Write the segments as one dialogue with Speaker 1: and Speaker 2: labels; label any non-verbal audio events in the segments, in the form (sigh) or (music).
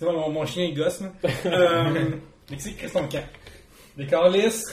Speaker 1: C'est bon, mon, mon chien il gosse, là. (laughs) euh, crée son camp? Des calices.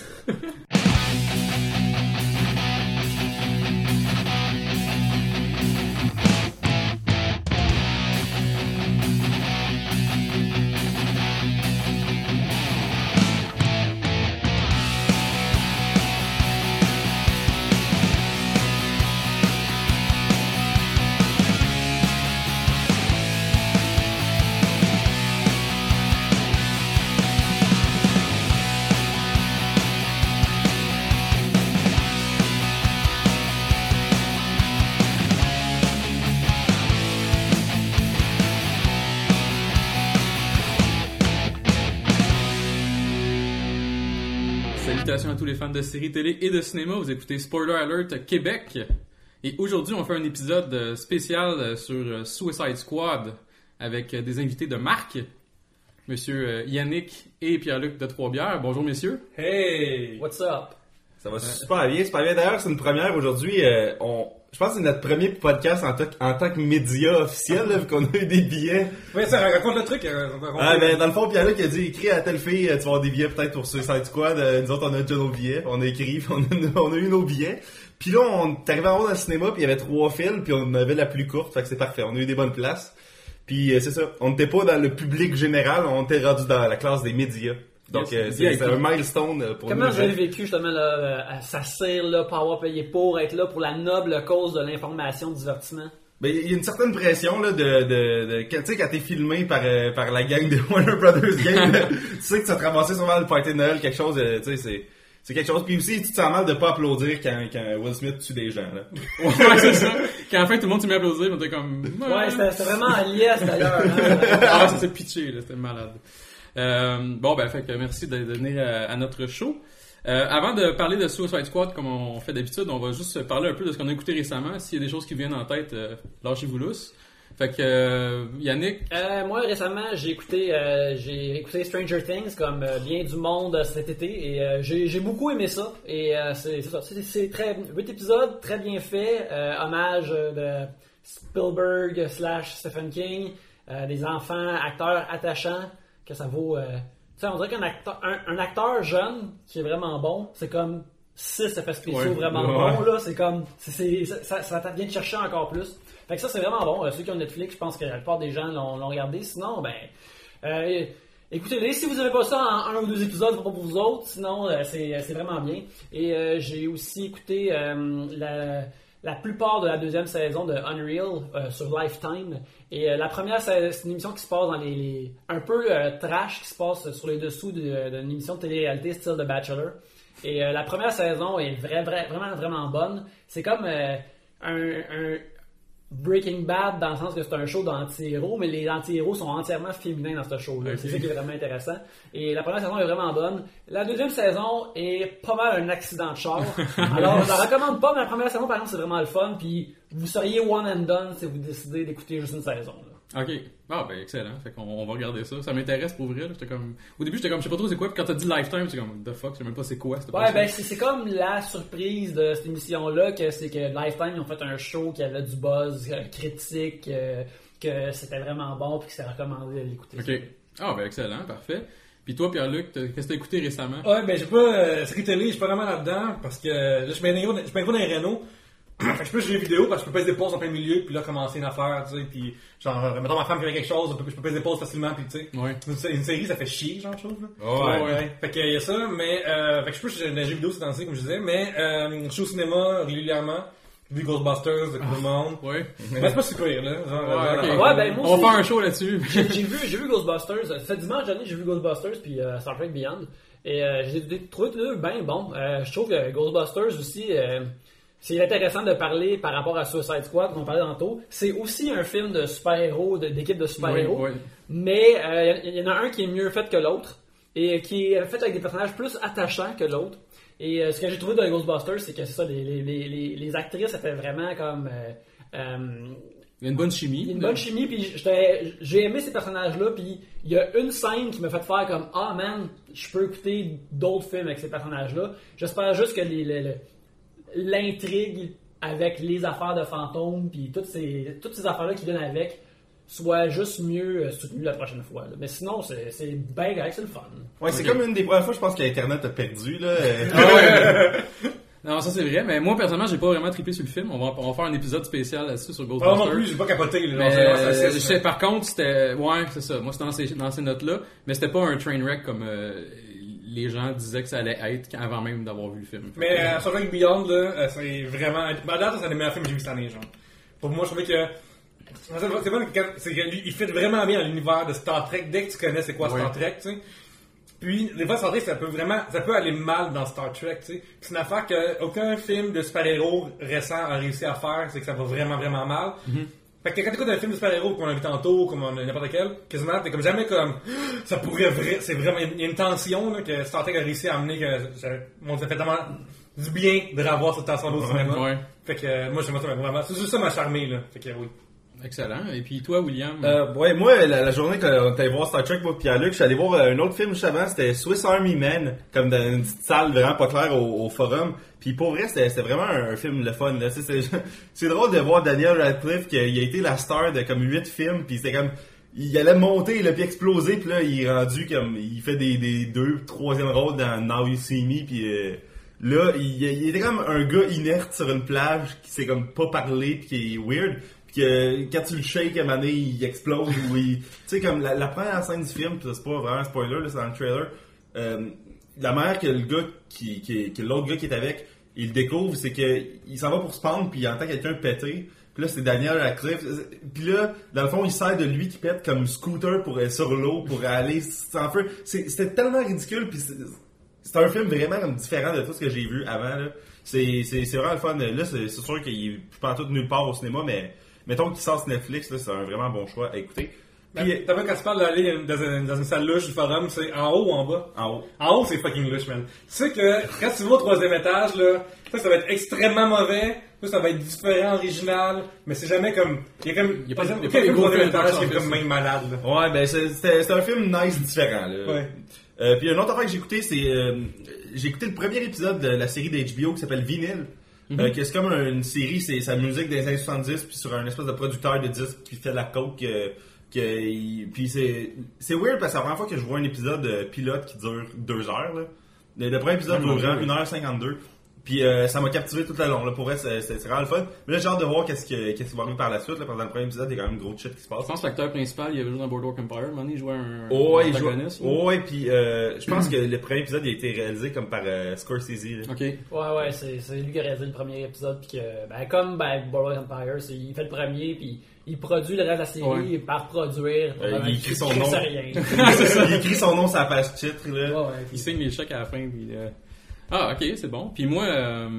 Speaker 2: Fans de séries télé et de cinéma. Vous écoutez Spoiler Alert Québec. Et aujourd'hui, on fait un épisode euh, spécial euh, sur euh, Suicide Squad avec des invités de marque, Monsieur Yannick et Pierre-Luc de Trois-Bières. Bonjour, messieurs.
Speaker 1: Hey!
Speaker 3: What's up?
Speaker 4: Ça va super bien, super bien. D'ailleurs, c'est une première aujourd'hui. euh, on, je pense que c'est notre premier podcast en, tant- en tant que média officiel, là, vu qu'on a eu des billets.
Speaker 1: Ouais, ça raconte le truc. euh, raconte-
Speaker 4: Ah, ben, dans le fond, Pierre-Luc a dit, écris à telle fille, euh, tu vas avoir des billets peut-être pour Suicide Squad. Euh, nous autres, on a déjà nos billets. On a écrit, (laughs) on a, on a eu nos billets. Puis là, on est arrivé en haut dans le cinéma, puis il y avait trois files, puis on avait la plus courte, fait que c'est parfait. On a eu des bonnes places. Puis euh, c'est ça, on n'était pas dans le public général, on était rendu dans la classe des médias. Donc,
Speaker 2: Yes,
Speaker 4: euh, c'est un milestone euh, pour
Speaker 3: Comment
Speaker 4: nous.
Speaker 3: vous avez vécu justement là, euh, à s'asseoir là, pour avoir payé pour, être là pour la noble cause de l'information, du divertissement?
Speaker 4: Ben, il y a une certaine pression là de de, de tu sais quand t'es filmé par euh, par la gang de (laughs) Warner Brothers Gang, tu sais que ça te ramassait souvent le party de Noël quelque chose, euh, tu sais c'est c'est quelque chose. Puis aussi tu te sens mal de pas applaudir quand quand Will Smith tue des gens là. (laughs)
Speaker 2: Ouais, c'est ça. Quand enfin tout le monde s'est mis à applaudir, on était comme...
Speaker 3: Ouais, c'était vraiment un liesse d'ailleurs. hein.
Speaker 2: Ah, ça s'est pitché, là, c'était malade. Euh, bon, ben, fait que merci de, venir à, à notre show. Euh, avant de parler de Suicide Squad, comme on fait d'habitude, on va juste parler un peu de ce qu'on a écouté récemment. S'il y a des choses qui viennent en tête, euh, lâchez-vous lousse. Fait que, euh, Yannick,
Speaker 3: Euh, moi récemment j'ai écouté euh, j'ai écouté Stranger Things comme euh, bien du monde euh, cet été et euh, j'ai beaucoup aimé ça et euh, c'est ça c'est très huit épisodes très bien fait euh, hommage euh, de Spielberg slash Stephen King euh, des enfants acteurs attachants que ça vaut euh, tu sais on dirait qu'un acteur un, un acteur jeune qui est vraiment bon c'est comme six effets spéciaux
Speaker 2: Ouais.
Speaker 3: vraiment
Speaker 4: Ouais.
Speaker 3: bons là c'est comme ça, ça, ça vient de chercher encore plus. Fait que ça c'est vraiment bon. Euh, ceux qui ont Netflix je pense que la plupart des gens l'ont regardé. Sinon ben euh, écoutez-les si vous n'avez pas ça en un ou deux épisodes c'est pas pour vous autres. Sinon c'est c'est vraiment bien. Et j'ai aussi écouté la la plupart de la deuxième saison de Unreal euh, sur Lifetime. Et euh, la première, c'est une émission qui se passe dans les, un peu euh, trash, qui se passe sur les dessous de- d'une émission de télé-réalité style The Bachelor. Et la première saison est vrai, vrai- vraiment, vraiment bonne. C'est comme un Breaking Bad dans le sens que c'est un show d'anti-héros, mais les anti-héros sont entièrement féminins dans ce show-là. C'est ça qui est vraiment intéressant. Et la première saison est vraiment bonne. La deuxième saison est pas mal un accident de char. (laughs) Alors, je la recommande pas, mais la première saison, par exemple, c'est vraiment le fun. Puis vous seriez one and done si vous décidez d'écouter juste une saison.
Speaker 2: Ok. Ah, ben, excellent. Fait qu'on on va regarder ça. Ça m'intéresse pour vrai, là. J'étais comme... Au début, j'étais comme, je sais pas trop c'est quoi, puis quand t'as dit Lifetime, j'étais comme, the fuck, je sais même pas c'est quoi,
Speaker 3: Ouais, ben c'est comme la surprise de cette émission-là, que c'est que Lifetime ils ont fait un show qui avait du buzz euh, critique, euh, que c'était vraiment bon, puis que c'est recommandé de l'écouter.
Speaker 2: Ok. Ah, ben, excellent, parfait. Puis toi, Pierre-Luc, qu'est-ce que t'as écouté récemment?
Speaker 1: Ouais, ben j'ai pas. Euh, série télé, je suis pas vraiment là-dedans parce que là, je suis bien gros dans les Renault. Fait que je peux jeux vidéo parce que je peux peser des pauses en plein milieu puis là commencer une affaire, tu sais. Puis genre, euh, mettons ma femme fait quelque chose, je peux, je peux peser des pauses facilement puis tu sais.
Speaker 2: Ouais.
Speaker 1: Une, une série, ça fait chier, genre, je trouve. Là.
Speaker 4: Ouais.
Speaker 1: ouais. Fait que y a ça, mais euh, fait que je peux jouer jeux vidéo, c'est dans comme je disais, mais euh, je suis au cinéma régulièrement. J'ai vu Ghostbusters de tout le monde.
Speaker 2: Ouais.
Speaker 1: Mais c'est pas super, là. Genre,
Speaker 2: Ouais,
Speaker 3: Ouais, ben, moi
Speaker 2: On va faire un show là-dessus.
Speaker 3: J'ai vu, j'ai vu Ghostbusters. Cet dimanche dernier, j'ai vu Ghostbusters puis euh, Star Trek Beyond. Et euh, j'ai trouvé tous les deux bien bons. Euh, je trouve que Ghostbusters aussi, euh, c'est intéressant de parler par rapport à Suicide Squad, qu'on parlait tantôt. C'est aussi un film de super-héros, d'équipe de super-héros. Mais euh, il y en a un qui est mieux fait que l'autre. Et qui est fait avec des personnages plus attachants que l'autre. Et euh, ce que j'ai trouvé dans Ghostbusters, c'est que c'est ça, les, les, les, les, les actrices étaient vraiment comme. euh, euh,
Speaker 2: Il y a une bonne chimie.
Speaker 3: il y a une bonne chimie, puis j'ai aimé ces personnages-là, puis il y a une scène qui m'a fait faire comme Ah man, je peux écouter d'autres films avec ces personnages-là. J'espère juste que les- l'intrigue avec les affaires de fantômes, puis toutes ces, toutes ces affaires-là qui viennent avec, soit juste mieux euh, soutenu la prochaine fois. là. Mais sinon, c'est c'est bien correct, c'est le fun.
Speaker 4: Ouais, c'est comme une des premières fois, je pense que l'Internet a perdu, là. (laughs) Euh, (laughs)
Speaker 2: Non, ça c'est vrai, mais moi personnellement, j'ai pas vraiment trippé sur le film. On va, on va faire un épisode spécial là-dessus sur
Speaker 1: Pas
Speaker 2: Ghostbusters.
Speaker 1: non plus, j'ai pas capoté. Là,
Speaker 2: Mais, euh, je sais, par contre, c'était. Ouais, c'est ça. Moi, c'était dans ces, dans ces notes-là. Mais c'était pas un train wreck comme euh, les gens disaient que ça allait être avant même d'avoir vu le film. Fait
Speaker 1: Mais euh, Trek Beyond, là, euh, c'est vraiment. À date, c'est un des meilleurs films que j'ai vu cette année, genre. Pour moi, je trouvais que. C'est pas- c'est il fit vraiment bien l'univers de Star Trek dès que tu connais c'est quoi Star
Speaker 2: Oui.
Speaker 1: Trek, tu sais. Puis, des fois, Star Trek, ça peut vraiment, ça peut aller mal dans Star Trek, tu sais. Puis C'est une affaire qu'aucun film de super-héros récent a réussi à faire, c'est que ça va vraiment, vraiment mal. Fait que quand t'écoutes un film de super-héros, comme on a vu tantôt, comme on- n'importe quel, quasiment, t'es comme jamais comme, (gasps) ça pourrait vrai, c'est vraiment, il y a une tension, là, que Star Trek a réussi à amener, que, ça, ça fait tellement du bien de revoir cette tension-là au cinéma.
Speaker 2: Ouais.
Speaker 1: Fait que, euh, moi, j'aime ça, vraiment, c'est juste ça m'a charmé, là. Fait que, oui.
Speaker 2: Excellent. Et puis toi, William?
Speaker 4: Euh, ouais, moi, la, la journée qu'on était voir Star Trek, moi Pierre-Luc, je suis allé voir euh, un autre film juste avant, c'était Swiss Army Man, comme dans une petite salle vraiment pas claire au, forum. Puis pour vrai, c'était vraiment un, film le fun. (laughs) C'est- drôle de voir Daniel Radcliffe, qui a, été la star de comme huit films, puis c'était comme... Il allait monter, là, puis exploser, puis là, il est rendu comme... Il fait des, des deux, troisième rôles dans Now You See Me, puis... euh, Là, il, il était comme un gars inerte sur une plage qui sait comme pas parler puis qui est weird. Quand tu le shakes à donné, il explose ou il... Tu sais, comme la, première scène du film, c'est pas vraiment un spoiler, c'est dans le trailer. euh, la manière que le gars qui, qui, l'autre gars qui est avec, il découvre, c'est que il s'en va pour se pendre puis il entend quelqu'un péter. Puis là, c'est Daniel Radcliffe. Puis là, dans le fond, il sert de lui qui pète comme scooter pour sur l'eau, pour aller sans feu. C'était tellement ridicule, puis c'est- un film vraiment différent de tout ce que j'ai vu avant. C'est vraiment le fun. Là, c'est sûr qu'il est pas tout nulle part au cinéma, mais mettons qu'il sort sur Netflix, là, c'est un vraiment bon choix à écouter. Puis,
Speaker 1: T'as vu quand tu parles d'aller dans une, dans une salle louche du forum, c'est en haut ou en bas?
Speaker 4: en haut.
Speaker 1: En haut, c'est fucking louche, man. Tu sais que quand tu vas au troisième étage, là, ça, ça va être extrêmement mauvais. Ça, ça va être différent, original. Mais c'est jamais comme. Il y a comme.
Speaker 2: Il y a pas-
Speaker 1: exemple,
Speaker 2: y a pas des
Speaker 1: film
Speaker 2: gros
Speaker 1: au troisième étage qui est comme même malade, là.
Speaker 4: Ouais, ben c'est- un film nice différent. Là.
Speaker 1: Ouais.
Speaker 4: Euh, puis une autre affaire que j'ai écouté, c'est euh, j'ai écouté le premier épisode de la série d'HBO qui s'appelle Vinyl. Euh, que c'est comme un- une série, c'est sa musique des années 70 puis sur un espèce de producteur de disques qui fait de la coke. euh, que il- puis c'est c'est weird parce que c'est la première fois que je vois un épisode euh, pilote qui dure deux heures. Là. Le, premier épisode
Speaker 2: Ah,
Speaker 4: dure vraiment
Speaker 2: Dieu.
Speaker 4: 1h52. Puis euh, ça m'a captivé tout le long. Là. Pour vrai, c'est vraiment le fun. Mais là, j'ai hâte de voir qu'est-ce que- qu'est-ce qui va arriver par la suite. Là, dans le premier épisode, il y a quand même gros shit qui se passe.
Speaker 2: Je pense que l'acteur principal, il avait joué dans Boardwalk Empire. Donné, il jouait un,
Speaker 4: Oh, ouais,
Speaker 2: un
Speaker 4: il joue-
Speaker 2: antagoniste. là.
Speaker 4: oh, ouais, puis euh, je pense que le premier épisode il a été réalisé comme par euh, Scorsese. là.
Speaker 2: Ok.
Speaker 3: Ouais, ouais, c'est c'est lui qui a réalisé le premier épisode, puis que, ben, comme ben, Boardwalk Empire, c'est- il fait le premier, puis il produit le reste de la série
Speaker 2: Ouais.
Speaker 3: par produire.
Speaker 4: Euh, il écrit son nom.
Speaker 3: ça rien. (laughs)
Speaker 4: C'est ça, il écrit son nom sur la page titre. Là.
Speaker 3: Ouais, ouais,
Speaker 2: Il signe les chèques à la fin. Puis, euh, Ah, ok, c'est bon. Puis moi, euh,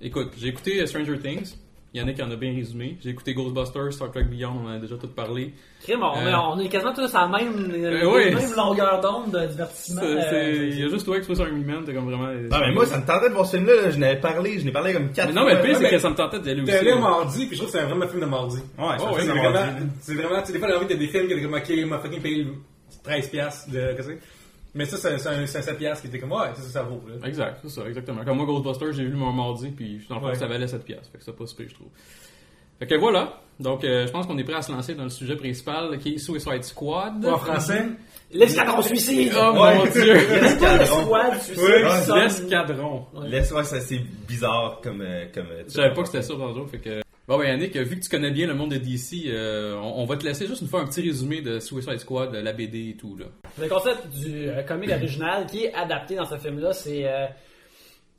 Speaker 2: écoute, j'ai écouté euh, Stranger Things. Il y en a qui en a bien résumé. J'ai écouté Ghostbusters, Star Trek Beyond, on en a déjà tout parlé.
Speaker 3: Crime, on,
Speaker 2: Euh.
Speaker 3: est, on est quasiment tous à la même,
Speaker 2: Euh,
Speaker 3: longueur d'onde de divertissement. Euh,
Speaker 2: Il y a juste toi qui Swiss Army Man, t'es comme vraiment.
Speaker 4: Non, mais moi, ça me tentait de voir ce film-là. là. Je n'avais parlé, je n'ai parlé comme quatre
Speaker 2: Mais non, mais le pire, c'est que ça me tentait d'y aller aussi.
Speaker 1: T'es allé mardi, puis je trouve que c'est un vraiment film de mardi.
Speaker 4: Ouais, c'est
Speaker 2: Oh,
Speaker 4: un
Speaker 2: ouais,
Speaker 1: vraiment, c'est vraiment, tu sais, des fois, j'ai envie de des films qui étaient comme, ok, il m'a fucking payé le 13 piastres de, que c'est. Mais ça, c'est c'est un, c'est un 7 piastres qui était comme, ouais, ça, ça, ça vaut, là.
Speaker 2: Exact, c'est ça, exactement. Comme moi, Ghostbusters, j'ai vu mon mardi, puis dans le fond,
Speaker 1: Ouais.
Speaker 2: ça valait 7 piastres. Fait que c'est pas super, je trouve. Fait que voilà. Donc, euh, je pense qu'on est prêt à se lancer dans le sujet principal, qui est Suicide Squad.
Speaker 1: En français,
Speaker 3: L'escadron suicide!
Speaker 2: Oh mon
Speaker 4: Ouais.
Speaker 2: dieu! (laughs)
Speaker 3: Le squad suicide. Sonne.
Speaker 2: L'escadron.
Speaker 4: Laisse, ouais, ça, c'est bizarre comme. euh, comme euh,
Speaker 2: Je savais pas que c'était ça dans le jour, fait que... Bon, ben Yannick, vu que tu connais bien le monde de DC, euh, on, va te laisser juste nous faire un petit résumé de Suicide Squad, la BD et tout, là.
Speaker 3: Le concept du euh, comic original qui est adapté dans ce film-là, c'est euh,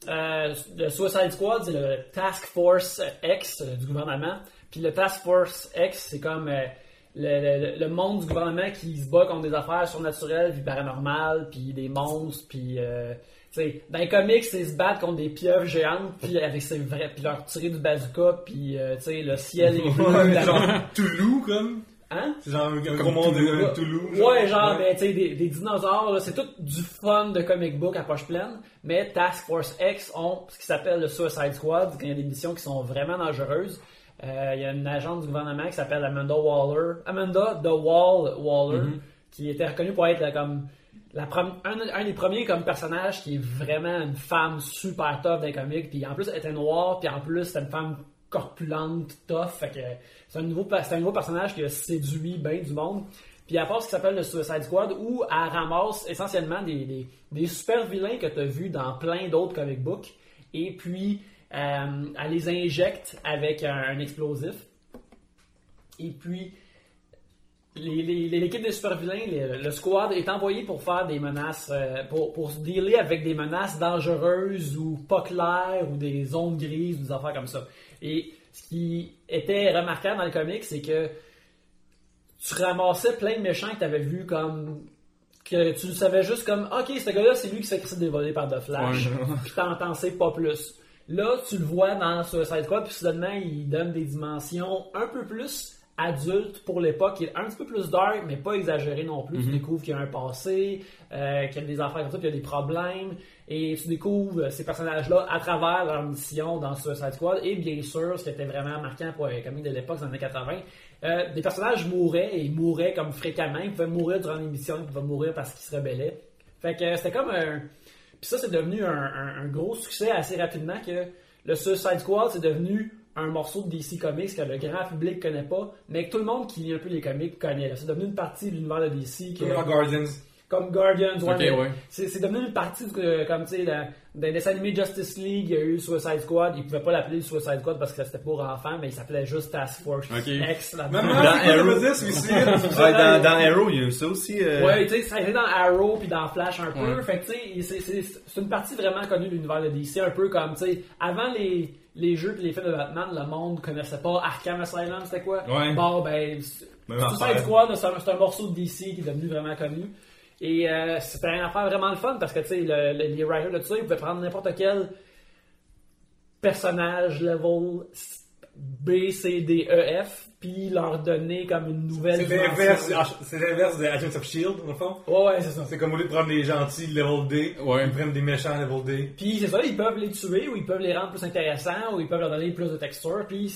Speaker 3: euh, le Suicide Squad, c'est le Task Force X du gouvernement. Puis le Task Force X, c'est comme le, le- le monde du gouvernement qui se bat contre des affaires surnaturelles, puis paranormales, puis des monstres, puis euh, tu sais, dans les comics, c'est se battre contre des pieuvres géantes, puis avec ses vrais, puis leur tirer du bazooka, puis euh, tu sais, le ciel est (laughs) bleu.
Speaker 1: Genre Toulouse, comme?
Speaker 3: Hein?
Speaker 1: C'est genre un gros monde de Toulouse.
Speaker 3: Ouais, genre, ben, tu sais, des, des dinosaures, là, c'est tout du fun de comic book à poche pleine. Mais Task Force X ont ce qui s'appelle le Suicide Squad, quand il y a des missions qui sont vraiment dangereuses. Euh, Il y a une agente du gouvernement qui s'appelle Amanda Waller. Amanda The Wall Waller, qui était reconnue pour être là, comme un, des premiers comme personnage qui est vraiment une femme super top dans les comics. Puis en plus, elle était noire, puis en plus, c'était une femme corpulente, tough. C'est un nouveau, c'est un nouveau personnage qui a séduit bien du monde. Puis elle part ce qui s'appelle le Suicide Squad où elle ramasse essentiellement des, des, super vilains que tu as vus dans plein d'autres comic books. Et puis euh, elle les injecte avec un, explosif. Et puis l'équipe des super vilains, les- le squad est envoyé pour faire des menaces, euh, pour, pour se dealer avec des menaces dangereuses ou pas claires ou des zones grises ou des affaires comme ça. Et ce qui était remarquable dans le comic, c'est que tu ramassais plein de méchants que tu avais vus comme. que tu savais juste comme, ok, ce gars-là, c'est lui qui s'est fait dévoler par The Flash,
Speaker 2: Ouais. (laughs)
Speaker 3: puis t'en t'en sais pas plus. Là, tu le vois dans Suicide Squad, puis soudainement, il donne des dimensions un peu plus adultes pour l'époque, qui est un petit peu plus dark, mais pas exagéré non plus. Tu découvres qu'il y a un passé, euh, qu'il y a des affaires comme ça, qu'il y a des problèmes, et tu découvres ces personnages-là à travers leur mission dans Suicide Squad, et bien sûr, ce qui était vraiment marquant pour les comics de l'époque, dans les années 80, euh, des personnages mouraient, et ils mouraient comme fréquemment, ils pouvaient mourir durant l'émission, ils pouvaient mourir parce qu'ils se rebellaient. Fait que c'était comme un... Puis ça, c'est devenu un, un- un gros succès assez rapidement que le Suicide Squad, c'est devenu un morceau de DC Comics que le grand public connaît pas, mais que tout le monde qui lit un peu les comics connaît. là. C'est devenu une partie de l'univers de DC
Speaker 1: Comme Guardians.
Speaker 3: comme Guardians. ouais,
Speaker 2: Ok,
Speaker 3: mais
Speaker 2: ouais.
Speaker 3: C'est devenu une partie de, comme tu sais, les dessins animés Justice League, il y a eu Suicide Squad. Ils pouvaient pas l'appeler Suicide Squad parce que c'était pour enfants, mais il s'appelait juste Task Force
Speaker 2: Ok.
Speaker 3: X.
Speaker 1: Maman,
Speaker 4: Dans Arrow. Ouais, dans, dans Arrow, il y a eu ça aussi. euh,
Speaker 3: Ouais, tu sais, ça a été dans Arrow puis dans Flash un peu.
Speaker 2: Ouais.
Speaker 3: Fait que, tu sais, c'est une partie vraiment connue de l'univers de DC, un peu comme, tu sais, avant les, les jeux et les films de Batman, le monde connaissait pas Arkham Asylum, c'était quoi?
Speaker 4: Ouais.
Speaker 3: Bon, ben, Suicide. Squad, c'est un, morceau de DC qui est devenu vraiment connu. Et euh, c'était une affaire vraiment le fun parce que, tu sais, le- le- les writers de ça, ils pouvaient prendre n'importe quel personnage level B, C, D, E, F, puis leur donner comme une nouvelle
Speaker 1: C'est l'inverse, c'est l'inverse de Agents of Shield, dans le fond.
Speaker 3: Ouais, ouais, c'est ça.
Speaker 1: C'est comme au lieu de prendre des gentils level D,
Speaker 2: Ouais.
Speaker 1: ils prennent des méchants level D.
Speaker 3: Puis c'est ça, ils peuvent les tuer ou ils peuvent les rendre plus intéressants ou ils peuvent leur donner plus de texture. Puis,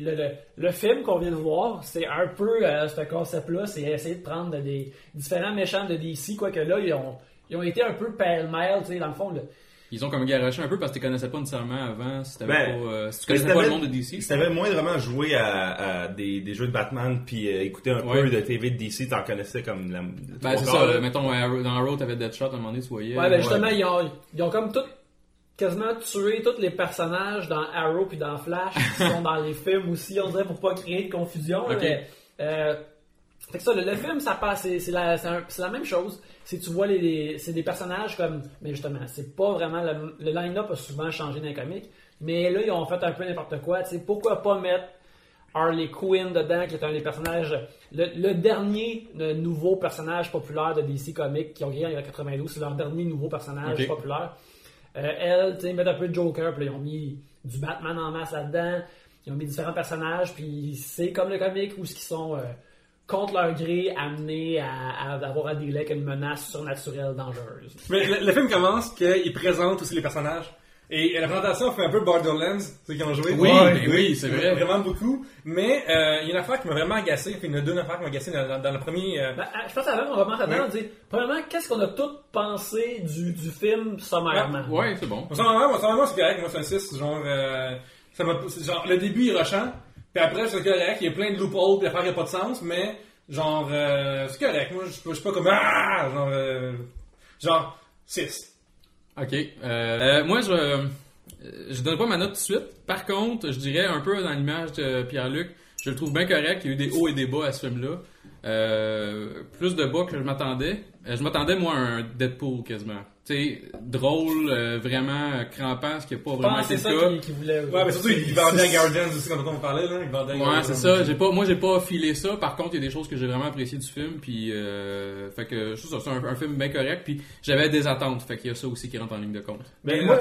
Speaker 3: le, le, le film qu'on vient de voir, c'est un peu euh, ce concept-là, c'est essayer de prendre des différents méchants de DC, quoique là, ils ont, ils ont été un peu pêle-mêle, tu sais, dans le fond. le-
Speaker 2: Ils ont comme garoché un peu parce que tu connaissais pas nécessairement avant. Si, t'avais
Speaker 4: Ben,
Speaker 2: pas, euh, si tu connaissais pas le monde de DC.
Speaker 4: Si t'avais moindrement joué à, à des, des jeux de Batman puis euh, écouté un
Speaker 2: Ouais.
Speaker 4: peu de TV de DC, t'en connaissais comme la.
Speaker 2: Ben, c'est ça. là, mettons, dans Arrow, t'avais Deadshot, à un moment donné, tu voyais.
Speaker 3: Ouais, ben justement, ils, ont, ils ont comme tout quasiment tué tous les personnages dans Arrow puis dans Flash qui sont dans les films aussi, on dirait, pour pas créer de confusion. mais, euh, fait que ça, le, le film, ça passe, c'est la, un- la même chose. Si tu vois les, les- c'est des personnages comme, mais justement, c'est pas vraiment le, le line-up a souvent changé dans les comics, mais là ils ont fait un peu n'importe quoi. Tu sais, pourquoi pas mettre Harley Quinn dedans, qui est un des personnages, le, le dernier euh, nouveau personnage populaire de DC Comics qui ont créé en 92, c'est leur dernier nouveau personnage populaire. Euh, elle, tu sais, mettent un peu de Joker, puis là, ils ont mis du Batman en masse là-dedans, ils ont mis différents personnages, puis c'est comme le comic où ce qu'ils sont euh, contre leur gré amenés à, à avoir à dealer avec une menace surnaturelle dangereuse.
Speaker 1: Mais le, le film commence qu'il présente aussi les personnages. Et la présentation fait un peu Borderlands, ceux qui ont joué.
Speaker 2: Oui,
Speaker 1: Ouais,
Speaker 2: ben oui, c'est vrai.
Speaker 1: Vraiment beaucoup. Mais euh, il y a une affaire qui m'a vraiment agacé. Puis il y en a deux affaires qui m'ont agacé dans, dans- dans le premier. euh,
Speaker 3: Ben, euh, je pense avant qu'on commence là-dedans, on dit, premièrement, qu'est-ce qu'on a tous pensé du, du film sommairement?
Speaker 2: Ouais, c'est bon.
Speaker 1: Ça, moi, c'est correct. Moi, c'est un 6. Genre, euh, ça genre, le début est rushant. Après, c'est correct. Il y a plein de loopholes. Puis l'affaire n'a pas de sens. Mais, genre, euh, c'est correct. Moi, je suis pas- comme, ah! Genre, euh, genre, 6.
Speaker 2: Ok. Euh, moi, je je donne pas ma note tout de suite. Par contre, je dirais un peu dans l'image de Pierre-Luc, je le trouve bien correct. Il y a eu des hauts et des bas à ce film-là. Euh, plus de bas que je m'attendais. Euh, je m'attendais, moi, à un Deadpool quasiment. Tu sais, drôle, euh, vraiment crampant, ce qui n'a pas
Speaker 3: Je
Speaker 2: vraiment été
Speaker 3: c'est
Speaker 2: le
Speaker 3: ça
Speaker 2: cas.
Speaker 3: qu'il qu'il voulait.
Speaker 1: Ouais, mais surtout, il vendait à Guardians aussi quand on parlait, là. Il vendait à
Speaker 2: Ouais, c'est ça. J'ai pas, moi, j'ai pas filé ça. Par contre, il y a des choses que j'ai vraiment appréciées du film. Puis, euh, fait que c'est ça, c'est un, un film bien correct. Puis, j'avais des attentes. Fait qu'il y a ça aussi qui rentre en ligne de compte.
Speaker 1: Mais
Speaker 4: Ben,
Speaker 1: moi.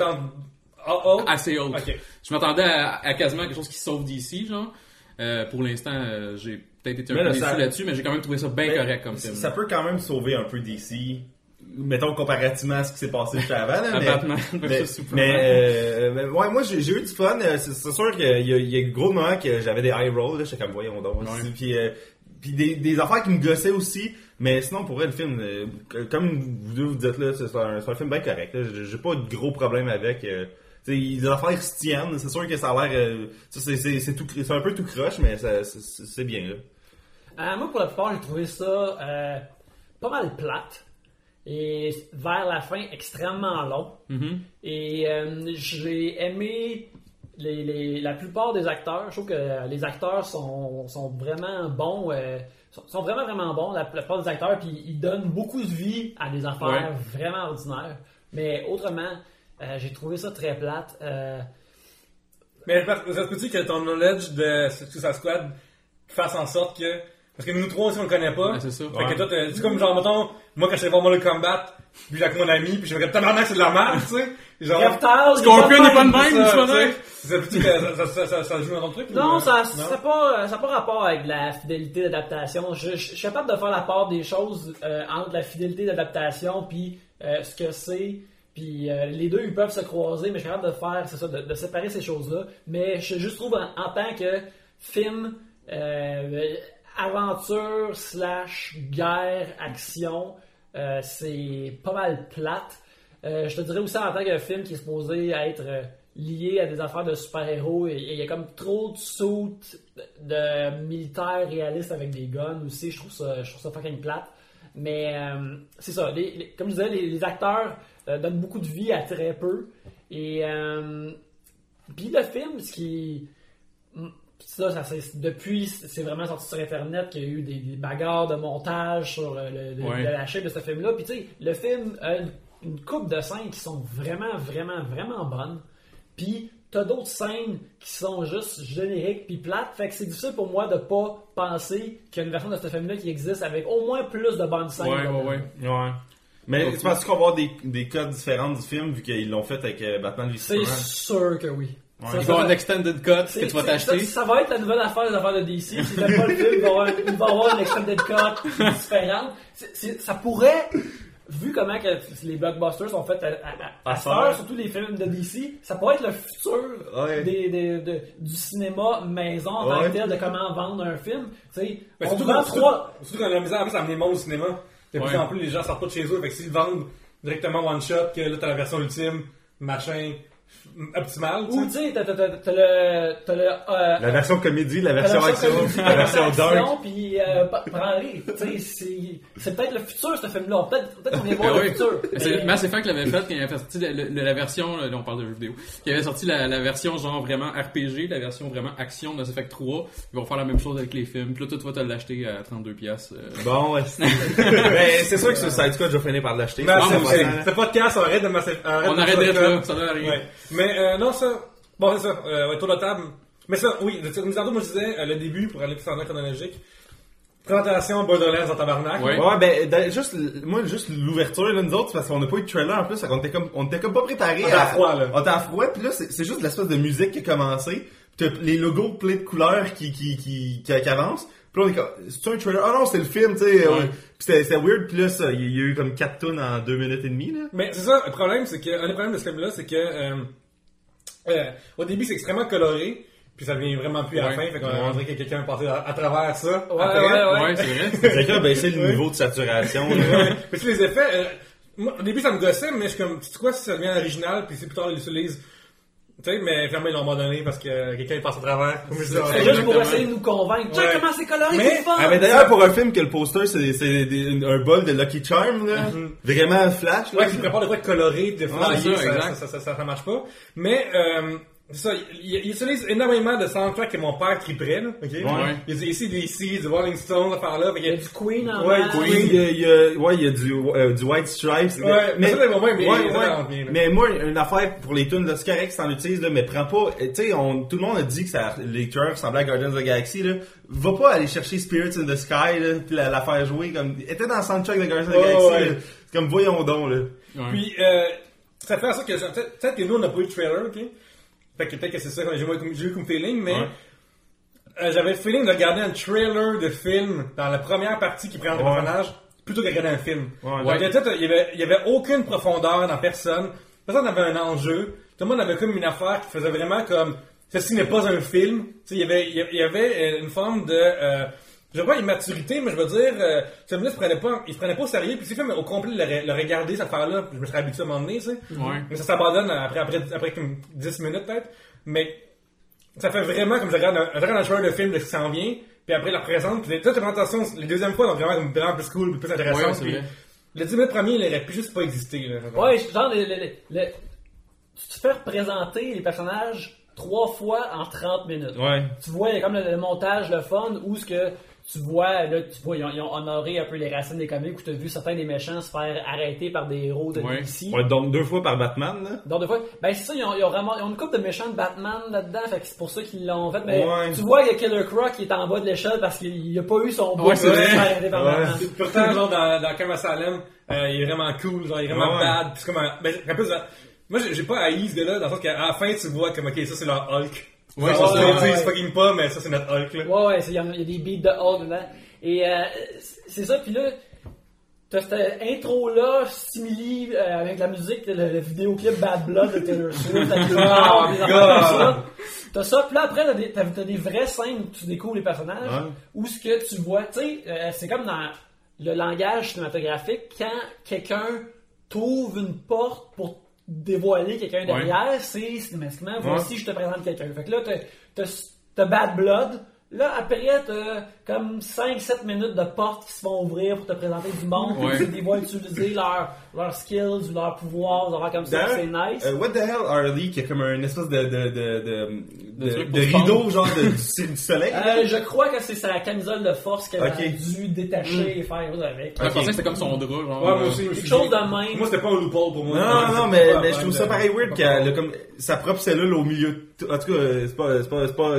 Speaker 1: Oh, oh.
Speaker 2: Assez haute.
Speaker 1: Ok.
Speaker 2: Je m'attendais à, à quasiment quelque chose qui sauve d'ici, genre. Euh, pour l'instant, euh, j'ai peut-être été un
Speaker 4: Mais
Speaker 2: peu
Speaker 4: là,
Speaker 2: déçu
Speaker 4: ça-
Speaker 2: là-dessus, mais j'ai quand même trouvé ça bien correct comme
Speaker 4: ça-
Speaker 2: film.
Speaker 4: Ça peut quand même sauver un peu DC. Mettons comparativement à ce qui s'est passé juste avant. Là, mais,
Speaker 2: Batman (laughs)
Speaker 4: mais, mais, euh, ouais, moi j'ai eu du fun. Euh, C'est sûr qu'il y a, il y a gros moments que j'avais des high rolls. J'étais comme voyons donc.
Speaker 2: Ouais.
Speaker 4: Puis, euh, puis des, des affaires qui me gossaient aussi. Mais sinon, pour vrai, le film, euh, comme vous deux vous dites là, c'est un, un film bien correct. J'ai pas de gros problèmes avec. euh, les affaires se tiennent. C'est sûr que ça a l'air, euh, c'est, un peu tout croche, mais c'est bien là.
Speaker 3: Euh, moi, pour la plupart, j'ai trouvé ça euh, pas mal plate. Et vers la fin, extrêmement long.
Speaker 2: Mhm.
Speaker 3: Et euh, j'ai aimé les, les- la plupart des acteurs. Je trouve que les acteurs sont, sont vraiment bons. euh, sont, sont vraiment, vraiment bons, la, plupart des acteurs. Puis ils donnent beaucoup de vie à des affaires
Speaker 2: Ouais.
Speaker 3: vraiment ordinaires. Mais autrement, euh, j'ai trouvé ça très plate. Euh,
Speaker 1: Mais ça se peut-tu que ton knowledge de Suicide Squad fasse en sorte que. Parce que nous trois aussi on le connaît pas.
Speaker 2: Ouais, c'est ça.
Speaker 1: Fait
Speaker 2: Ouais.
Speaker 1: que toi, t'es- c'est comme genre, mettons, moi quand je vais voir Mortal Kombat, puis j'ai avec mon ami, puis je me dis, tabarnak, c'est de la merde, tu sais. Genre.
Speaker 3: Reptile,
Speaker 2: Scorpion n'est pas de même, tu vois,
Speaker 1: tu sais.
Speaker 2: là.
Speaker 1: Ça peut-tu que ça, ça, ça, ça, ça joue dans ton truc?
Speaker 3: Non,
Speaker 1: ou, euh,
Speaker 3: ça n'a pas, ça a pas rapport avec la fidélité d'adaptation. Je, je- je suis capable de faire la part des choses euh, entre la fidélité d'adaptation puis euh, ce que c'est. Puis euh, les deux, ils peuvent se croiser, mais je suis capable de faire, c'est ça, de, de séparer ces choses-là. Mais je juste trouve en, en tant que film, euh, aventure slash guerre, action, euh, c'est pas mal plate. Euh, je te dirais aussi en tant que film qui est supposé être euh, lié à des affaires de super-héros, il y a comme trop de suits de militaires réalistes avec des guns aussi. Je trouve ça, je trouve ça fucking plate. Mais c'est ça, comme je disais, les, les acteurs donnent beaucoup de vie à très peu. Et puis le film, ce qui. Ça, ça, c'est- depuis, c'est vraiment sorti sur Internet qu'il y a eu des, des bagarres de montage sur le, le- le-
Speaker 2: Ouais.
Speaker 3: de la chaîne de ce film-là. Puis tu sais, le film a une, une coupe de scènes qui sont vraiment, vraiment, vraiment bonnes. Puis t'as d'autres scènes qui sont juste génériques puis plates. Fait que c'est difficile pour moi de pas penser qu'il y a une version de ce film-là qui existe avec au moins plus de bonnes scènes.
Speaker 2: Ouais, ouais, ouais.
Speaker 4: Ouais. Mais tu penses qu'on va avoir des, des codes différents du film vu qu'ils l'ont fait avec euh, Batman v
Speaker 3: C'est
Speaker 4: Superman?
Speaker 3: sûr que oui. Ça,
Speaker 2: Il
Speaker 3: ça
Speaker 2: va avoir un extended cut que tu vas t'acheter.
Speaker 3: Ça, ça va être la nouvelle affaire des affaires de DC. Si t'aimes pas le film, il va avoir, il va y avoir une extended cut c'est- ça pourrait, vu comment que les blockbusters sont faits à, à, à, surtout les films de DC, ça pourrait être le futur
Speaker 4: Ouais.
Speaker 3: des, des- de- du cinéma maison en tant
Speaker 4: Ouais.
Speaker 3: que tel, de comment vendre un film.
Speaker 1: Mais
Speaker 3: on
Speaker 1: surtout,
Speaker 3: vend
Speaker 1: quand,
Speaker 3: trois...
Speaker 1: surtout, surtout quand la misère en plus à amener le monde au cinéma. De plus
Speaker 2: Ouais.
Speaker 1: en plus, les gens sortent pas de chez eux. Fait que s'ils vendent directement one shot, que là t'as la version ultime, machin, optimal, tu
Speaker 3: Ou tu sais, t'as le... T'as le euh,
Speaker 4: La version comédie, la version action, la version dark.
Speaker 3: Puis, euh, prends-les. Tu sais, c'est- peut-être le futur, ce film-là. Peut-être peut-être qu'on est voir
Speaker 2: Ben
Speaker 3: le futur.
Speaker 2: C'est Mass Effect l'avait fait quand il avait sorti la, la- la version, là on parle de jeux vidéo, qui avait sorti la, la version genre vraiment RPG, la version vraiment action de Mass Effect 3. Ils vont faire la même chose avec les films. Puis là, toi, tu vas te l'acheter à 32 pièces.
Speaker 4: Bon, ouais. c'est- (laughs) Ben, c'est sûr que ce Side Squad, je vais finir par l'acheter.
Speaker 1: Mais
Speaker 2: Ah,
Speaker 1: c'est-
Speaker 2: aussi.
Speaker 1: ce podcast, on arrête de masser- arrête
Speaker 2: On
Speaker 1: de
Speaker 2: arrête d'être là, ça rien.
Speaker 1: Ouais. Mais euh, non, ça. Bon, c'est ça. Euh, ouais, tour de table. Mais ça, oui, tantôt, moi je disais, euh, le début, pour aller plus en ordre chronologique. Présentation Borderlands en tabarnak.
Speaker 2: Ouais.
Speaker 4: Ouais, ben, dans- juste, moi, juste l'ouverture, là, nous autres, parce qu'on n'a pas eu de trailer en plus, qu'on était comme, on était comme pas préparés
Speaker 1: On était à froid, là.
Speaker 4: On était à froid, pis là, c'est c'est juste l'espèce de musique qui a commencé, pis t'as les logos pleins de couleurs qui, qui, qui, qui, qui avancent, pis là, on est comme, c'est un trailer? Ah non, c'est le film, tu sais,
Speaker 2: Ouais.
Speaker 4: pis c'était c'était weird, pis là, ça, il y a eu comme 4 tonnes en 2 minutes et demie, là.
Speaker 1: Mais c'est ça, le problème, c'est que, un des problèmes de ce film-là, c'est que, euh, euh, au début, c'est extrêmement coloré, puis ça devient vraiment plus à la fin, fait qu'on
Speaker 4: Ouais.
Speaker 1: dirait que quelqu'un est passé à, à travers ça.
Speaker 3: Ouais,
Speaker 1: après.
Speaker 3: ouais, ouais.
Speaker 2: Ouais, c'est vrai. (laughs)
Speaker 4: Quelqu'un a baissé le niveau de saturation, là.
Speaker 1: Ouais. Mais tu sais, les effets, euh, moi, au début, ça me gossait, mais je suis comme, tu sais quoi, si ça devient original, puis c'est plus tard, ils l'utilisent. Tu sais, mais finalement, ils l'ont abandonné parce que quelqu'un est passé à travers. Comme je disais,
Speaker 3: juste pour essayer de nous convaincre. Tiens,
Speaker 1: Ouais.
Speaker 3: comment c'est coloré,
Speaker 1: Mais-
Speaker 3: c'est fun!
Speaker 4: Ah, mais d'ailleurs, pour un film que le poster, c'est un bol de Lucky Charm, là.
Speaker 1: Mhm.
Speaker 4: Vraiment flash, là.
Speaker 1: Ouais, qui prépare de quoi de coloré, de
Speaker 2: c'est ça,
Speaker 1: ça, ça, ça, ça, ça marche pas. Mais, euh, ça, il, il utilise énormément de soundtrack que mon père triperait, là, ok?
Speaker 2: Ouais.
Speaker 1: Il y a ici, du ici, du Rolling Stone, affaire là,
Speaker 3: Il y a du Queen en
Speaker 1: Ouais. Queen.
Speaker 4: Il y a, il y a- ouais, il y a du, euh, du White Stripes.
Speaker 1: Ouais, mais ça, moment, mais-
Speaker 4: ouais,
Speaker 1: ça,
Speaker 4: ouais.
Speaker 1: ça bien,
Speaker 4: mais moi, une affaire pour les tunes, là, c'est correct si t'en utilises, là, mais prends pas, euh, tu sais, on, tout le monde a dit que ça, les tueurs ressemblaient à Guardians of the Galaxy, là. Va pas aller chercher Spirits in the Sky, là, pis la, la faire jouer comme, était dans le soundtrack de Guardians of the
Speaker 1: Ouais,
Speaker 4: Galaxy,
Speaker 1: ouais.
Speaker 4: là. C'est comme, voyons donc, là.
Speaker 2: Ouais.
Speaker 1: Puis, euh, ça fait en sorte que, peut-être peut-être que nous, on n'a pas eu de trailer, ok? Fait que peut-être que c'est ça que j'ai eu, comme feeling, mais
Speaker 4: Ouais.
Speaker 1: euh, j'avais le feeling de regarder un trailer de film dans la première partie qui présente le personnage plutôt que de regarder un film. Donc, il y avait- il y avait, aucune profondeur dans personne. Personne n'avait un enjeu. Tout le monde avait comme une affaire qui faisait vraiment comme ceci n'est pas un film. Tu sais, il y avait, il y avait- il y avait euh, une forme de euh, je veux pas immaturité, mais je veux dire, euh, ce film-là, il se prenait pas, il se prenait pas au sérieux, puis si le film au complet le, le regardé, cette affaire-là, je me serais habitué à un moment donné, tu sais.
Speaker 2: Ouais.
Speaker 1: Mais ça s'abandonne après, après, après comme 10 minutes peut-être. Mais ça fait vraiment comme je regarde un, je regarde un de film de ce qui s'en vient, puis après la présente, puis toute la présentation, les deuxièmes fois, donc vraiment, vraiment plus cool, plus intéressant.
Speaker 2: Ouais, c'est
Speaker 1: le 10 minutes premier, il aurait pu juste pas exister. Là,
Speaker 3: Ouais, genre, le, le- le- le- tu te fais représenter les personnages trois fois en 30 minutes.
Speaker 4: Ouais.
Speaker 3: Tu vois, il y a comme le, le montage, le fun, où ce que tu vois, là, tu vois, ils ont, ils ont honoré un peu les racines des comics, où tu as vu certains des méchants se faire arrêter par des héros de
Speaker 2: Ouais.
Speaker 3: DC.
Speaker 4: Ouais, donc deux fois par Batman, là.
Speaker 3: Donc, des fois, ben, c'est ça, ils ont, ils ont vraiment, ils ont une couple de méchants de Batman là-dedans, fait que c'est pour ça qu'ils l'ont fait. Mais
Speaker 4: Ouais.
Speaker 3: tu vois, il y a Killer Croc qui est en bas de l'échelle parce qu'il a pas eu son bout
Speaker 2: Ouais, c'est
Speaker 3: de se
Speaker 2: vrai.
Speaker 3: faire arrêter par
Speaker 4: Ouais.
Speaker 3: Batman.
Speaker 1: Puis Pourtant, genre, dans, dans Kama Salem, euh, il est vraiment cool, genre, il est vraiment
Speaker 4: Ouais.
Speaker 1: bad. C'est comme un. Ben, en plus, moi, j'ai j'ai pas haï ce gars-là, dans le sens qu'à la fin, tu vois comme, ok, ça c'est leur Hulk.
Speaker 2: Ouais,
Speaker 3: ça. Ouais, ouais.
Speaker 1: fucking pas, mais ça c'est notre Hulk, là.
Speaker 3: Ouais, ouais, il y, a il y a des beats de Hulk dedans. Et euh, c'est- ça, puis là, t'as cette intro-là, simili euh, avec la musique, le, le vidéoclip Bad Blood de Taylor Swift, avec les morts, des ça. T'as ça, puis là après, t'as des, t'as, t'as des vraies scènes où tu découvres les personnages,
Speaker 4: Ouais.
Speaker 3: où ce que tu vois, tu sais, euh, c'est comme dans le langage cinématographique, quand quelqu'un t'ouvre une porte pour dévoiler quelqu'un derrière, c'est systématiquement, voici je te présente quelqu'un. Fait que là, t'as Bad Blood, là après, t'as comme 5-7 minutes de portes qui se vont ouvrir pour te présenter du monde,
Speaker 2: Ouais.
Speaker 3: puis ils vont utiliser leurs leurs skills ou leurs pouvoirs, des affaires comme ça, c'est nice.
Speaker 4: Euh, what the hell, Harley, qui a comme un espèce de, de, de, de, rideau, genre, de, du, du soleil.
Speaker 3: Euh, je crois que c'est sa camisole de force qu'elle a dû détacher et faire chose avec.
Speaker 2: Je pensais que c'était comme son drap, genre.
Speaker 1: Ouais, moi
Speaker 2: euh,
Speaker 1: aussi,
Speaker 3: Quelque chose
Speaker 1: dit-
Speaker 3: de même.
Speaker 1: Moi, c'était pas un loophole pour moi.
Speaker 4: Non, non, non, mais, mais je trouve ça pareil weird qu'elle a comme sa propre cellule au milieu. de tout- En tout cas, c'est pas, c'est pas, c'est pas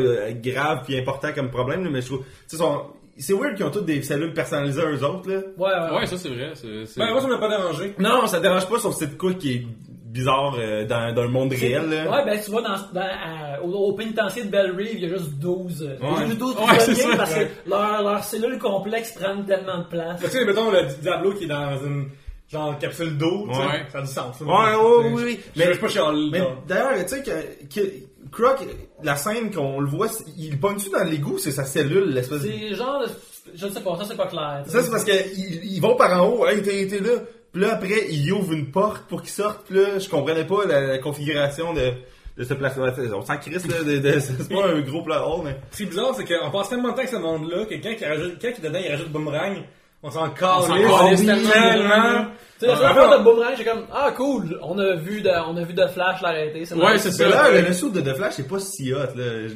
Speaker 4: grave puis important comme problème, mais je trouve. Tu sais, son- C'est weird qu'ils ont toutes des cellules personnalisées eux autres, là.
Speaker 3: Ouais, ouais, ouais.
Speaker 2: Ça c'est vrai. c'est- c'est-
Speaker 1: Ben, moi, ça m'a pas dérangé.
Speaker 4: Non, ça dérange pas, sauf que c'est de quoi qui est bizarre euh, dans, dans le monde réel, là.
Speaker 3: Ouais, ben tu vois, dans, dans, à- au, au pénitencier de Belle Rive, il y a juste 12, euh, il y a
Speaker 4: Ouais.
Speaker 3: juste 12
Speaker 2: Ouais, c'est
Speaker 3: prisonniers
Speaker 2: ça,
Speaker 3: parce
Speaker 1: ouais.
Speaker 3: que leurs leurs cellules complexes prennent tellement de place.
Speaker 1: Tu sais, mettons, le Diablo qui est dans une, genre, capsule d'eau, tu sais,
Speaker 4: Ouais.
Speaker 1: ça a du sens.
Speaker 4: Ouais, ouais, oui, oui.
Speaker 1: Mais je
Speaker 4: Mais-
Speaker 1: suis pas chialé.
Speaker 4: Mais
Speaker 1: non.
Speaker 4: d'ailleurs, tu sais que, que Croc, la scène qu'on le voit, il pogne-tu dans l'égout, c'est sa cellule, l'espèce de...
Speaker 3: C'est genre, de- je ne sais pas, ça c'est pas clair.
Speaker 4: Ça, c'est parce qu'ils ils vont par en haut, hey, t'es t'es là. Puis là, après, ils ouvrent une porte pour qu'ils sortent. Puis là, je comprenais pas la, la configuration de, de ce placement. On s'en crisse, là. De, de- c'est pas un gros plat hole, mais.
Speaker 1: Ce qui est bizarre, c'est qu'on passe tellement de temps avec ce monde-là que quand il rajoute, quand il dedans, il rajoute boomerang, on s'en calisse. oui,
Speaker 2: tellement.
Speaker 3: Tu sais, la
Speaker 1: Ah,
Speaker 3: seule
Speaker 1: ah,
Speaker 3: de Boomerang, j'ai comme, ah cool, on a vu de, on a vu de Flash l'arrêter. c'est
Speaker 2: Ouais, c'est ça.
Speaker 4: Là,
Speaker 2: ouais.
Speaker 4: le saut de The Flash, c'est pas si hot, là.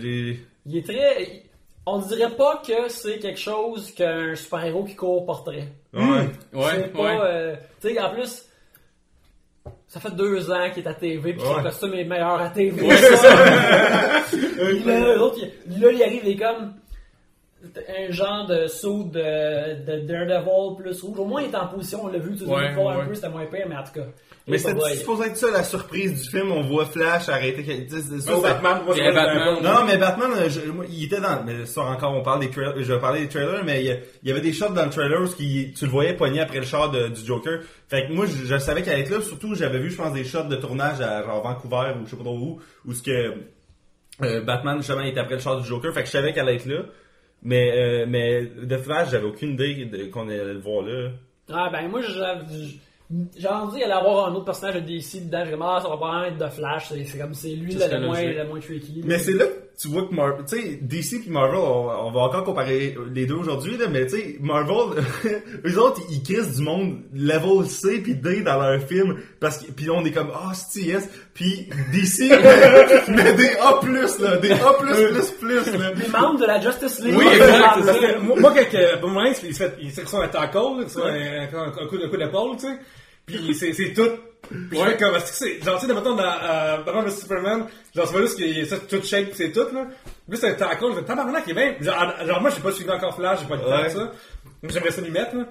Speaker 3: Il est très, on dirait pas que c'est quelque chose qu'un super-héros qui court porterait.
Speaker 4: Ouais.
Speaker 2: Ouais,
Speaker 3: c'est pas,
Speaker 2: ouais.
Speaker 3: euh, tu sais, en plus, ça fait deux ans qu'il est à TV, puis son
Speaker 4: Ouais.
Speaker 3: costume est meilleur à TV.
Speaker 2: Ouais, ça. (laughs)
Speaker 3: L'autre, là, il arrive, il est comme un genre de saut de, de Daredevil plus rouge. Au moins, il est en position, on l'a vu, tu
Speaker 2: Ouais,
Speaker 3: voir un
Speaker 2: ouais.
Speaker 3: peu, c'était moins pire, mais en tout cas.
Speaker 4: Mais c'était supposé être ça la surprise du film. On voit Flash arrêter. ça,
Speaker 1: Batman, moi,
Speaker 2: Batman.
Speaker 1: un
Speaker 4: Non, mais Batman, euh, je- moi, il était dans. Mais ça encore, on parle des trailers. Je vais parler des trailers, mais il y, a- il y avait des shots dans le trailer où qui, tu le voyais pogner après le char de- du Joker. Fait que moi, je, je savais qu'elle allait être là. Surtout, j'avais vu, je pense, des shots de tournage à genre Vancouver ou je sais pas trop où, où ce que euh, Batman justement était après le char du Joker. Fait que je savais qu'elle allait être là. Mais euh, mais de Flash, j'avais aucune idée de- qu'on allait le voir là.
Speaker 3: Ah, ben, moi, j'avais j'ai envie d'aller avoir un autre personnage de DC dedans. J'ai ah, ça va pas être de Flash. C'est c'est comme, c'est lui
Speaker 2: Ce
Speaker 3: le, moins, le moins tricky.
Speaker 4: Mais c'est là tu vois que Marvel, tu sais, DC puis Marvel, on, on va encore comparer les deux aujourd'hui, là, mais tu sais, Marvel, eux autres, ils crissent du monde level C puis D dans leur film, parce que, puis on est comme, ah, c'est yes, puis DC, mais des A+, là, des A+++, là.
Speaker 3: Les membres de la Justice League.
Speaker 2: Oui, exact,
Speaker 1: Parce que moi, moi, quand euh, Boomerang, il se fait, il se reçoit un tackle, là, tu vois, un, un, un coup, un coup d'épaule, tu sais. Puis c'est, c'est tout. Puis je fais comme, c'est, genre, tu sais, mettons, dans, euh, Batman vs Superman, genre, c'est pas juste qu'il y a ça, tout shake pis c'est tout, là. Puis c'est un tackle, je fais, tabarnak, il est bien. Genre, moi, j'ai pas suivi encore Flash, j'ai pas de temps
Speaker 4: Ouais.
Speaker 1: ça. J'aimerais ça lui mettre, là.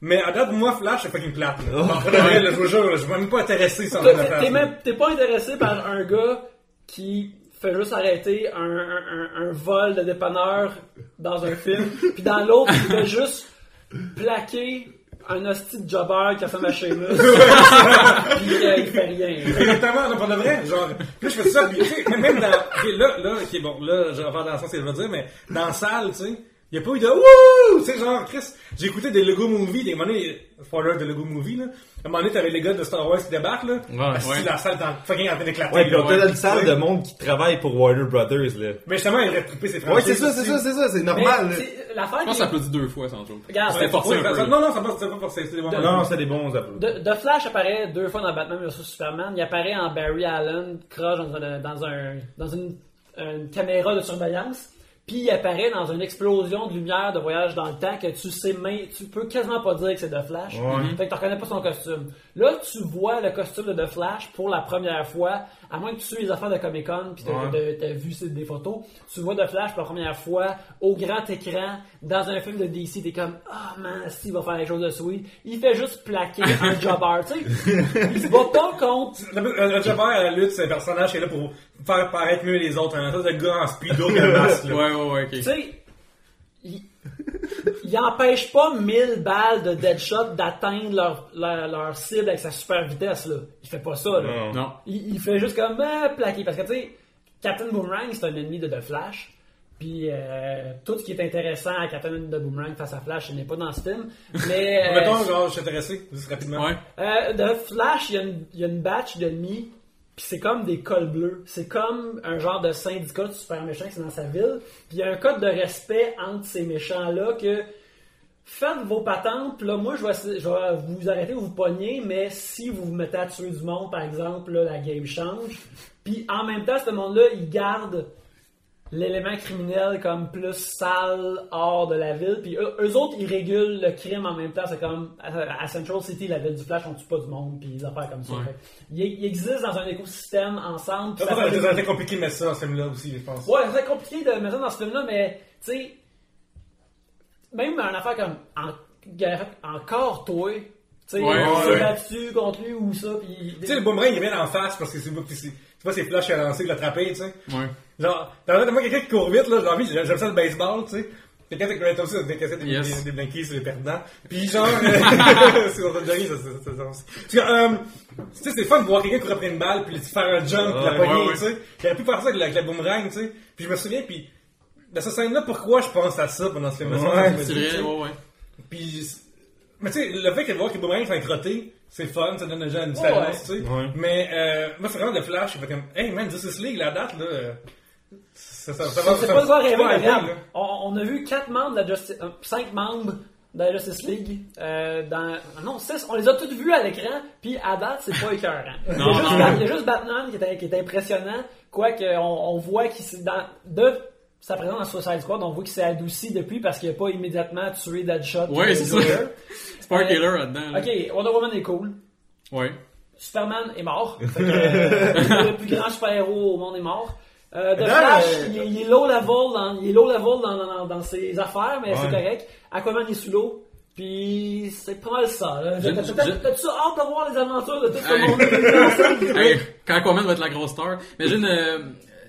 Speaker 1: Mais à date, moi, Flash, c'est fucking plate, là. Là, je vous jure, je suis même pas intéressé sans
Speaker 3: T'es- pas intéressé par un gars qui fait juste arrêter un, un, un- un vol de dépanneur dans un film, puis dans l'autre, il fait juste plaquer un hostie de jobber qui a fait ma Sheamus, puis euh, il fait rien.
Speaker 1: Exactement, non, pour de vrai. Genre, là, je fais ça, puis, tu sais, même dans, là, là, ok, bon, là, je vais faire dans le sens que je veux dire, mais dans la salle, tu sais, Il y a pas eu de wouh! Tu sais, genre, Chris, j'ai écouté des Lego Movie, des monnaie, spoiler de Lego Movie, là. À un moment donné, t'avais les gars de Star Wars qui débarquent, là.
Speaker 2: Ouais,
Speaker 1: Assis
Speaker 2: ouais.
Speaker 1: dans la salle, dans fucking en train d'éclater.
Speaker 4: Ouais, puis
Speaker 1: là.
Speaker 4: on dans une salle
Speaker 1: Ouais.
Speaker 4: de monde qui travaille pour Warner Brothers, là.
Speaker 1: Mais justement, il aurait trippé ses
Speaker 4: Ouais,
Speaker 1: franchises.
Speaker 4: c'est ça, c'est ça, c'est ça, c'est normal, là.
Speaker 3: l'affaire
Speaker 2: Je pense que ça applaudit deux fois sans joke.
Speaker 3: Regarde,
Speaker 2: C'était forcé
Speaker 1: Non, non, ça passe, c'est pas forcé, des bons
Speaker 4: Non, c'est des bons applaudissements.
Speaker 3: De, de Flash apparaît deux fois dans Batman vs Superman. Il apparaît en Barry Allen, croche dans, un- dans, un, dans une, une caméra de surveillance. Puis il apparaît dans une explosion de lumière de voyage dans le temps que tu sais même, tu peux quasiment pas dire que c'est de Flash.
Speaker 4: Ouais.
Speaker 3: Fait que tu reconnais pas son costume. Là, tu vois le costume de The Flash pour la première fois, à moins que tu suis les affaires de Comic Con puis t'as
Speaker 4: Ouais.
Speaker 3: vu des photos, tu vois The Flash pour la première fois au grand écran dans un film de DC. T'es comme ah man, si il va faire quelque chose de sweet. Il fait juste plaquer un (laughs) jobber, tu sais. Il se bat pas contre
Speaker 1: Le, le, le Jobber à la lutte, c'est un personnage qui est là pour faire paraître mieux les autres. Un espèce de gars en speedo qui a le masque, là.
Speaker 2: Ouais, ouais, ouais, ok.
Speaker 3: Tu sais, il, il empêche pas 1000 balles de Deadshot d'atteindre leur, leur, leur cible avec sa super vitesse, là. Il fait pas ça, là.
Speaker 4: Non.
Speaker 2: Non.
Speaker 3: Il, il fait juste comme euh, plaquer. Parce que, tu sais, Captain Boomerang, c'est un ennemi de The Flash. Puis, euh, tout ce qui est intéressant à Captain de Boomerang face à Flash, ce n'est pas dans ce film. Mais, (laughs) euh,
Speaker 1: Mettons, genre, je suis intéressé, juste rapidement.
Speaker 2: Ouais.
Speaker 3: euh, de Flash, il y a une, il y a une batch d'ennemis, puis c'est comme des cols bleus. C'est comme un genre de syndicat de super méchants qui c'est dans sa ville. Puis il y a un code de respect entre ces méchants-là que faites vos patentes, là, moi, je vais, je vais vous arrêter ou vous pogner, mais si vous vous mettez à tuer du monde, par exemple, là, la game change. Puis en même temps, ce monde-là, il garde l'élément criminel comme plus sale hors de la ville. Puis eux, eux autres, ils régulent le crime en même temps. C'est comme à, Central City, la ville du Flash, on tue pas du monde, puis des affaires comme ça.
Speaker 2: Ouais.
Speaker 3: Fait que ils, ils existent dans un écosystème ensemble.
Speaker 1: Ça,
Speaker 3: ça
Speaker 1: compliqué de mettre ça dans ce film-là aussi, je pense.
Speaker 3: Ouais, c'est compliqué de mettre ça dans ce film-là, mais tu sais, même une affaire comme en- encore toi, tu sais,
Speaker 2: Ouais,
Speaker 4: ouais.
Speaker 3: là-dessus contre lui ou ça, puis.
Speaker 1: Tu sais, le boomerang, il vient en face parce que c'est c'est pas ses flashs qui a lancé, qui l'a attrapé, tu sais.
Speaker 2: Ouais.
Speaker 1: Genre, t'as de moi quelqu'un qui court vite, là, j'ai envie, j'aime ça le baseball, tu sais. Quelqu'un qui met aussi des cassettes
Speaker 2: Yes.
Speaker 1: des, des blinkies sur les perdants. Puis genre, (laughs) c'est dans Jerry, ça, ça, ça, ça, ça. Parce que, euh, tu sais, c'est fun de voir quelqu'un courir après une balle, puis faire un jump, puis la pogner, tu sais. Il aurait pu faire ça avec la, avec la boomerang, tu sais. Puis je me souviens, puis, dans cette scène-là, pourquoi je pense à ça pendant ce film-là?
Speaker 4: Ouais,
Speaker 2: C'est
Speaker 1: tu
Speaker 2: vrai, ouais, ouais.
Speaker 1: Puis, mais tu sais, le fait que de voir que les boomerangs sont crottés, c'est fun, ça donne déjà une
Speaker 3: Ouais.
Speaker 1: différence, tu sais.
Speaker 4: Ouais.
Speaker 1: Mais, euh, moi, c'est vraiment le flash, fait comme, hey man, Justice League, la date, là, euh, ça, ça, ça,
Speaker 3: C'est
Speaker 1: ça-
Speaker 3: pas
Speaker 1: ça
Speaker 3: rêver, regarde, on, on a vu 4 membres de la Justice, 5 membres de la Justice League, euh, dans, non, 6, on les a tous vus à l'écran, puis à date, c'est pas écœurant. (laughs) Il y a juste, il y a juste Batman qui est, qui est impressionnant, quoique on, on voit qu'il s'est dans, de sa présence dans Suicide Squad, on voit qu'il s'est adouci depuis parce qu'il a pas immédiatement tué Deadshot.
Speaker 2: Ouais, c'est ça. Spark
Speaker 3: Euh,
Speaker 2: là-dedans. là.
Speaker 3: Ok, Wonder Woman est cool.
Speaker 2: Ouais.
Speaker 3: Superman est mort. (laughs) Fait que, euh, le plus grand super-héros au monde est mort. Euh, The
Speaker 4: Non,
Speaker 3: Flash, il, est, il est low level dans, il est low level dans, dans, dans ses affaires, mais c'est correct. Aquaman est sous l'eau. Puis c'est pas mal ça. T'as-tu hâte de voir les aventures de tout monde-là (laughs) ensemble?
Speaker 2: Hey, quand Aquaman va être la grosse star. Mais j'ai une, euh,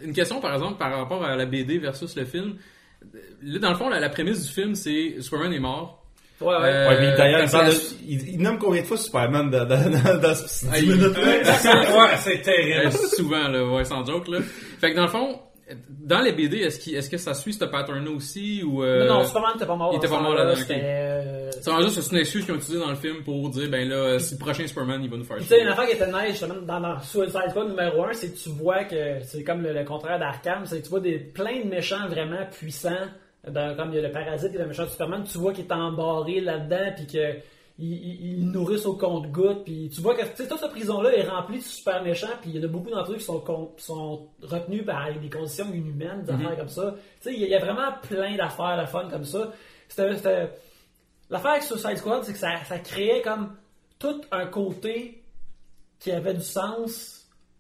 Speaker 2: une question par exemple par rapport à la BD versus le film. Là, dans le fond, la, la prémisse du film, c'est Superman est mort.
Speaker 3: Ouais, ouais.
Speaker 2: Euh,
Speaker 4: Ouais, mais d'ailleurs, il, parle de- il, il nomme combien de fois Superman dans, dans, dans, dans ce 10
Speaker 2: Hey,
Speaker 4: minutes (laughs)
Speaker 1: Ouais, c'est- ouais, c'est
Speaker 2: Euh,
Speaker 1: terrible.
Speaker 2: souvent, là, ouais, sans joke, là. Fait que dans le fond, dans les BD, est-ce, qu'il- est-ce que ça suit ce pattern-là aussi, ou, euh,
Speaker 3: Non, non, Superman était pas mort.
Speaker 2: il était pas mort là-dedans,
Speaker 3: euh,
Speaker 2: c'est vraiment juste une excuse qu'ils ont utilisée dans le film pour dire, ben là, si le prochain Superman, il va nous faire
Speaker 3: Puis tu sais, une affaire qui était nice justement dans, dans Suicide Squad numéro 1, c'est que tu vois que c'est comme le, le contraire d'Arkham, c'est que tu vois des, plein de méchants vraiment puissants, dans- comme il y a le parasite et le méchant de Superman, tu vois qu'il est embarré là-dedans, puis que ils il, il nourrissent au compte-goutte, puis tu vois que toute cette prison-là est remplie de super méchants, puis il y en a beaucoup d'entre eux qui sont, sont retenus par des conditions inhumaines, des affaires comme ça. Tu sais, il y, a- vraiment plein d'affaires, de fun comme ça. C'était- c'était- L'affaire avec Suicide Squad, c'est que ça, ça créait comme tout un côté qui avait du sens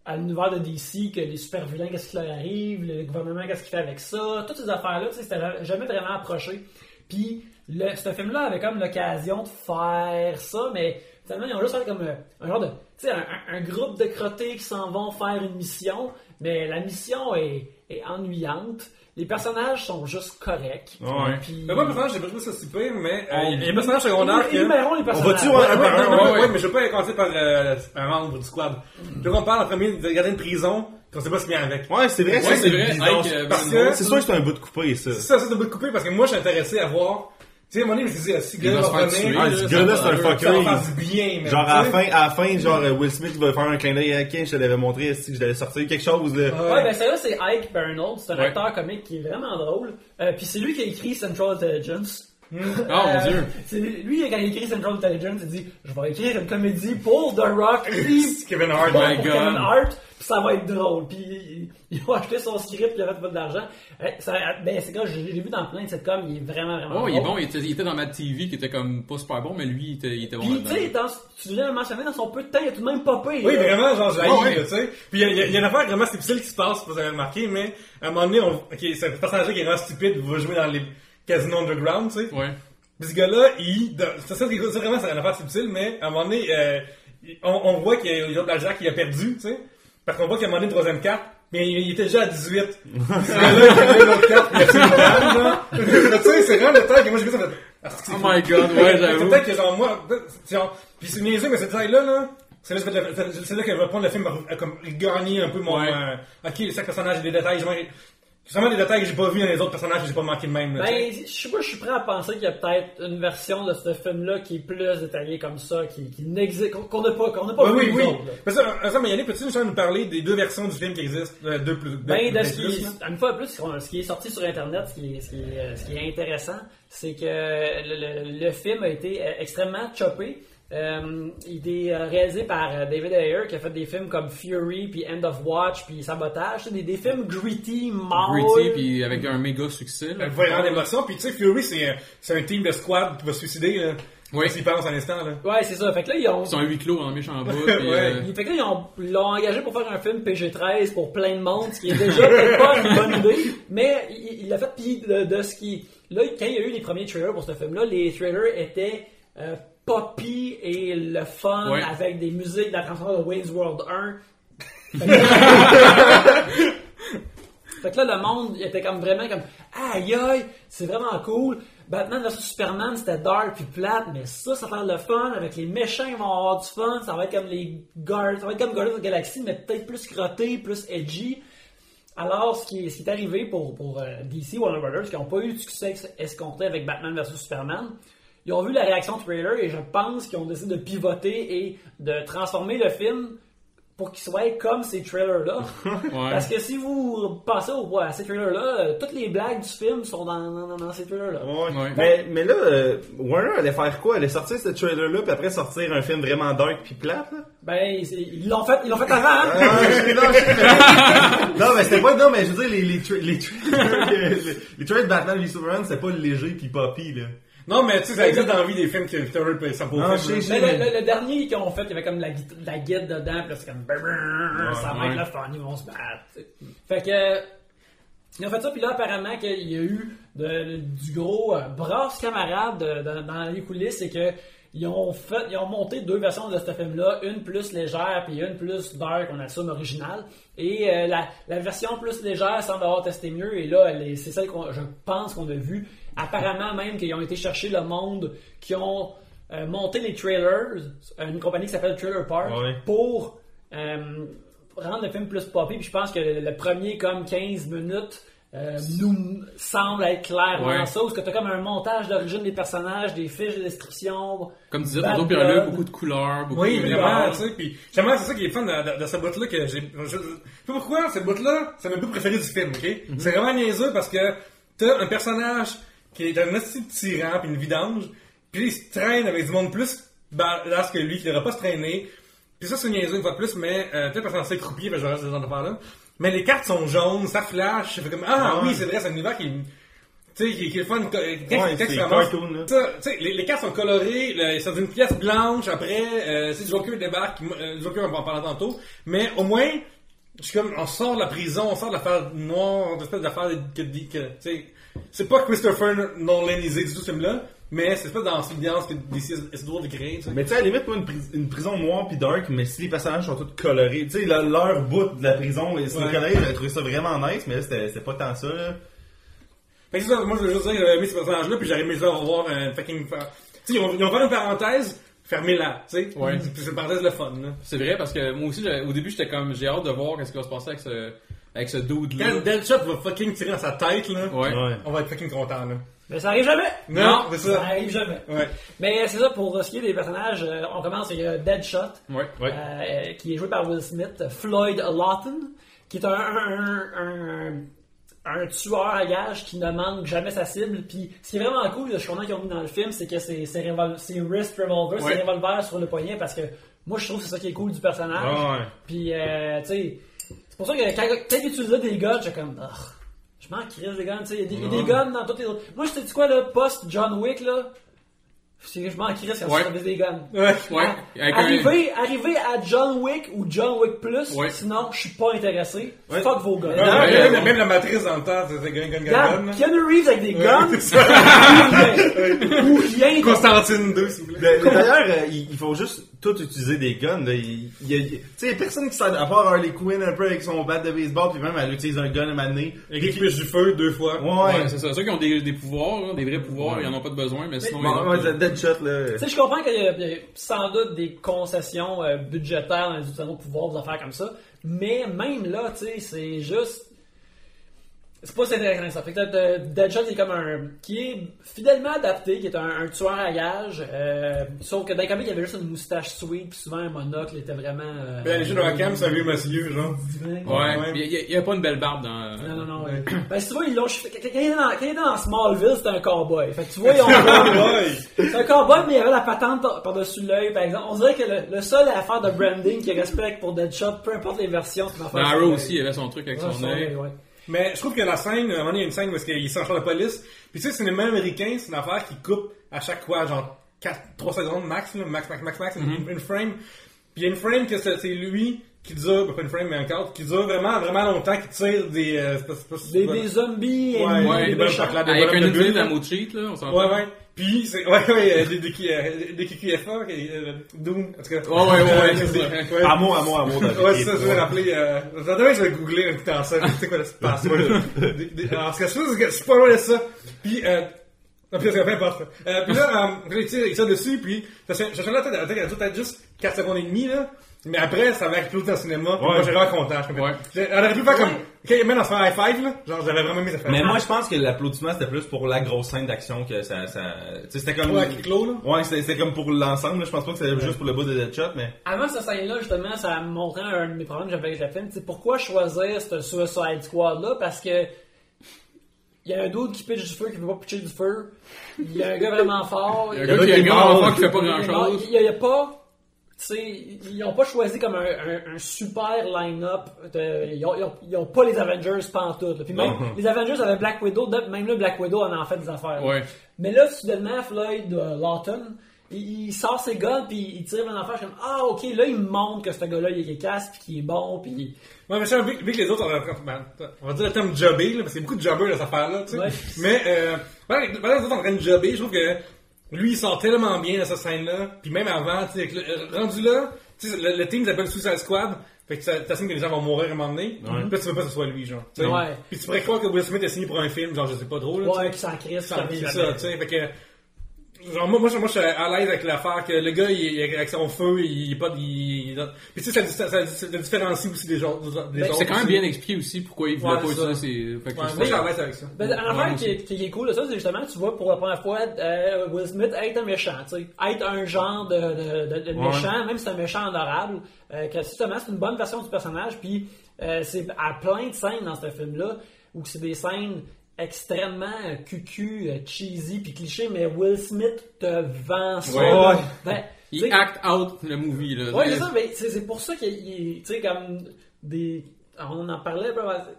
Speaker 3: à l'univers de DC, que les super vilains, qu'est-ce qui leur arrive, le gouvernement, qu'est-ce qu'il fait avec ça, toutes ces affaires-là, tu sais, c'était jamais vraiment approché. Puis, le, ce film-là avait comme l'occasion de faire ça, mais finalement, ils ont juste fait comme euh, un genre de, tu sais, un, groupe de crottés qui s'en vont faire une mission, mais la mission est ennuyante. Les personnages sont juste corrects.
Speaker 4: Ouais.
Speaker 3: Puis-
Speaker 1: Mais moi, personnage, j'ai pas trouvé ça super, mais euh, il y a un personnage secondaire que.
Speaker 3: Énumérons les
Speaker 4: On
Speaker 3: personnages.
Speaker 4: va-tu
Speaker 1: Ouais,
Speaker 4: un
Speaker 1: ouais,
Speaker 4: par un?
Speaker 2: ouais,
Speaker 1: ouais,
Speaker 2: ouais.
Speaker 1: mais je veux pas commencer par euh, un membre du squad. Veux qu'on parle en premier de garder une prison, qu'on sait pas ce qu'il y a avec.
Speaker 4: Ouais, c'est vrai,
Speaker 2: Ouais,
Speaker 4: ça,
Speaker 2: c'est vrai.
Speaker 4: bizarre.
Speaker 2: Ike, euh,
Speaker 1: parce que-
Speaker 4: C'est sûr que c'est un bout de coupé, ça.
Speaker 1: Ça, ça doit être coupé parce que moi, je suis intéressé à voir. Tu sais, à un moment donné, je dit, si gars
Speaker 2: va
Speaker 1: revenir,
Speaker 4: Ah, ce gars-là,
Speaker 2: va
Speaker 4: c'est un
Speaker 1: ça
Speaker 4: fucker.
Speaker 1: va
Speaker 4: il-
Speaker 1: faire du bien, man,
Speaker 4: Genre, à la fin, à la fin, genre, euh, Will Smith, il va faire un clin d'œil à Ken, je te l'avais montré, si je l'avais sorti, quelque chose, là.
Speaker 3: Ouais, ben celle-là, c'est Ike Bernal. C'est un
Speaker 2: Ouais.
Speaker 3: acteur comique qui est vraiment drôle. Euh, Puis c'est lui qui a écrit Central Intelligence.
Speaker 2: Oh mon dieu.
Speaker 3: C'est lui, quand il écrit Central Intelligence, il dit Je vais écrire une comédie pour The Rock, (laughs) puis
Speaker 1: Kevin Hart.
Speaker 3: pour
Speaker 2: my
Speaker 3: Kevin
Speaker 2: God.
Speaker 3: Hart, puis ça va être drôle. Puis il- ils ont acheté son script, il a fait pas d'argent. Euh, ça- Ben, c'est quand je l'ai vu dans plein de sitcoms, il est vraiment, vraiment
Speaker 2: Oh, il est bon, il était, il était dans Mad TV qui était comme pas super bon, mais lui, il était, il était bon
Speaker 3: Puis, tu sais, tu l'as mentionné, dans son peu de temps, il a tout de même popé.
Speaker 1: Oui,
Speaker 3: là.
Speaker 1: vraiment, genre, je
Speaker 2: Ouais, ouais.
Speaker 1: tu sais. Puis il y, y y a une affaire vraiment difficile qui se passe, vous avez remarqué, mais à un moment donné, on, ok, c'est un personnage qui est vraiment stupide, va jouer dans les casinos underground, tu sais.
Speaker 2: Ouais.
Speaker 1: Puis ce gars-là, il, c'est ça, c'est vraiment c'est une affaire difficile, mais à un moment donné, euh, on, on voit qu'il y a de l'argent qu'il a perdu, tu sais. Parce qu'on voit qu'à un moment donné, troisième carte, mais il, il était déjà à 18. (laughs) ce gars-là, il avait une autre carte, puis il a une là. Tu sais, c'est vraiment le temps que moi, j'ai vu ça, fait, ah,
Speaker 2: Oh
Speaker 1: fou.
Speaker 2: my god, ouais, j'avoue.
Speaker 1: peut-être que genre moi, c'est genre, puis c'est niaiseux, mais cette taille-là, là, c'est là, c'est là que je vais prendre le film à, à comme gagner un peu mon,
Speaker 2: Ouais.
Speaker 1: euh, ok, chaque personnage a des détails, vraiment des détails que j'ai pas vu dans les autres personnages que j'ai pas manqué de même, là.
Speaker 3: Ben, je sais pas, je suis prêt à penser qu'il y a peut-être une version de ce film-là qui est plus détaillée comme ça, qui, qui n'existe, qu'on n'a pas, qu'on n'a pas
Speaker 1: Oui,
Speaker 3: vu
Speaker 1: oui, oui. Mais ça, ça, mais Yannick, peux-tu nous parler des deux versions du film qui existent? euh, deux plus, deux
Speaker 3: Ben,
Speaker 1: plus,
Speaker 3: de ce
Speaker 1: plus,
Speaker 3: qui,
Speaker 1: là?
Speaker 3: est- une fois de plus, ce qui est sorti sur Internet, ce qui est, ce qui est, euh, ce qui est intéressant, c'est que le, le- le film a été euh, extrêmement choppé. Euh, il est euh, réalisé par euh, David Ayer, qui a fait des films comme Fury, puis End of Watch, puis Sabotage, des, des films gritty, mâles.
Speaker 2: Gritty, puis avec un méga succès. là.
Speaker 1: Vraiment d'émotion, puis tu sais, Fury, c'est un, c'est un team de squad qui va se suicider, là.
Speaker 2: Ouais.
Speaker 1: S'ils pensent un instant, là.
Speaker 3: Ouais, c'est ça. Fait que là, ils ont...
Speaker 2: Ils sont à huis clos en méchant bout. (laughs) puis,
Speaker 1: Ouais.
Speaker 2: euh,
Speaker 3: fait que là, ils ont- l'ont engagé pour faire un film PG-13 pour plein de monde, ce qui est déjà (laughs) peut-être pas une bonne idée, mais il il l'a fait, puis de, de ce qui... Là, quand il y a eu les premiers trailers pour ce film-là, les trailers étaient euh, poppy et le fun,
Speaker 2: Ouais.
Speaker 3: avec des musiques de la transformation de Wayne's World 1. (laughs) Fait que là, le monde, était comme vraiment comme aïe aïe, c'est vraiment cool. Batman vs Superman, c'était dark puis plate, mais ça, ça va faire le fun. Avec les méchants, ils vont avoir du fun. Ça va être comme les Guards, ça va être comme Guardians of the Galaxy, mais peut-être plus crotté, plus edgy. Alors, ce qui est, ce qui est arrivé pour, pour euh, DC Warner Brothers, qui n'ont pas eu de succès escompté avec Batman vs Superman, ils ont vu la réaction du trailer et je pense qu'ils ont décidé de pivoter et de transformer le film pour qu'il soit comme ces trailers-là. (laughs)
Speaker 2: Ouais.
Speaker 3: Parce que si vous passez au, à ces trailers-là, euh, toutes les blagues du film sont dans, dans, dans ces trailers-là.
Speaker 4: Ouais.
Speaker 2: Ouais.
Speaker 4: Mais, mais là, euh, Warner allait faire quoi? Elle allait sortir ce trailer-là, puis après sortir un film vraiment dark puis plate, là?
Speaker 3: Ben, ils l'ont fait, ils l'ont fait avant, hein?
Speaker 4: Ah, je- non, je- non, mais c'était pas, non, mais je veux dire, les, les, tra- les, trailers, les, les trailers de Batman v Superman, c'était pas léger puis poppy, là.
Speaker 1: Non, mais tu sais, ça existe dans la vie des films que ça faire,
Speaker 4: je
Speaker 1: là.
Speaker 4: sais,
Speaker 3: Mais le, le- le dernier qu'ils ont fait, il y avait comme la, la guide dedans, puis là, c'est comme ça va être le fun, ils vont se battre. Fait que ils ont fait ça, puis là apparemment qu'il y a eu de- du gros euh, brasse camarade de- dans- dans les coulisses, c'est que ils ont fait, ils ont monté deux versions de ce film-là, une plus légère puis une plus dark, on assume originale. Et euh, la, la version plus légère semble avoir testé mieux, et là, c'est celle qu'on, je pense qu'on a vue. Apparemment même qu'ils ont été chercher le monde, qui ont euh, monté les trailers, une compagnie qui s'appelle Trailer Park,
Speaker 4: Ouais.
Speaker 3: pour euh, rendre le film plus poppy. Puis je pense que le premier comme 15 minutes euh, nous semble être clairement
Speaker 2: Ouais.
Speaker 3: ça, où tu as comme un montage d'origine des personnages, des fiches de description.
Speaker 2: Comme tu disais
Speaker 3: Bad
Speaker 2: tantôt, Pierre-Luc,
Speaker 3: blood.
Speaker 2: beaucoup de couleurs, beaucoup
Speaker 1: Oui,
Speaker 2: de...
Speaker 1: vraiment, tu sais, puis justement, c'est ça qui est fun de, de, de ce bout-là que j'ai... Je, sais pas pourquoi, ce bout-là, c'est mon bout préféré du film, ok? C'est vraiment niaiseux parce que t'as un personnage qui est un petit tyran puis une vidange, puis il se traîne avec du monde plus badass que lui, qui n'aurait pas se traîner. Puis ça, c'est niaiseux une fois de plus, mais euh, peut-être parce qu'on s'est croupier, que je reste dans affaires-là. Mais les cartes sont jaunes, ça flash, ça fait comme, ah
Speaker 4: Ouais.
Speaker 1: oui, c'est vrai, c'est un univers qui... Tu sais, qui, qui est le fun. Quand,
Speaker 4: Ouais,
Speaker 1: quand
Speaker 4: c'est
Speaker 1: tu ramasses-
Speaker 4: cartoon,
Speaker 1: ça, les, les cartes sont colorées, là, c'est dans une pièce blanche, après, euh, si Joker débarque, euh, Joker on va en parler tantôt, mais au moins, je suis comme, on sort de la prison, on sort de l'affaire noire, d'espèce d'affaire que, que, que tu sais, c'est pas Christopher Nolan du tout ce film-là, mais c'est pas dans cette ambiance que DC essaie toujours de créer.
Speaker 4: Mais tu sais, à la limite, moi, une, pris- une prison noire puis dark, mais si les personnages sont tous colorés, tu sais, leur bout de la prison, et c'est
Speaker 1: Ouais.
Speaker 4: coloré, j'avais trouvé ça vraiment nice, mais là, c'était pas tant ça, là.
Speaker 1: Fait que c'est ça, moi je veux juste dire que j'avais aimé ce personnage-là, puis j'aurais aimé ça revoir un fucking. Tu sais, ils ont, ils ont fait une parenthèse, fermez-la, tu sais.
Speaker 2: Ouais.
Speaker 1: Puis c'est une parenthèse le fun, là.
Speaker 2: C'est vrai parce que moi aussi, au début, j'étais comme, j'ai hâte de voir qu'est-ce qui va se passer avec ce, avec ce dude-là.
Speaker 1: Quand Deadshot va fucking tirer dans sa tête, là,
Speaker 2: Ouais.
Speaker 1: on va être fucking content, là.
Speaker 3: Mais ça arrive jamais!
Speaker 1: Non, c'est
Speaker 3: Ça
Speaker 1: ça.
Speaker 3: arrive jamais.
Speaker 1: Ouais.
Speaker 3: Mais c'est ça, pour ce qui est des personnages, euh, on commence avec euh, Deadshot,
Speaker 2: Ouais.
Speaker 4: Ouais.
Speaker 3: euh, qui est joué par Will Smith, Floyd Lawton, qui est un, un, un, un, un tueur à gages qui ne manque jamais sa cible. Puis ce qui est vraiment cool, je suis content qu'ils ont mis dans le film, c'est que c'est c'est revol- wrist revolver,
Speaker 2: Ouais.
Speaker 3: c'est revolver sur le poignet, parce que moi je trouve que c'est ça qui est cool du personnage.
Speaker 4: Ouais.
Speaker 3: Puis, euh, tu sais, c'est pour ça que quand, quand il utilisait des guns, j'étais comme, Ah, je m'en crise des guns, tu sais, il y a des- il y, a des guns dans toutes les autres. Moi, je te dis quoi, là, post-John Wick, là, je m'en crise quand
Speaker 2: Ouais.
Speaker 3: je des guns.
Speaker 1: Ouais.
Speaker 2: Ouais. Avec un-
Speaker 3: Arriver, arriver à John Wick ou John Wick Plus,
Speaker 2: Ouais.
Speaker 3: sinon, je suis pas intéressé.
Speaker 4: Ouais.
Speaker 3: Fuck vos guns.
Speaker 1: Ouais,
Speaker 2: Ouais,
Speaker 1: même,
Speaker 2: ouais.
Speaker 1: même la matrice dans le temps, c'était gun, gun, gun,
Speaker 3: Regarde,
Speaker 1: gun.
Speaker 3: Keanu Reeves avec des guns,
Speaker 1: c'est
Speaker 3: ou rien. Ou rien.
Speaker 1: Constantine 2, s'il vous plaît.
Speaker 4: Mais D'ailleurs, euh, il il faut juste tout utiliser des guns. Tu sais, il y a personne qui sert, à part Harley Quinn un peu avec son bat de baseball, puis même elle utilise un gun à maner.
Speaker 1: Avec les pièges du feu, deux fois.
Speaker 4: Ouais.
Speaker 2: Ouais, c'est ça. Ceux qui ont des, des pouvoirs, des vrais pouvoirs, ils en ont pas de besoin, mais sinon,
Speaker 4: Bon,
Speaker 2: ils ont-
Speaker 4: ouais, c'est Deadshot, là.
Speaker 3: Tu sais, je comprends qu'il y, y a sans doute des concessions euh, budgétaires dans les utilisations de pouvoir, des affaires comme ça, mais même là, tu sais, c'est juste. C'est pas si intéressant que ça. Fait que Deadshot est comme un. qui est fidèlement adapté, qui est un, un tueur à gages, euh, sauf que dans les comics, il y avait juste une moustache sweet, puis souvent un monocle, il était vraiment. euh,
Speaker 1: Ben, les jeux de la cam, c'est un vieux monsieur, genre.
Speaker 2: Ouais.
Speaker 1: Ouais.
Speaker 2: Il y a- il y, a pas une belle barbe dans.
Speaker 3: Non, non, non. ouais. Ben, si tu vois, ils l'ont. Quand quand il est dans, quand il est dans Smallville, c'est un cowboy. Fait que tu vois, ils ont. (laughs) C'est un cowboy, mais il y avait la patente par- par-dessus l'œil, par exemple. On dirait que le, le seul affaire de branding qui respecte pour Deadshot, peu importe les versions,
Speaker 2: Dans Arrow aussi, il y avait son truc avec
Speaker 3: Ouais,
Speaker 2: son œil.
Speaker 3: œil, ouais.
Speaker 1: Mais je trouve que la scène, à un moment donné, il y a une scène où est-ce qu'il s'en de police. Puis tu sais, le cinéma américain, c'est une affaire qui coupe à chaque quoi, genre 4, 3 secondes max, là, max, max, max, max, une, une frame. Puis il y a une frame que c'est c'est lui qui dure, pas une frame, mais un cadre, qui dure vraiment, vraiment longtemps, qui tire des... euh, c'est pas- c'est pas-
Speaker 3: Des,
Speaker 1: c'est pas-
Speaker 3: des zombies,
Speaker 1: Ouais,
Speaker 3: ennemis,
Speaker 1: ouais,
Speaker 3: des
Speaker 1: des
Speaker 3: méchants.
Speaker 2: Avec
Speaker 1: bonhommes
Speaker 2: un
Speaker 1: de
Speaker 2: utilisé
Speaker 1: là.
Speaker 2: d'amour cheat, là, on s'entend.
Speaker 1: Ouais, ouais. Puis, c'est, ouais, ouais, des, des, qui- euh, des QQFA, euh, Doom, en tout cas.
Speaker 2: Ouais, ouais, ouais, ouais, c'est.
Speaker 1: Ouais.
Speaker 4: Amour, amour, amour.
Speaker 1: Ouais, c'est ça, je vais rappeler. Euh, demain, je vais googler en écoutant ça. C'est quoi le password? Des- des- Alors, ce que je trouve, c'est que je suis pas loin de ça. Puis, euh, non, puis, peu importe. Euh, puis là, euh, tiré ça dessus, puis, ça ça ça la tête, la tête, elle a peut-être juste 4 secondes et demie, là. Mais après, ça va exploser dans le cinéma.
Speaker 4: Ouais.
Speaker 1: Moi, j'ai vraiment content. Je suis
Speaker 2: Ouais.
Speaker 1: On aurait pu faire comme, ok, même dans ce high five, là. Genre, j'avais vraiment mis ça faire.
Speaker 4: Mais moi, je pense que l'applaudissement, c'était plus pour la grosse scène d'action que ça... ça tu sais, c'était comme...
Speaker 1: Ouais, là.
Speaker 4: Ouais, c'était c'était comme pour l'ensemble, là. je pense pas que c'était juste pour le bout de Deadshot, mais...
Speaker 3: Avant cette scène-là, justement, ça me montrait un de mes problèmes que j'avais avec le film. C'est pourquoi choisir ce Suicide Squad-là? Parce que il y a un d'autre qui pitch du feu qui peut pas pitcher du feu. Il y a un gars vraiment fort.
Speaker 2: Il y a un
Speaker 4: Il
Speaker 2: gars qui
Speaker 4: un
Speaker 2: a un
Speaker 4: gars
Speaker 2: grand
Speaker 4: qui
Speaker 2: fait pas
Speaker 3: Il
Speaker 2: grand chose.
Speaker 3: Il il y a pas. Ils ont pas choisi comme un, un- un super line-up. Ils, ont, ils ont- ils ont pas les Avengers pantoute. Puis même, les Avengers avaient Black Widow. Même là, Black Widow en a fait des affaires.
Speaker 2: Ouais.
Speaker 3: Mais là, soudainement, Floyd euh, Lawton, il, il sort ses guns puis il tire un affaire. Je suis comme, ah, ok, là, il me montre que ce gars-là, il est efficace puis qu'il est bon. Puis
Speaker 1: Ouais, mais ça, vu, vu que les autres, on va, ben, on va dire le terme jobber, là, parce qu'il y a beaucoup de jobbers dans cette affaire-là, tu sais.
Speaker 3: Ouais.
Speaker 1: Mais, euh, pendant que pendant que les autres sont en train de jobber, je trouve que lui, il sort tellement bien de cette scène-là. Puis même avant, tu sais, euh, rendu là, tu sais, le, le team s'appelle Suicide Squad. Fait que ça- t'assumes que les gens vont mourir à un moment donné. Puis là, tu veux pas que ce soit lui, genre. tu sais.
Speaker 3: Ouais.
Speaker 1: Puis tu pourrais croire que Will Smith est signé pour un film, genre, je sais pas trop, là.
Speaker 3: ouais, qui s'en crisse.
Speaker 1: Ça, C'est ça, tu sais. Fait que, genre, moi, moi, je moi, je suis à l'aise avec l'affaire que le gars, il, il- avec son feu, il est pas. Il, il- puis tu sais, ça, ça, ça, différencie aussi des gens. Des
Speaker 3: Ben,
Speaker 1: autres
Speaker 2: C'est quand même bien expliqué aussi pourquoi il voulait
Speaker 1: Ouais,
Speaker 2: pas
Speaker 1: ça.
Speaker 2: ses. Fait que
Speaker 1: Ouais,
Speaker 2: c'est-
Speaker 1: moi, je suis à l'aise avec ça.
Speaker 3: Ben, une affaire qui, est- qui est cool de ça, c'est justement, tu vois, pour la première fois, euh, Will Smith être un méchant, tu sais. Être un genre de, de, de- de méchant, même si c'est un méchant honorable, euh, que justement, c'est une bonne version du personnage, puis euh, c'est à plein de scènes dans ce film-là, où c'est des scènes extrêmement cucu, euh, cheesy, puis cliché, mais Will Smith te vend ça.
Speaker 2: Ouais.
Speaker 3: là.
Speaker 4: Ouais.
Speaker 3: Ben,
Speaker 2: Il act out le movie, là.
Speaker 3: Ouais, c'est ça, mais c'est c'est pour ça qu'il il- tu sais, comme des. On en parlait,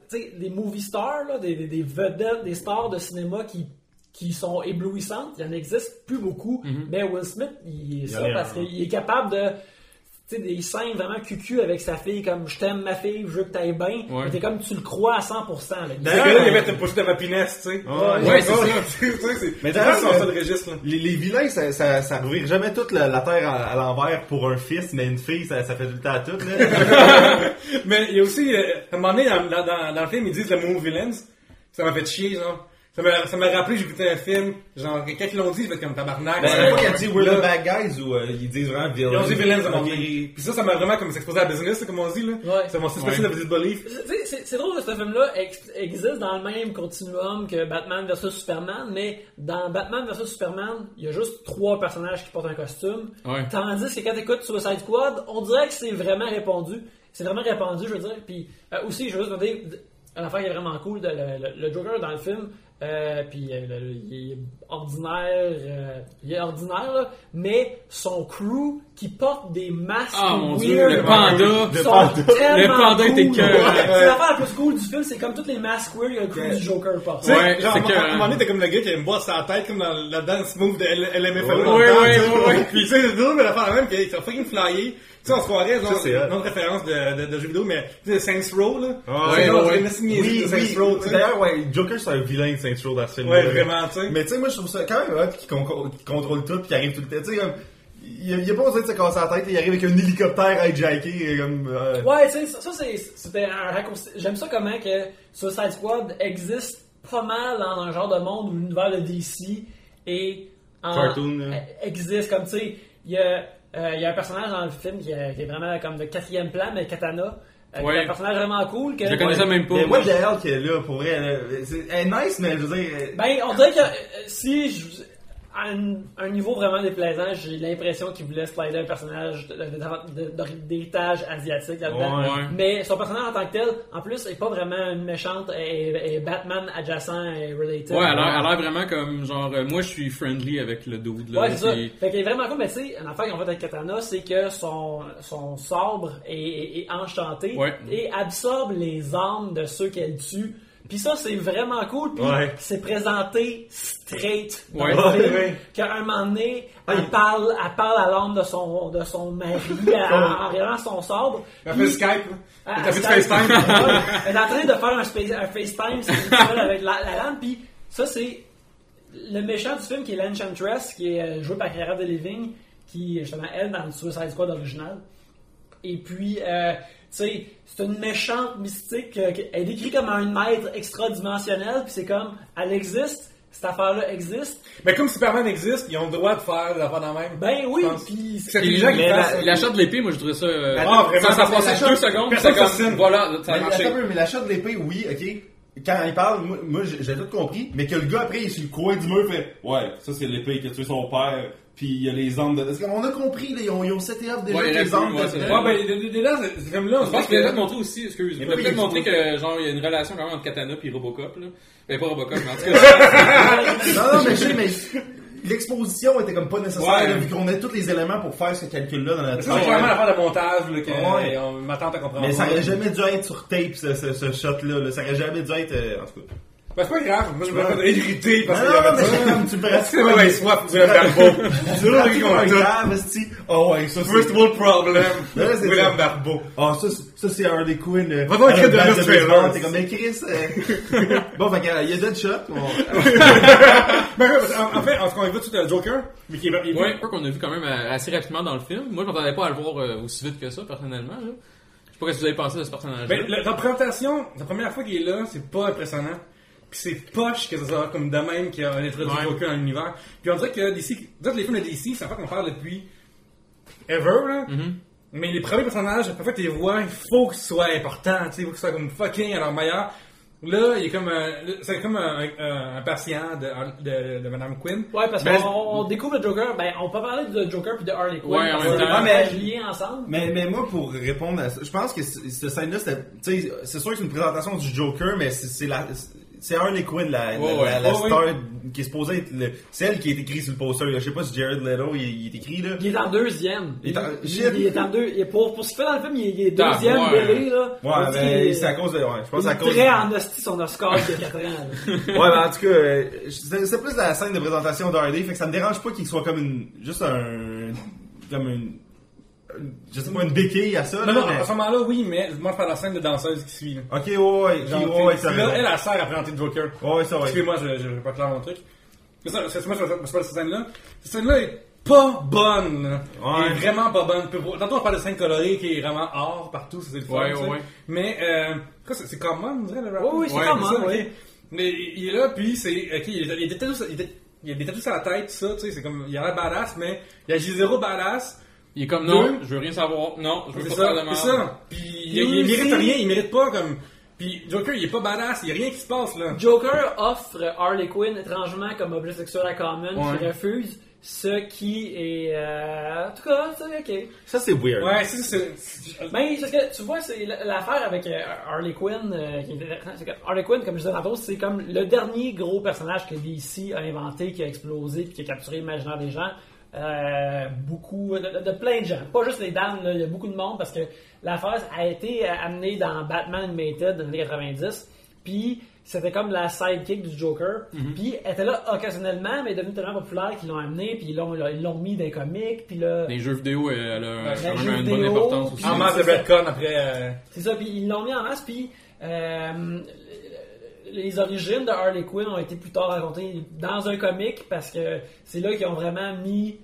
Speaker 3: tu sais, des movie stars, là, des, des, des vedettes, des stars de cinéma qui, qui sont éblouissantes, il en existe plus beaucoup. Mais Will Smith, il est ça parce qu'il est capable de sais, des scènes vraiment cucu avec sa fille, comme je t'aime ma fille, je veux que t'ailles bien.
Speaker 2: Ouais.
Speaker 3: Mais T'es comme tu le crois à 100%. Là.
Speaker 1: C'est
Speaker 4: D'ailleurs,
Speaker 1: il y avait une pochette de happiness, tu sais.
Speaker 4: Ouais,
Speaker 2: Ouais, c'est ça. (laughs)
Speaker 1: c'est c'est-
Speaker 4: Mais
Speaker 1: c'est
Speaker 4: d'ailleurs, euh,
Speaker 1: seul registre, là.
Speaker 4: Les, les vilains, ça, ça, ça revire jamais toute la, la terre à, à l'envers pour un fils, mais une fille, ça, ça fait tout le temps tout, là. (laughs)
Speaker 1: Mais il y a aussi, euh, à un moment donné, dans, dans, dans, dans le film, ils disent le mot villains. Ça m'a fait chier, genre. Ça m'a, ça m'a rappelé, j'ai écouté un film, genre, quand ils l'ont dit, j'ai fait comme tabarnak.
Speaker 4: Ben, c'est pas qu'elle dit We're the bad guys ou euh, ils disent vraiment villains.
Speaker 1: Ils ont dit villains à mon. Puis ça, ça m'a vraiment comme s'exposé à la business, comme on dit, là.
Speaker 3: Ouais.
Speaker 1: C'est mon suspicion
Speaker 2: Ouais.
Speaker 1: de disbelief.
Speaker 3: Tu sais, C'est c'est drôle que ce film-là ex- existe dans le même continuum que Batman vs Superman, mais dans Batman vs Superman, il y a juste trois personnages qui portent un costume.
Speaker 2: Ouais.
Speaker 3: Tandis que quand t'écoutes Suicide Squad, on dirait que c'est vraiment répandu. C'est vraiment répandu, je veux dire. Puis euh, aussi, je veux juste dire, une affaire qui est vraiment cool, de- le, le- le Joker dans le film, euh, puis euh, il est ordinaire, euh, il est ordinaire, là, mais son crew qui porte des masques
Speaker 2: Ah, mon
Speaker 3: weird,
Speaker 2: Dieu, le panda.
Speaker 4: Le
Speaker 3: sont
Speaker 4: panda.
Speaker 2: Le panda
Speaker 3: cool.
Speaker 2: était cœur.
Speaker 3: Ouais. C'est l'affaire la plus cool du film, c'est comme toutes les masques weird que le crew du Joker porte.
Speaker 2: Ouais,
Speaker 1: genre, à un
Speaker 2: que-
Speaker 1: moment donné, t'es comme le gars qui a une bosse sur la tête, comme dans la dance move de LMFAO.
Speaker 4: Ouais,
Speaker 2: ouais, ouais, ouais, ouais.
Speaker 1: Puis, tu sais, c'est drôle, mais l'affaire même, qui sont fucking flyés. Tu sais, on se croirait, genre,
Speaker 4: Ça, c'est hot.
Speaker 1: une autre référence de, de, de jeux vidéo, mais, tu sais, Saints Row, là.
Speaker 4: Ah,
Speaker 2: ouais,
Speaker 1: genre,
Speaker 2: ouais.
Speaker 4: Oui.
Speaker 1: Saints Row, tu sais.
Speaker 4: D'ailleurs, ouais, Joker, c'est un vilain de Saints Row dans ce film.
Speaker 1: Ouais, vraiment, tu sais.
Speaker 4: Mais tu sais, moi, je trouve ça quand même hot qu'il con- qu'il contrôle tout pis qu'il arrive tout le temps. Tu sais, comme, il y a, il a pas besoin de se casser la tête, il arrive avec un hélicoptère hijacké, et comme, euh,
Speaker 3: Ouais, tu sais, ça, ça, c'est, c'était un raccourci. J'aime ça comment que Suicide Squad existe pas mal dans un genre de monde où l'univers de DC et en-
Speaker 4: Cartoon,
Speaker 3: euh, existe comme tu sais, il y a il y a un personnage dans le film qui est, qui est vraiment comme de quatrième plan, mais Katana. Euh, qui
Speaker 2: Ouais.
Speaker 3: un personnage vraiment cool. Que,
Speaker 2: Je le connaissais même pas.
Speaker 4: Mais the hell qu'elle est là, pour vrai, elle est nice, mais je veux dire, euh,
Speaker 3: Ben, on dirait que euh, si je, à un, un niveau vraiment déplaisant, j'ai l'impression qu'il voulait slider un personnage d'héritage asiatique là-dedans.
Speaker 2: Ouais, ouais.
Speaker 3: Mais son personnage en tant que tel, en plus, est pas vraiment une méchante, est Batman adjacent et related.
Speaker 2: Ouais, elle a l'air- vraiment comme genre euh, moi je suis friendly avec le dude là.
Speaker 3: Ouais, c'est ça. Fait qu'elle est vraiment cool, mais tu sais, une affaire qu'on fait avec Katana, c'est que son, son sabre est, est- est enchanté
Speaker 2: Ouais.
Speaker 3: et absorbe les armes de ceux qu'elle tue. Puis ça, c'est vraiment cool. Puis
Speaker 4: Ouais.
Speaker 3: c'est présenté straight.
Speaker 2: Ouais.
Speaker 1: Ouais.
Speaker 3: Qu'à un moment donné,
Speaker 4: Ah,
Speaker 3: elle
Speaker 4: il-
Speaker 3: parle, elle parle à l'âme de son, de son mari (laughs) en, en regardant son sabre.
Speaker 1: Elle fait Skype, là.
Speaker 3: ah,
Speaker 1: T'as fait
Speaker 3: Skype.
Speaker 1: FaceTime. (laughs)
Speaker 3: Elle est en train de faire un, space- un FaceTime avec la, la lame, puis ça, c'est le méchant du film qui est l'Enchantress, qui est euh, joué par Cara Delevingne, qui, justement, elle, dans le Suicide Squad original. Et puis, euh, tu sais, c'est une méchante mystique, euh, qui- elle est décrite comme un maître extra-dimensionnel, puis c'est comme, elle existe, cette affaire-là existe.
Speaker 1: Mais comme Superman existe, ils ont le droit de faire des affaires de même.
Speaker 3: Ben oui, puis...
Speaker 1: C'est qu'ils
Speaker 2: la-
Speaker 1: fassent.
Speaker 2: L'achat de l'épée, moi je trouvais ça. euh,
Speaker 1: Ah, vraiment,
Speaker 2: ça, ça passait deux secondes, c'est comme. Voilà, ça a
Speaker 4: mais,
Speaker 2: marché.
Speaker 4: peu, mais l'achat de l'épée, oui, ok. Quand il parle, moi, moi j'ai j'ai tout compris, mais que le gars après il est sur le coin du mur fait Ouais, ça c'est l'épée qui a tué son père, puis il y a les armes de. Parce qu'on a compris, là, ils ont, ils ont seté up déjà
Speaker 2: Ouais,
Speaker 4: les armes
Speaker 2: ouais,
Speaker 4: de-
Speaker 1: ben, les- là, c'est- comme là, on
Speaker 2: Je pense
Speaker 1: se
Speaker 2: qu'il a peut-être
Speaker 1: que-
Speaker 2: montré aussi, excuse, il a
Speaker 4: Mais
Speaker 2: peut-être montré que genre il y a une relation quand même entre Katana et Robocop là. Ben pas Robocop, mais en tout cas. (laughs)
Speaker 4: Non, non, mais je sais, mais l'exposition était comme pas nécessaire,
Speaker 1: Ouais.
Speaker 4: là, vu qu'on a tous les éléments pour faire ce calcul-là dans notre
Speaker 1: Ça, c'est vraiment l'affaire de montage, là, que
Speaker 4: Ouais.
Speaker 1: on m'attend à comprendre.
Speaker 4: Mais ça aurait jamais dû être sur tape, ce, ce, ce shot-là. là. Ça aurait jamais dû être. euh, en tout cas.
Speaker 1: Ben, c'est pas grave, moi je me fais irriter parce
Speaker 4: Non,
Speaker 1: qu'il y
Speaker 4: non,
Speaker 1: avait
Speaker 4: mais c'est comme tu (laughs)
Speaker 1: Parce que ouais, ouais, soit William Barbeau. (laughs)
Speaker 4: Tu
Speaker 1: là, compte tout.
Speaker 4: grave. Oh ouais, ça
Speaker 1: First
Speaker 4: c'est.
Speaker 1: world problem. (laughs)
Speaker 4: Là, c'est
Speaker 1: William. Barbeau.
Speaker 4: Oh, ça, c'est- ça c'est Harley Quinn. euh,
Speaker 1: Va voir écrire
Speaker 4: la
Speaker 1: de.
Speaker 4: T'es comme, mais Chris. euh, bon, fait que, euh, il y a Deadshot.
Speaker 1: Ben, en fait, en ce qu'on écoute tout le Joker, mais qui est, il est
Speaker 2: Ouais, qu'on a vu quand même euh, assez rapidement dans le film. Moi je m'attendais pas à le voir euh, aussi vite que ça personnellement. Là. Je sais pas ce que vous avez pensé de ce personnage.
Speaker 1: Ben, la, la présentation, la première fois qu'il est là, c'est pas impressionnant. Puis c'est poche que ça soit comme de même qu'il y a un introduit
Speaker 2: Ouais.
Speaker 1: Joker dans l'univers. Puis on dirait que DC, vous les films de DC, c'est un fait qu'on parle depuis ever, là.
Speaker 2: Mhm.
Speaker 1: Mais les premiers personnages, parfois tu les vois, il faut qu'ils soient importants, tu sais, il faut qu'ils soient comme fucking à leur meilleur. Là, il est comme un, c'est comme un, un- un patient de, de, de Madame Quinn.
Speaker 3: Ouais, parce
Speaker 4: Ben,
Speaker 3: qu'on on découvre le Joker, ben on peut parler de Joker puis de Harley Quinn,
Speaker 2: Ouais, en
Speaker 3: que c'est vraiment liés ensemble.
Speaker 4: Mais, mais moi, pour répondre à ça, je pense que cette scène-là, c'était, tu sais, c'est sûr que c'est une présentation du Joker, mais c'est c'est la, c'est Harley Quinn, la, la, la, la
Speaker 1: Ouais,
Speaker 4: star qui est supposée être le, celle qui est écrite sur le poster. là. Je sais pas si Jared Leto, il, il est écrit, là.
Speaker 3: Il est en deuxième.
Speaker 4: Il est en-
Speaker 3: il, il est en deux. il est pour, pour ce qu'il fait dans le film, il est, il est
Speaker 2: Ah,
Speaker 3: deuxième
Speaker 2: ouais.
Speaker 3: belé, là.
Speaker 4: Ouais, mais
Speaker 3: est-
Speaker 4: c'est à cause de, ouais, je pense à
Speaker 3: il
Speaker 4: cause
Speaker 3: très en hostie son Oscar il y a 4 ans. là. (laughs)
Speaker 4: Ouais, mais en tout cas, euh, c'est c'est plus la scène de présentation d'Harley, fait que ça me dérange pas qu'il soit comme une, juste un, comme une, je sais pas, une béquille à ça,
Speaker 1: Non,
Speaker 4: là,
Speaker 1: non,
Speaker 4: mais-
Speaker 1: à ce moment-là, oui, mais moi je parle de la scène de danseuse qui suit. là.
Speaker 4: Ok, ouais, ouais,
Speaker 1: Genre,
Speaker 4: ouais, ça
Speaker 1: là, elle, elle sert à présenter Joker.
Speaker 4: Ouais, ouais, ça va.
Speaker 1: Excusez-moi, je, je, je vais pas clair mon truc. Mais ça, c'est moi, je de cette scène-là. Cette scène-là est pas bonne. là.
Speaker 4: Ouais.
Speaker 1: Elle est vraiment pas bonne. Tantôt, on parle de scène colorée qui est vraiment or partout, c'est le fun.
Speaker 2: Ouais, ouais, ouais.
Speaker 1: Mais, euh, c'est Common, on dirait, le rappeur?
Speaker 3: Oui, oui, c'est
Speaker 1: Ouais,
Speaker 3: Common, oui.
Speaker 1: Mais il est là, puis c'est, ok, il, a des tatous- il, a- il a des tatous sur la tête, tout ça, tu sais, c'est comme, il a l'air badass, mais il agit zéro badass.
Speaker 2: Il est comme non,
Speaker 1: Deux.
Speaker 2: je veux rien savoir. Non, je veux pas
Speaker 1: ça,
Speaker 2: faire de mal.
Speaker 1: c'est ça. Puis il, il, mérite rien, il mérite pas comme. Puis Joker, il est pas badass, il y a rien qui se passe là.
Speaker 3: Joker offre Harley Quinn étrangement comme objet sexuel à Common
Speaker 1: Ouais.
Speaker 3: qui refuse, ce qui est... euh, en tout cas, c'est ok.
Speaker 4: Ça, c'est weird.
Speaker 1: Ouais, c'est c'est-.
Speaker 3: Ben, parce que tu vois, c'est l'affaire avec euh, Harley Quinn, euh, qui est intéressant, c'est que Harley Quinn, comme je disais tantôt, c'est comme le dernier gros personnage que DC a inventé, qui a explosé, puis qui a capturé l'imaginaire des gens. Euh, beaucoup, de, de- de plein de gens. Pas juste les dames, là, il y a beaucoup de monde parce que l'affaire a été euh, amenée dans Batman Animated dans les années 90. Puis c'était comme la sidekick du Joker. Puis elle était là occasionnellement, mais elle est devenue tellement populaire qu'ils l'ont amenée, puis ils l'ont ils l'ont mis dans les comics, puis là.
Speaker 2: Les jeux vidéo, elle a quand même une bonne importance aussi.
Speaker 1: En masse de Redcon après. euh,
Speaker 3: C'est ça, puis ils l'ont mis en masse, puis euh, les origines de Harley Quinn ont été plus tard racontées dans un comic parce que c'est là qu'ils ont vraiment mis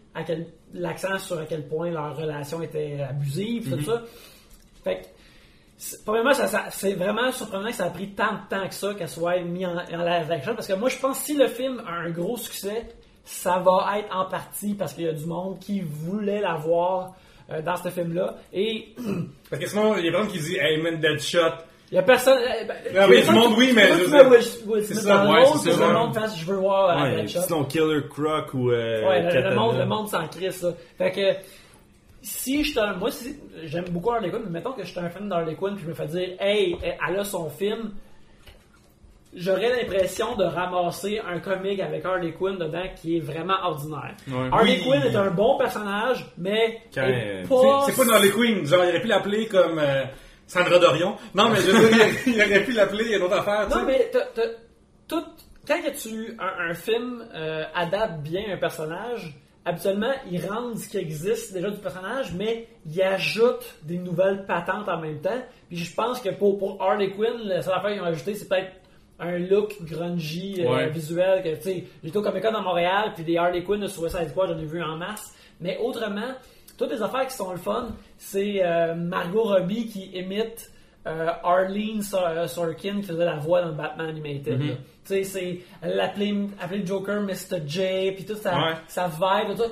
Speaker 3: l'accent sur à quel point leur relation était abusive, tout ça. Fait que, c'est- premièrement, ça, ça- c'est vraiment surprenant que ça a pris tant de temps que ça qu'elle soit mise en, en live action parce que moi je pense que si le film a un gros succès, ça va être en partie parce qu'il y a du monde qui voulait la voir euh, dans ce film-là et (clears throat)
Speaker 1: Parce que sinon, il y a personne qui dit Hey man, Deadshot.
Speaker 3: Il y a personne. euh, ben,
Speaker 1: Ah oui,
Speaker 3: personne
Speaker 1: du monde, oui, mais c'est ça,
Speaker 2: ouais,
Speaker 3: le
Speaker 2: c'est ça.
Speaker 3: le monde fasse je veux voir euh,
Speaker 4: Ouais, sinon Killer Croc ou euh,
Speaker 3: Ouais, le- le, monde, le monde s'en crisse, ça. Fait que, si je un. Moi, si- j'aime beaucoup Harley Quinn, mais mettons que je suis un fan d'Harley Quinn, puis je me fais dire, hey, elle a son film, j'aurais l'impression de ramasser un comic avec Harley Quinn dedans qui est vraiment ordinaire.
Speaker 2: Ouais.
Speaker 3: Harley
Speaker 4: Oui.
Speaker 3: Quinn est un bon personnage, mais.
Speaker 4: Quand,
Speaker 3: est
Speaker 4: euh,
Speaker 3: pas-
Speaker 1: C'est pas dans les Queens. Genre, il aurait pu l'appeler comme euh, Sandra Dorion. Non, mais je veux dire, (laughs) il aurait pu l'appeler une autre affaire. tu
Speaker 3: Non,
Speaker 1: sais.
Speaker 3: mais t'as- t'as- tout, quand que tu, un, un film euh, adapte bien un personnage, habituellement, il rend ce qui existe déjà du personnage, mais il ajoute des nouvelles patentes en même temps. Puis je pense que pour, pour Harley Quinn, la seule affaire qu'ils ont ajouté, c'est peut-être un look grungy euh,
Speaker 2: Ouais.
Speaker 3: visuel. Que, tu sais, j'étais au Comic Con à Montréal, puis des Harley Quinn de Suicide Squad, j'en ai vu en masse. Mais autrement, toutes les affaires qui sont le fun, c'est euh, Margot Robbie qui imite euh, Arlene euh, Sorkin qui faisait la voix dans Batman Animated.
Speaker 2: Mhm.
Speaker 3: là. Tu sais, c'est le Joker Mr. J, puis tout ça,
Speaker 4: Ouais.
Speaker 3: ça vibe, tout ça.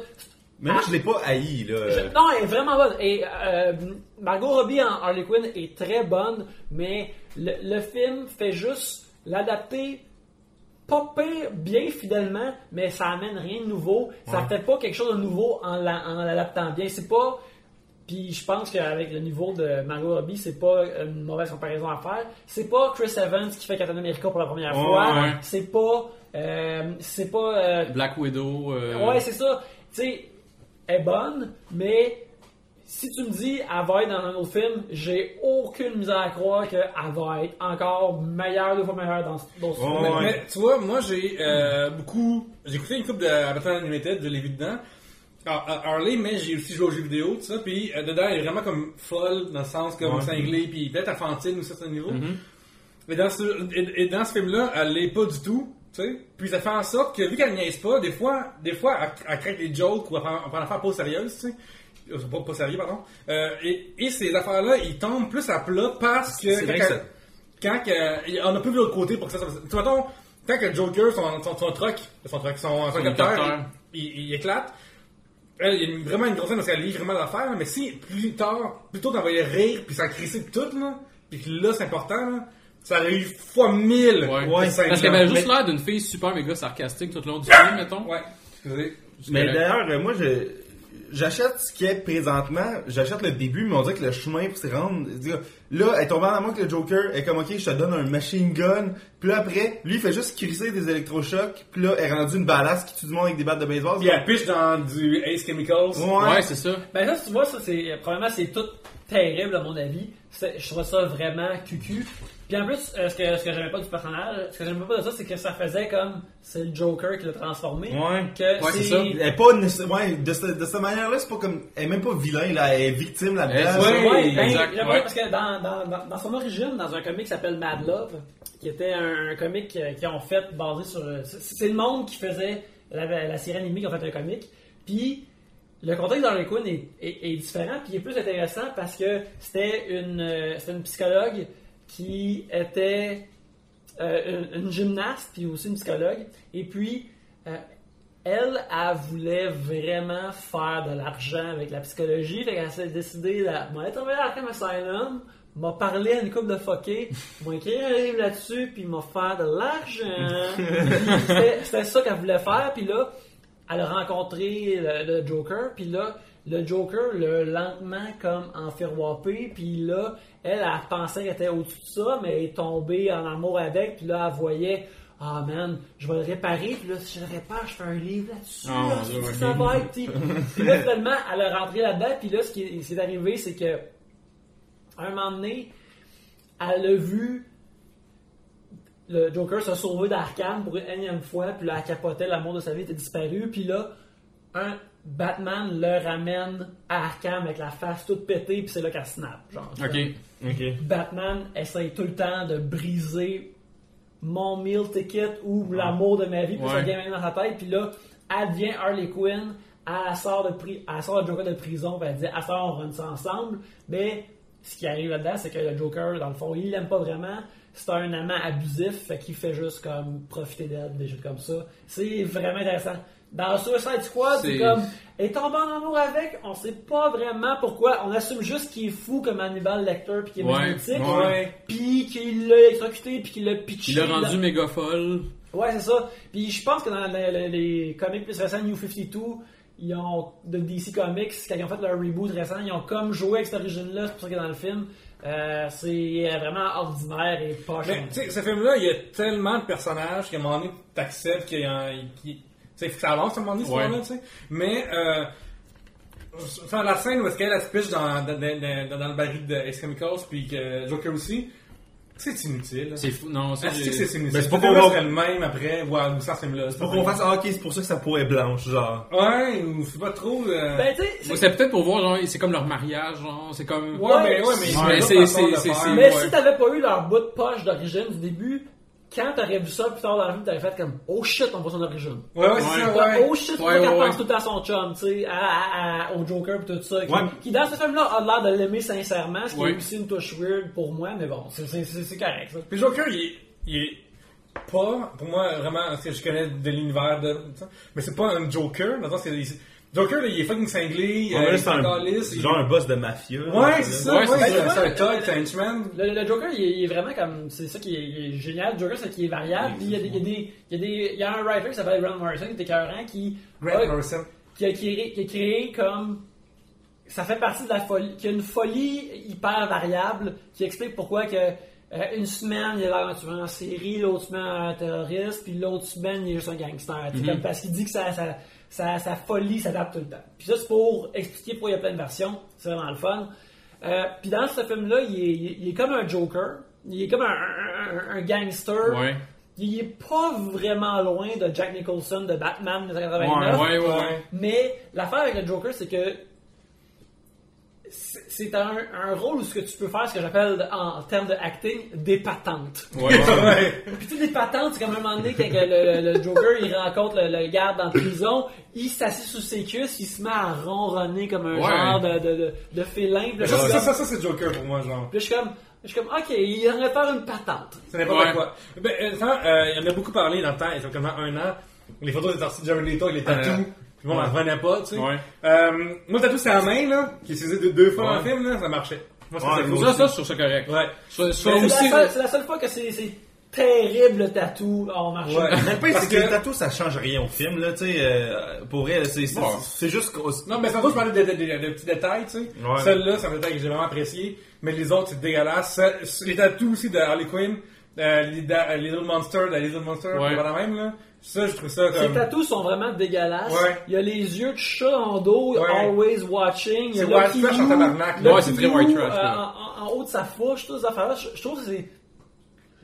Speaker 4: Mais moi, je l'ai pas haï, là.
Speaker 3: Je- non, elle est vraiment bonne. Et euh, Margot Robbie en Harley Quinn est très bonne, mais le, le film fait juste l'adapter pas pire, bien fidèlement, mais ça amène rien de nouveau. Ça fait pas quelque chose de nouveau en la- l'adaptant bien. C'est pas. Puis je pense qu'avec le niveau de Margot Robbie, c'est pas une mauvaise comparaison à faire. C'est pas Chris Evans qui fait Captain America pour la première
Speaker 4: Ouais,
Speaker 3: fois.
Speaker 2: ouais.
Speaker 3: C'est pas. euh, c'est pas. euh,
Speaker 2: Black Widow. euh,
Speaker 3: Ouais, c'est ça. Tu sais, elle est bonne, mais si tu me dis elle va être dans un autre film, j'ai aucune misère à croire qu'elle va être encore meilleure, deux fois meilleure dans d'autres
Speaker 4: Ouais,
Speaker 3: films.
Speaker 1: Mais,
Speaker 4: ouais.
Speaker 1: mais tu vois, moi j'ai euh, beaucoup. J'ai écouté une coupe de Batman Animated, je l'ai vu dedans. Ah, ah, Harley, mais j'ai aussi joué aux jeux vidéo, tout ça. Puis euh, dedans, elle est vraiment comme folle, dans le sens comme
Speaker 4: Ouais.
Speaker 1: cinglée, puis peut-être enfantine aussi à certain niveau. Mais dans ce, et, et dans ce film-là, elle l'est pas du tout. Tu sais? Puis ça fait en sorte que vu qu'elle niaise pas, des fois, des fois elle, elle craque des jokes ou elle prend, elle prend l'affaire pas au sérieux, tu sais. Euh, Pas, pas sérieux, pardon. Euh, et, et ces affaires-là, ils tombent plus à plat parce que.
Speaker 4: C'est vrai
Speaker 1: quand
Speaker 4: que
Speaker 1: quand on a pas vu l'autre côté pour que ça soit. Tu vois, mettons, quand que Joker, son, son, son truck, son truck, son, son hélicoptère,
Speaker 2: hélicoptère.
Speaker 1: il, il- il éclate. Elle, il y a vraiment une grosse scène parce qu'elle lit vraiment l'affaire, mais si plus tard, plutôt d'envoyer rire puis ça crisser tout, là, puis que là c'est important, là, ça aurait eu fois mille.
Speaker 2: Ouais.
Speaker 4: Ouais,
Speaker 2: Parce qu'elle avait juste
Speaker 1: Mais-
Speaker 2: l'air d'une fille super méga sarcastique tout le long du film, mettons.
Speaker 1: Ouais, excusez.
Speaker 4: Mais d'ailleurs, euh, moi, je, j'achète ce qui est présentement, j'achète le début, mais on dirait que le chemin pour se rendre, là, elle est tombée en amour avec le Joker, elle est comme, ok, je te donne un machine gun, puis là, après, lui, il fait juste crisser des électrochocs, puis là, elle est rendue une badass qui tue du monde avec des battes de baseball.
Speaker 1: Puis elle piche dans du Ace Chemicals.
Speaker 4: Ouais.
Speaker 2: Ouais, c'est ça.
Speaker 3: Ben ça, tu vois, ça c'est. Probablement c'est tout terrible à mon avis. Je trouve ça vraiment cucu. Puis en plus, euh, ce que, ce que j'aimais pas du personnage, ce que j'aimais pas de ça, c'est que ça faisait comme c'est le Joker qui l'a transformé.
Speaker 4: Ouais.
Speaker 3: Que
Speaker 2: Ouais, c'est ça.
Speaker 4: Elle est pas ouais, de, cette- de cette manière-là, c'est pas comme. Elle est même pas vilain, là. Elle est victime
Speaker 2: Elle-
Speaker 4: là-dedans.
Speaker 2: ouais.
Speaker 3: Ouais, ben,
Speaker 2: exact,
Speaker 3: j'aime
Speaker 2: ouais.
Speaker 3: bien parce que dans, dans, dans, dans son origine, dans un comic qui s'appelle Mad Love, qui était un, un comic euh, qu'ils ont fait basé sur. euh, C'est c'est le monde qui faisait la, la série animée qui ont fait le comic. Puis le contexte d'Harley Quinn est, est, est différent, puis il est plus intéressant parce que c'était une, euh, c'était une psychologue qui était euh, une, une gymnaste, puis aussi une psychologue. Et puis, euh, elle, elle voulait vraiment faire de l'argent avec la psychologie. Fait qu'elle s'est décidée de m'aller travailler à Arkham Asylum, m'a parlé à une couple de fuckés, m'a écrit un livre là-dessus, puis m'a fait de l'argent. C'était ça qu'elle voulait faire, puis là, elle a rencontré le, le Joker, puis là, le Joker l'a lentement comme enferwapé, puis là, elle, elle pensait qu'elle était au-dessus de ça, mais elle est tombée en amour avec, puis là, elle voyait, ah man, je vais le réparer, puis là, si je le répare, je fais un livre là-dessus,
Speaker 2: Oh,
Speaker 3: là, ça va être, puis là, finalement, elle a rentré là-dedans, puis là, ce qui est, ce qui est arrivé, c'est que, à un moment donné, elle a vu le Joker se sauver d'Arkham pour une énième fois, puis là, elle capotait, l'amour de sa vie était disparu, puis là, un Batman le ramène à Arkham avec la face toute pétée, puis c'est là qu'elle snap. Genre. Batman essaye tout le temps de briser mon meal ticket ou l'amour de ma vie, puis
Speaker 2: Ouais.
Speaker 3: ça gagne dans sa tête, puis là, elle devient Harley Quinn, elle sort, de pri- elle sort le Joker de prison, puis elle dit, à ça, on run ça ensemble, mais ce qui arrive là-dedans, c'est que le Joker, dans le fond, il l'aime pas vraiment, c'est un amant abusif, fait qu'il fait juste comme profiter d'elle, des choses comme ça. C'est vraiment intéressant. Dans Suicide Squad, c'est
Speaker 2: C'est-
Speaker 3: comme, est tombé en amour avec, on sait pas vraiment pourquoi, on assume juste qu'il est fou comme Hannibal Lecter, puis qu'il est
Speaker 2: Ouais,
Speaker 3: magnétique,
Speaker 2: ouais.
Speaker 3: puis qu'il l'a électrocuté, puis qu'il l'a pitché.
Speaker 2: Il l'a rendu méga folle.
Speaker 3: Ouais, c'est ça. Puis je pense que dans les, les- les comics plus récents, New 52, ils ont, de DC Comics, quand ils ont fait leur reboot récent, ils ont comme joué avec cette origine-là, c'est pour ça qu'il est dans le film. Euh, c'est vraiment ordinaire et pas
Speaker 1: Mais,
Speaker 3: cher.
Speaker 1: tu sais, ce film-là, il y a tellement de personnages qu'à un moment donné, t'acceptes qu'il y a un. Sais, il faut que ça avance à un moment donné, ce
Speaker 2: Ouais.
Speaker 1: moment-là, tu sais. Mais, euh. Enfin, la scène où est-ce qu'elle elle se dans, dans, dans, dans- dans le baril de Ace Chemicals, puis que Joker aussi, c'est inutile. là.
Speaker 2: C'est fou. Non, ça,
Speaker 1: c'est c'est inutile?
Speaker 4: Mais c'est pas voir-
Speaker 1: serait le même après, ou à- ou sans ce film-là. c'est
Speaker 4: Pour
Speaker 1: pas
Speaker 4: qu'on fasse, ah, ok, c'est pour ça que sa peau est blanche, genre.
Speaker 1: Ouais, ou c'est pas trop. euh,
Speaker 3: Ben, tu sais, c'est-
Speaker 2: C'est peut-être pour voir, genre, c'est comme leur mariage, genre, c'est comme.
Speaker 1: ouais,
Speaker 3: ouais,
Speaker 1: mais, ouais, mais,
Speaker 2: mais c'est- c'est- c'est-.
Speaker 3: Mais si t'avais pas eu leur bout de poche d'origine du début, quand t'aurais vu ça plus tard dans la vie, t'aurais fait comme Oh shit, on voit son origine.
Speaker 1: Ouais, ouais, c'est
Speaker 2: Ouais.
Speaker 1: ça, ouais.
Speaker 3: Oh shit, c'est
Speaker 2: Ouais,
Speaker 3: pas qu'elle
Speaker 2: ouais,
Speaker 3: pense tout à son chum, tu sais, à, à- à- au Joker et tout ça. Qui,
Speaker 4: Ouais.
Speaker 3: qui, dans ce film-là a l'air de l'aimer sincèrement, ce qui
Speaker 2: Ouais.
Speaker 3: est aussi une touche weird pour moi, mais bon, c'est c'est- c'est- c'est correct ça.
Speaker 1: Puis Joker, il est, il est pas, pour moi, vraiment, ce que je connais de l'univers de. Mais c'est pas un Joker, dans le sens Joker, là, il est fucking cinglé,
Speaker 4: On
Speaker 1: euh, il
Speaker 4: juste un,
Speaker 1: calisse, il-
Speaker 4: genre un boss de mafia. là.
Speaker 1: Ouais, c'est ça,
Speaker 2: Ouais, c'est
Speaker 3: ça.
Speaker 1: un henchman.
Speaker 3: Le, le Joker, il est, il est vraiment comme. C'est ça qui est, il est génial. Le Joker, c'est qu'il est variable. Puis il y a des. Il y a, des, il y a, des- il y a un writer qui s'appelle Grant Morrison, qui est écœurant, qui.
Speaker 1: Grant
Speaker 3: a-
Speaker 1: Morrison.
Speaker 3: qui a créé, qui a créé comme ça fait partie de la folie, qui a une folie hyper variable qui explique pourquoi que euh, une semaine il a l'air d'un tueur en série, l'autre semaine un terroriste, puis l'autre semaine il est juste un gangster. Sais, comme parce qu'il dit que sa, sa, sa folie s'adapte tout le temps. Puis ça c'est pour expliquer pourquoi il y a plein de versions, c'est vraiment le fun. Euh, puis dans ce film-là, il est, il est- il est comme un Joker, il est comme un, un- un- un gangster.
Speaker 2: Ouais.
Speaker 3: Il est pas vraiment loin de Jack Nicholson de Batman de 1989.
Speaker 2: Ouais, ouais, ouais.
Speaker 3: Mais l'affaire avec le Joker, c'est que c'est un, un rôle où ce que tu peux faire, ce que j'appelle en, en termes de acting, des patentes.
Speaker 2: Ouais, ouais. (laughs)
Speaker 3: Puis tu sais, des patentes, c'est comme un moment donné quand que le, le- le Joker il rencontre le, le garde dans la prison, il s'assied sous ses cuisses, il se met à ronronner comme un
Speaker 2: Ouais.
Speaker 3: genre de, de, de, de félin. Là,
Speaker 1: Ça, ça, ça, ça, c'est Joker pour moi, genre.
Speaker 3: puis là, je suis comme, je suis comme, ok, il aimerait faire une patente.
Speaker 1: C'est n'importe
Speaker 2: Ouais.
Speaker 1: quoi. Ben, euh, ça, euh, il en a beaucoup parlé dans le temps, il y a comme un an. Les photos de Jared Leto avec les tatous.
Speaker 2: Euh,
Speaker 1: Puis bon, on en revenait pas, tu sais.
Speaker 2: Ouais.
Speaker 1: Euh, moi, le tatou, c'est la main, là, qui est utilisé deux, deux fois dans le
Speaker 2: Ouais.
Speaker 1: film, là, ça marchait. Moi, c'est
Speaker 4: Ouais,
Speaker 1: ça,
Speaker 2: Ça, ça, je trouve ça correct.
Speaker 1: Ouais.
Speaker 3: C'est
Speaker 2: aussi.
Speaker 3: la, seule- c'est la seule fois que c'est c'est terrible le tatou en marchant.
Speaker 1: Ouais.
Speaker 4: Mais le pire, c'est que,
Speaker 1: que-
Speaker 4: le tatou, ça change rien au film, là, tu sais, euh, pour vrai, c'est, c'est,
Speaker 2: Ouais.
Speaker 4: c'est juste
Speaker 1: Non, mais tantôt, je parlais de, de, de- de petits détails, tu sais.
Speaker 4: Ouais.
Speaker 1: Celle-là, c'est un détail que j'ai vraiment apprécié. Mais les autres, c'est dégueulasse. Les tatous aussi de Harley Quinn, euh, les, da- Little Monster, de Little Monster,
Speaker 2: Ouais.
Speaker 1: pas la même, là. Ça, je trouve ça
Speaker 3: Ces
Speaker 1: comme.
Speaker 3: tatous sont vraiment dégueulasses.
Speaker 1: Ouais.
Speaker 3: Il y a les yeux de chat en dos,
Speaker 1: Ouais.
Speaker 3: always watching.
Speaker 1: C'est white trash en tabarnak.
Speaker 2: Ouais, c'est
Speaker 3: qui
Speaker 2: très white trash,
Speaker 3: euh, en, en- haut de sa fourche, toutes ces affaires-là. Je, je trouve que c'est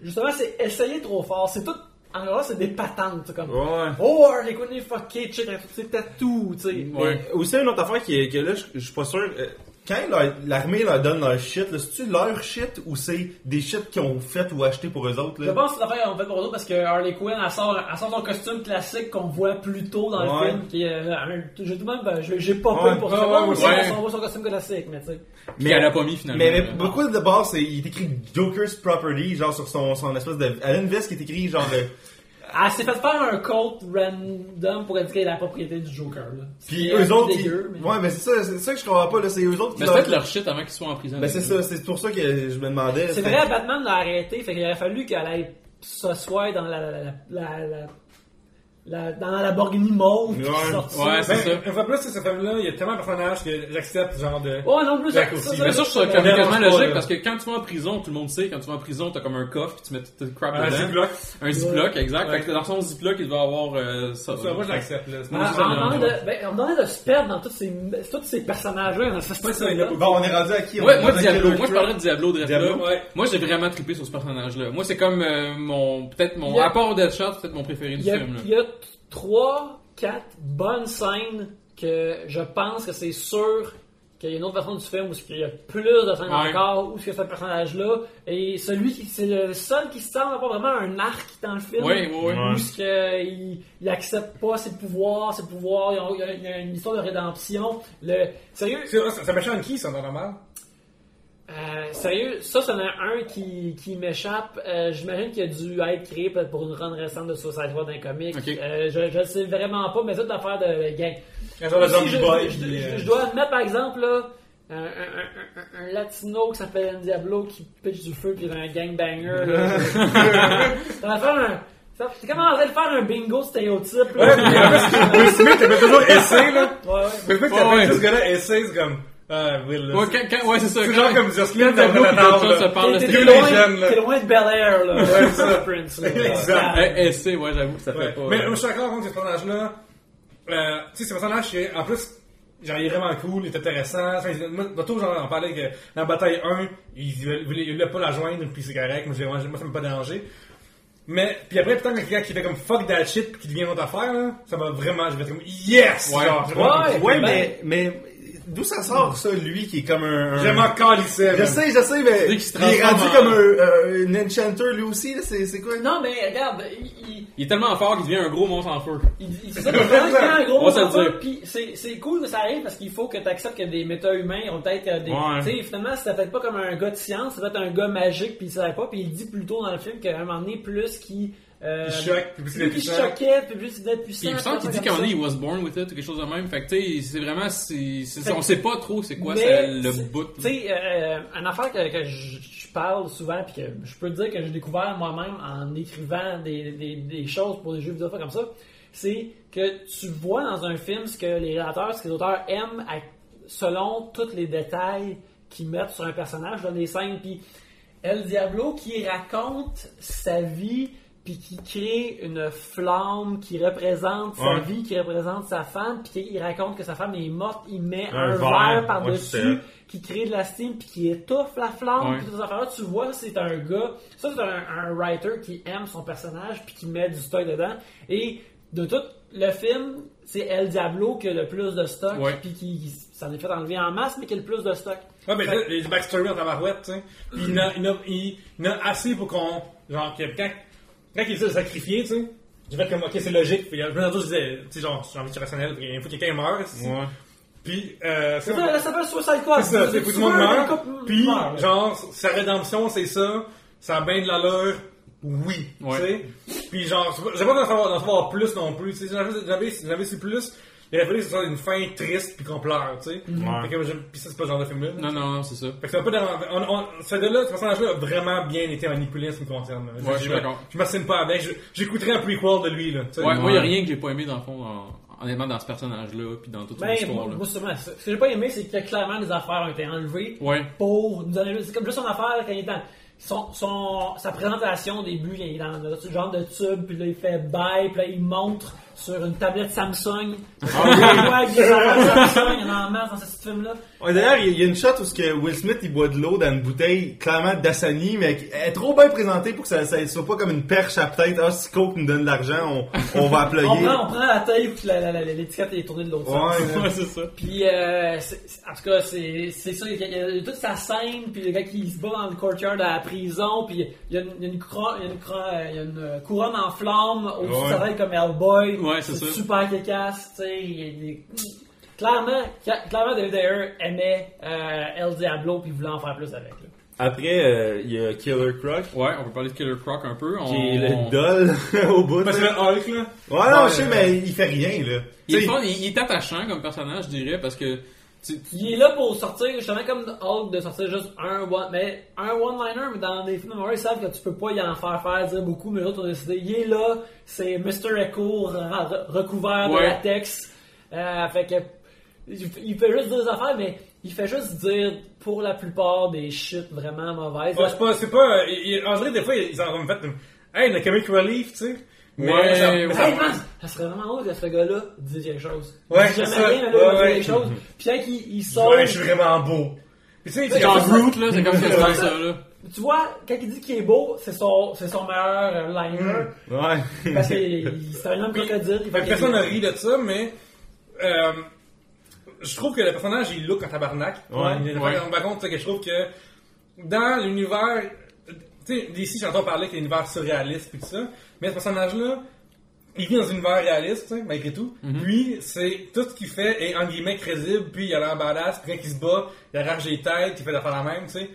Speaker 3: justement, c'est essayer trop fort. C'est tout. En général, c'est des patentes. Comme,
Speaker 2: Ouais.
Speaker 3: oh, Harley Quinn est fucké, check, tous ses tatous, tu sais.
Speaker 2: Ouais.
Speaker 4: Mais aussi, une autre affaire qui est, que là, je, je suis pas sûr. euh, quand l'armée leur donne leur shit, c'est-tu leur shit ou c'est des shit qu'ils ont fait ou acheté pour eux autres?
Speaker 3: Je
Speaker 4: Là?
Speaker 3: pense que c'est l'affaire en fait pour nous parce que Harley Quinn, elle sort, elle sort son costume classique qu'on voit plus tôt dans le film. Qui euh, j'ai tout de même, ben, j'ai pas
Speaker 4: Ouais.
Speaker 3: peur pour ça.
Speaker 1: ouais,
Speaker 3: voit son costume classique, mais tu sais.
Speaker 2: Mais elle a pas mis finalement.
Speaker 4: Mais, mais beaucoup de base, il est écrit Joker's Property, genre sur son, son espèce de. Elle a une veste qui est écrit genre.
Speaker 3: Elle s'est fait faire un code random pour indiquer la propriété du Joker. Là.
Speaker 4: Puis
Speaker 3: C'est
Speaker 4: eux autres.
Speaker 3: mais-
Speaker 4: Ouais, mais c'est ça, c'est ça que je comprends pas, là. C'est eux autres qui.
Speaker 2: Mais c'est peut-être leur shit avant qu'ils soient en prison.
Speaker 4: Ben c'est ça, c'est pour ça que je me demandais.
Speaker 3: C'est vrai, Batman l'a arrêté, fait qu'il aurait fallu qu'elle aille s'asseoir dans la, la, la, la, la- dans la Lamborghini mauve
Speaker 4: Ouais.
Speaker 2: Ouais, c'est
Speaker 1: Ben,
Speaker 2: ça.
Speaker 1: Une fois de plus, ce film-là, il y a tellement de personnages que j'accepte genre de.
Speaker 3: Ouais, non plus, ça- ça-
Speaker 2: Mais ça, je trouve
Speaker 3: ça-
Speaker 1: pas,
Speaker 2: logique parce que quand tu vas en prison, tout le monde sait, quand tu vas en prison, t'as comme un coffre puis tu mets tout le crap
Speaker 1: Un
Speaker 2: dedans.
Speaker 1: ziploc.
Speaker 2: Un ziploc, exact. Fait que dans son ziploc, il va avoir euh, ça.
Speaker 1: Ça, moi, je l'accepte. là. C'est
Speaker 3: Ah,
Speaker 1: pas
Speaker 3: on,
Speaker 1: ça,
Speaker 3: en demande de, ben, se perdre dans tous ces, tous ces personnages-là.
Speaker 1: a.
Speaker 4: Bon, on est rendu à qui? On
Speaker 2: Ouais,
Speaker 4: est
Speaker 2: moi,
Speaker 4: rendu à
Speaker 2: Diablo. Moi, je parlerais de Diablo de là. Moi, j'ai vraiment trippé sur ce personnage-là. Moi, c'est comme euh, mon, peut-être mon,
Speaker 3: a-
Speaker 2: à part Deadshot, c'est peut-être mon préféré du
Speaker 3: a,
Speaker 2: film, là.
Speaker 3: Il y a trois, quatre bonnes scènes que je pense que c'est sûr qu'il y a une autre version du film où il y a plus de scènes
Speaker 2: Ouais.
Speaker 3: encore, où ce que ce personnage-là, et celui qui, c'est le seul qui semble avoir vraiment un arc dans le film.
Speaker 2: Ouais, ouais, ouais.
Speaker 3: Où ce que il, il accepte pas ses pouvoirs, ses pouvoirs, il y a, il y une histoire de rédemption. Le, sérieux,
Speaker 1: C'est- Ça ça m'échappe qui, ça, dans normal?
Speaker 3: Euh, sérieux, ça, c'en a un qui, qui m'échappe. Euh, J'imagine qu'il a dû être créé peut-être pour une run récente de Suicide Squad d'un comic. Euh, je, je le sais vraiment pas, mais c'est toute l'affaire de gang.
Speaker 1: Un genre de
Speaker 3: Si
Speaker 1: zombie
Speaker 3: je,
Speaker 1: boy.
Speaker 3: je-
Speaker 1: puis,
Speaker 3: je- je dois admettre, par exemple, là, un, un- un- un- un latino qui s'appelle Un Diablo qui pitch du feu puis il est un gangbanger. là. (laughs) ça va faire un... ça- C'est comme en train de faire un bingo stéréotype. là.
Speaker 1: Ouais, Will Smith, il avait toujours essayé, là.
Speaker 3: Ouais, ouais.
Speaker 1: Il
Speaker 2: ouais.
Speaker 1: appelle ce gars-là c'est comme. Ah, Will.
Speaker 2: Ouais, quand, quand- ouais, c'est ça.
Speaker 1: C'est genre comme
Speaker 2: Diablo
Speaker 1: dans
Speaker 2: et
Speaker 1: la table,
Speaker 2: se
Speaker 3: T'es
Speaker 2: c'est
Speaker 3: loin, t'es loin de Bel Air, là.
Speaker 1: Ouais, ça. (laughs)
Speaker 3: Prince, là. (laughs)
Speaker 1: Exact.
Speaker 3: Ouais.
Speaker 2: Eh, SC, ouais, j'avoue que ça fait pas.
Speaker 1: Mais
Speaker 2: euh,
Speaker 1: moi, je suis d'accord contre ce personnage-là. Euh, tu sais, ce personnage, c'est- en plus, genre, il est vraiment cool, il est intéressant. Enfin, moi, tantôt, on parlait que dans la bataille 1, il voulait, il voulait pas la joindre, puis c'est correct. Moi, moi, ça m'a pas dérangé. Mais, puis après, putain, quelqu'un qui fait comme fuck that shit, puis qui devient une autre affaire, là, ça m'a vraiment, je vais être comme yes!
Speaker 2: Ouais.
Speaker 1: Genre,
Speaker 3: Ouais.
Speaker 4: Ouais, mais, mais d'où ça sort ça, lui qui est comme un. un-
Speaker 1: Vraiment calissé,
Speaker 4: Je sais, je sais, mais
Speaker 2: Dès qu'il se
Speaker 4: il est rendu
Speaker 2: en-
Speaker 4: comme un, euh, un enchanter lui aussi, là, c'est quoi?
Speaker 3: Non, mais regarde, il, il,
Speaker 2: Il est tellement fort qu'il devient un gros monstre en feu.
Speaker 3: il, il, c'est ça, un (laughs) gros
Speaker 2: le
Speaker 3: enfant,
Speaker 2: dire.
Speaker 3: puis c'est, c'est cool que ça arrive parce qu'il faut que tu acceptes que des méta-humains ont peut-être euh, des.
Speaker 2: Ouais.
Speaker 3: Tu sais, finalement, c'est peut-être pas comme un gars de science, c'est peut-être un gars magique, puis il savait pas, puis il dit plus tôt dans le film qu'à un moment donné, plus qu'il. Euh,
Speaker 1: Il choque, plus il est
Speaker 3: choquait, puis plus il était puissant.
Speaker 2: Puis il me semble qu'il dit qu'à un
Speaker 3: ça.
Speaker 2: moment donné, he was born with it ou quelque chose de même. Fait que, tu sais, c'est vraiment,
Speaker 3: Fait que-
Speaker 2: on sait pas trop c'est quoi le bout.
Speaker 3: Tu sais, euh, une affaire que, que je, je parle souvent, puis que je peux te dire que j'ai découvert moi-même en écrivant des, des, des choses pour des jeux vidéo comme ça, c'est que tu vois dans un film ce que les réalisateurs, ce que les auteurs aiment à- selon tous les détails qu'ils mettent sur un personnage dans les scènes. Puis El Diablo qui raconte sa vie puis qui crée une flamme qui représente sa
Speaker 4: Ouais.
Speaker 3: vie, qui représente sa femme, puis qui- il raconte que sa femme est morte, il met
Speaker 4: Un
Speaker 3: un,
Speaker 4: verre, ouais,
Speaker 3: par-dessus qui crée de la steam puis qui étouffe la flamme,
Speaker 2: Ouais.
Speaker 3: puis toutes ces affaires-là, tu vois, c'est un gars, ça c'est un, un writer qui aime son personnage puis qui met du stock dedans. Et de tout le film, c'est El Diablo qui a le plus de stock, puis qui, s'en est fait enlever en masse, mais qui a le plus de stock.
Speaker 1: Ouais, mais
Speaker 3: Fait-
Speaker 1: les backstories en tabarouette, tu sais. Il y en a- il il en a assez pour qu'on. Genre, que quand, il essaie de sacrifier, tu sais, je vais comme, ok, c'est logique. Puis, je me je disais, tu sais, genre, j'ai envie de rationnel, puis il faut que quelqu'un meure. ici.
Speaker 2: Ouais.
Speaker 1: Puis, euh,
Speaker 3: C'est ça, là, ça s'appelle Suicide Squad.
Speaker 1: C'est ça, c'est tout le monde meurt. Puis,
Speaker 3: genre,
Speaker 1: genre, sa rédemption, c'est ça. Ça a bien de l'allure. Oui.
Speaker 2: Ouais.
Speaker 1: Tu sais. Puis, genre, j'ai pas d'en savoir, d'en savoir plus non plus. Tu sais, j'avais su plus. Il aurait fallu que ce soit une fin triste puis qu'on pleure, tu sais. Fait que, je- puis ça, c'est pas le genre de film-là.
Speaker 2: Non, non, non, c'est ça.
Speaker 1: Fait que c'est un peu dérangeant. On, on, ce gars-là, ce personnage-là a vraiment bien été manipulé en ce qui me concerne. là.
Speaker 2: Ouais, je suis
Speaker 1: me-
Speaker 2: d'accord.
Speaker 1: Je m'assine pas avec. J'écouterais un prequel de lui, là. tu sais.
Speaker 2: Ouais, moi, il y a rien que j'ai pas aimé dans le fond, en- honnêtement, dans ce personnage-là, puis dans toute
Speaker 3: Ben,
Speaker 2: l'histoire.
Speaker 3: moi,
Speaker 2: là.
Speaker 3: moi, sûrement, ce que j'ai pas aimé, c'est que clairement des affaires ont été enlevées
Speaker 2: Ouais.
Speaker 3: pour nous donner. C'est comme juste son affaire quand il est dans. Son, son, sa présentation au début, il est dans ce genre de tube, puis là il fait bye, puis là il montre sur une tablette Samsung. Ah, avec des affaires Samsung, il y en a dans ce petit film-là.
Speaker 4: Ouais, D'ailleurs, il y a une shot où ce que Will Smith il boit de l'eau dans une bouteille clairement d'Assani, mais elle est trop bien présentée pour que ça, ça soit pas comme une perche à peut-être. Ah, si Coke nous donne de l'argent, on, on va (laughs)
Speaker 3: On
Speaker 4: appuyer.
Speaker 3: prend, on prend la taille, puis l'étiquette est tournée de l'autre sens.
Speaker 4: Ouais,
Speaker 2: Ouais, c'est ça.
Speaker 3: Puis, euh, en tout cas, c'est ça. Il y, a, il y a toute sa scène, puis le gars qui se bat dans le courtyard de la prison, puis il y a une, il y a une, cro- il y a une, cro- il y a une couronne en flammes au-dessus de
Speaker 4: Ouais.
Speaker 3: sa tête comme Hellboy.
Speaker 2: Ouais, c'est ça.
Speaker 3: super kékasse, tu sais. il y a des- Clairement, cla- clairement, David Ayer aimait euh, El Diablo, puis voulait en faire plus avec. là.
Speaker 4: Après, euh, il y a Killer Croc,
Speaker 2: Ouais, on peut parler de Killer Croc un peu. On...
Speaker 4: qui est le doll (laughs) au bout.
Speaker 1: Parce que le Hulk, là.
Speaker 4: Ouais, non,
Speaker 1: Ouais,
Speaker 4: je sais,
Speaker 1: euh,
Speaker 4: mais il fait rien, là.
Speaker 2: Il est, il, il est attachant comme personnage, je dirais, parce que
Speaker 3: Il est là pour sortir, justement comme Hulk, de sortir juste un one, mais un one-liner, mais dans des films de ils savent que tu peux pas y en faire faire dire beaucoup, mais l'autre ont décidé, il est là, c'est Mr. Echo re- re- recouvert de latex, euh, fait que, il fait juste des affaires, mais il fait juste dire, pour la plupart, des shit vraiment mauvaises.
Speaker 1: Ouais, c'est pas, c'est pas, euh, il- en vrai, des fois, ils en ont fait, hey, le comic relief, tu sais. Mais
Speaker 2: Ouais,
Speaker 1: ça-
Speaker 2: ouais.
Speaker 1: ça-
Speaker 3: ça serait vraiment drôle que ce gars-là dise quelque chose.
Speaker 1: Ouais, c'est ça.
Speaker 3: rien, mais là, il
Speaker 1: Ouais, ouais.
Speaker 3: quelque chose. Puis quand il, il sort,
Speaker 1: Ouais, je suis vraiment beau. Puis tu sais,
Speaker 2: Genre
Speaker 1: ça-
Speaker 2: Groot, là, c'est comme quasiment ça, là.
Speaker 3: tu vois, quand il dit qu'il est beau, c'est son, c'est son meilleur euh, liner.
Speaker 4: Ouais.
Speaker 3: Parce que c'est un homme crocodile.
Speaker 1: personne n'a ri de ça, mais euh, je trouve que le personnage il look en tabarnak.
Speaker 4: Ouais,
Speaker 1: Il Par contre, c'est que je trouve que dans l'univers, tu sais, d'ici j'entends parler que l'univers surréaliste puis tout ça, mais ce personnage-là, il vit dans un univers réaliste, malgré tout. Puis c'est tout ce qu'il fait est en guillemets crédible, puis il a l'air badass, puis quand il se bat, il arrache des têtes, il fait affaires la même, tu sais.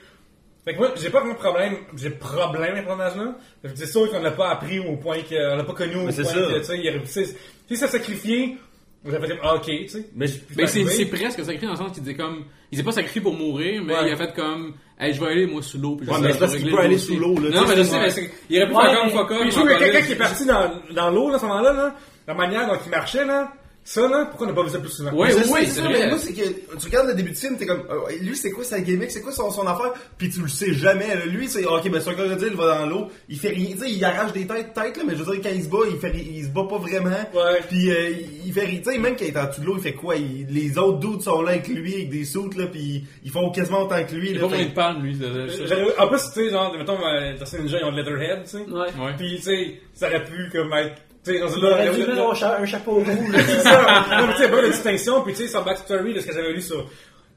Speaker 1: Fait que moi, j'ai pas vraiment de problème, j'ai problème avec ce personnage-là. C'est sûr qu'on l'a pas appris au point qu'on l'a pas connu au
Speaker 4: Mais
Speaker 1: point que, tu sais, il aurait- tu sais, si ça sacrifié, j'aurais fait ah, ok, tu sais.
Speaker 4: Mais
Speaker 2: Mais c'est, c'est presque sacrifié dans le sens qu'il disait comme. Il s'est pas sacrifié pour mourir, mais
Speaker 1: Ouais.
Speaker 2: il a fait comme. Hey, je vais aller moi sous l'eau. Puis je
Speaker 4: Ouais,
Speaker 2: sais,
Speaker 4: mais parce qu'il peut
Speaker 2: le
Speaker 4: aller sous l'eau, là,
Speaker 2: Non, mais je sais, mais c'est- il aurait pu faire comme fuck off.
Speaker 1: Je trouve que quelqu'un qui est parti dans, dans l'eau, là, à ce moment-là, là, la manière dont il marchait, là, ça, là, pourquoi on n'a pas vu ça plus souvent?
Speaker 2: Oui, oui,
Speaker 4: ça,
Speaker 2: c'est
Speaker 4: mais
Speaker 2: vrai.
Speaker 4: moi, c'est que tu regardes le début du film, t'es comme, euh, lui, c'est quoi sa gimmick, c'est quoi son, son affaire, puis tu le sais jamais. là. Lui, c'est, ok, ben, c'est un crocodile, il va dans l'eau, il fait rien, tu sais, il arrache des têtes, têtes, là, mais je veux dire, quand il se bat, il fait, il se bat pas vraiment.
Speaker 1: Ouais.
Speaker 4: Puis euh, il- il fait, ri- tu sais, même quand il est en dessous de l'eau, il fait quoi? Il- les autres dudes sont là avec lui, avec des soutes, là, puis ils font quasiment autant que lui,
Speaker 2: Il
Speaker 4: là. Fait-
Speaker 2: de panne, lui. de- de-
Speaker 1: J'aurais- En plus, tu sais, genre, mettons, euh, dans ces ninjas, ils ont le Leatherhead, tu sais.
Speaker 3: Ouais.
Speaker 2: Ouais.
Speaker 1: Puis, tu sais, ça aurait pu, comme, être, tu sais, dans
Speaker 3: Il
Speaker 1: là, là,
Speaker 3: mettre
Speaker 1: là,
Speaker 3: un, cha- un chapeau roux. là. (laughs)
Speaker 1: c'est ça. Non, mais tu sais, pas de distinction, puis tu sais, son backstory de ce que j'avais lu sur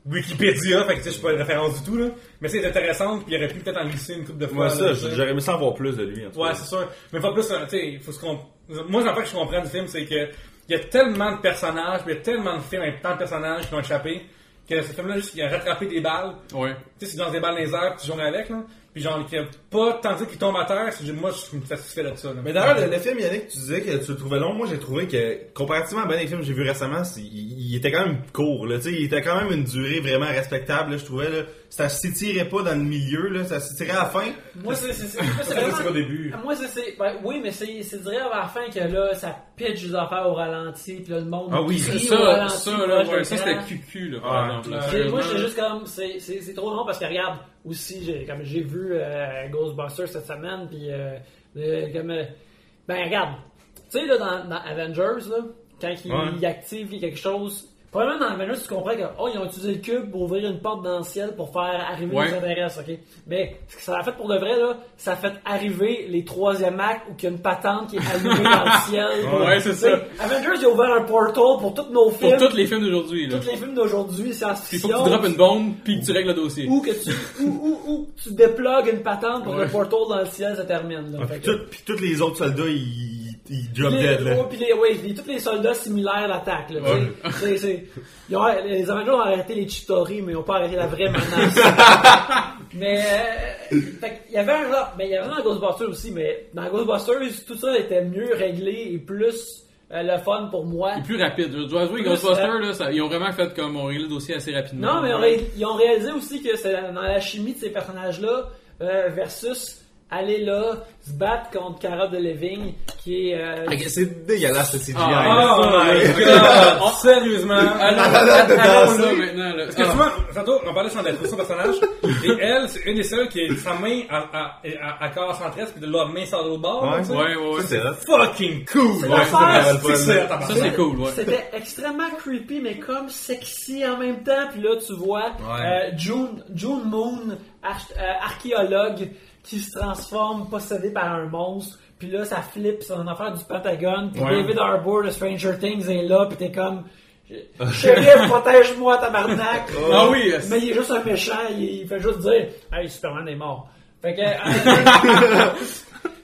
Speaker 1: Wikipédia, fait que tu sais, je suis pas une référence du tout, là. Mais c'est intéressant, puis il aurait pu peut-être en glisser une coupe de fois.
Speaker 4: Moi, ça, j'aurais aimé ça en voir plus de lui, en tout
Speaker 1: Ouais, c'est sûr. Mais pas plus, tu sais, il faut se comp... Moi, j'en que je comprends du film, c'est que il y a tellement de personnages, puis il y a tellement de films avec tant de personnages qui ont échappé, que ce film-là, juste, il a rattrapé des balles.
Speaker 2: Ouais.
Speaker 1: Tu sais, c'est dans des balles dans les airs, puis tu joues avec, là. Puis genre, qu'il y a pas tant de trucs qui tombent à terre, moi, je suis satisfait de ça.
Speaker 4: Mais d'ailleurs, le, film, Yannick, tu disais que tu le trouvais long. Moi, j'ai trouvé que, comparativement à bien des films que j'ai vus récemment, il, il était quand même court. Là, Tu sais, il était quand même une durée vraiment respectable. là, je trouvais là, ça s'étirait pas dans le milieu. Là, ça s'étirait à la fin.
Speaker 3: Moi, c'est c'est- c'est- c'est
Speaker 1: Ça, c'est au
Speaker 3: vraiment...
Speaker 1: début.
Speaker 3: Moi, c'est- c'est. ben, oui, mais c'est c'est direct à la fin que là, ça pitch des affaires au ralenti, puis là, le monde.
Speaker 4: Ah oui,
Speaker 3: crie
Speaker 2: Ça,
Speaker 3: ralenti,
Speaker 2: ça, là, ouais, ça, c'était cucu, là,
Speaker 4: Ouais.
Speaker 2: exemple. là.
Speaker 3: C'est- Moi, j'étais juste comme, c'est- c'est c'est trop long parce que regarde, aussi, j'ai comme j'ai vu euh, Ghostbusters cette semaine, puis euh, euh, comme, euh, ben regarde, tu sais là dans, dans Avengers là, quand ils
Speaker 4: Ouais.
Speaker 3: activent quelque chose, probablement dans Avengers tu comprends que oh ils ont utilisé le cube pour ouvrir une porte dans le ciel pour faire arriver
Speaker 2: Ouais.
Speaker 3: les extraterrestres, ok, mais ce que ça a fait pour de vrai là, ça a fait arriver les troisième actes où il y a une patente qui est allumée dans le (laughs) ciel.
Speaker 2: Ouais, c'est ça.
Speaker 3: Avengers il a ouvert un portal pour tous nos
Speaker 2: Pour
Speaker 3: films,
Speaker 2: tous les films d'aujourd'hui, là.
Speaker 3: tous les films d'aujourd'hui,
Speaker 2: Puis il faut
Speaker 3: science-fiction
Speaker 2: que tu droppes une bombe, puis que tu règles le dossier.
Speaker 3: ou que tu ou, ou, ou tu déplugues une patente pour que le portal dans le ciel se termine. Là.
Speaker 4: Ah,
Speaker 3: Fait
Speaker 4: Puis,
Speaker 3: que-
Speaker 4: tout- puis tous les autres soldats, ils, ils drop
Speaker 3: les,
Speaker 4: dead. Là.
Speaker 3: puis les, ouais, les- tous les soldats similaires l'attaque. là, tu
Speaker 2: Ouais.
Speaker 3: sais. C'est- c'est- ils ont- les Avengers ont arrêté les Chitori, mais ils ont pas arrêté la vraie menace. (laughs) mais euh, fait qu'il y avait un genre, mais il y avait un dans Ghostbusters aussi, mais dans Ghostbusters tout ça était mieux réglé et plus euh, le fun pour moi.
Speaker 2: C'est plus rapide. Je dois avouer,
Speaker 3: Plus,
Speaker 2: Ghostbusters, là, ça- ils ont vraiment fait comme on réglé le dossier assez rapidement.
Speaker 3: Non, mais ils ont ré- ils ont réalisé aussi que c'est dans la chimie de ces personnages-là euh, versus aller là, se battre contre Cara Delevingne, qui est... euh,
Speaker 4: C'est dégueulasse ce CGI.
Speaker 2: Ah,
Speaker 1: Oh my god! (laughs) Sérieusement!
Speaker 2: Allons,
Speaker 4: Ah,
Speaker 2: allons
Speaker 4: ah,
Speaker 2: là
Speaker 4: ah,
Speaker 2: maintenant. Là.
Speaker 1: Parce que tu vois, tantôt, on parlait la son personnage, et elle, c'est une des seules qui a sa main à, à, à, à corps centriste, puis de l'autre main sur l'autre bord.
Speaker 4: Ouais.
Speaker 2: Ouais, ouais,
Speaker 4: c'est.
Speaker 1: Fucking cool!
Speaker 3: C'est
Speaker 1: Ouais, Ça,
Speaker 2: c'est cool, ouais.
Speaker 3: C'était extrêmement creepy, mais comme sexy en même temps. Puis là, tu vois
Speaker 4: Ouais.
Speaker 3: euh, June, June Moon, arch- euh, archéologue, qui se transforme, possédé par un monstre. Puis là, ça flippe, c'est une affaire du Pentagone. Puis
Speaker 2: Ouais.
Speaker 3: David Harbour de Stranger Things est là, puis t'es comme... (laughs) Shérif, protège-moi, tabarnak!
Speaker 2: Ah oui, euh,
Speaker 3: Mais il est juste un méchant, il, il fait juste dire Hey, Superman est mort. Fait que. (laughs) euh,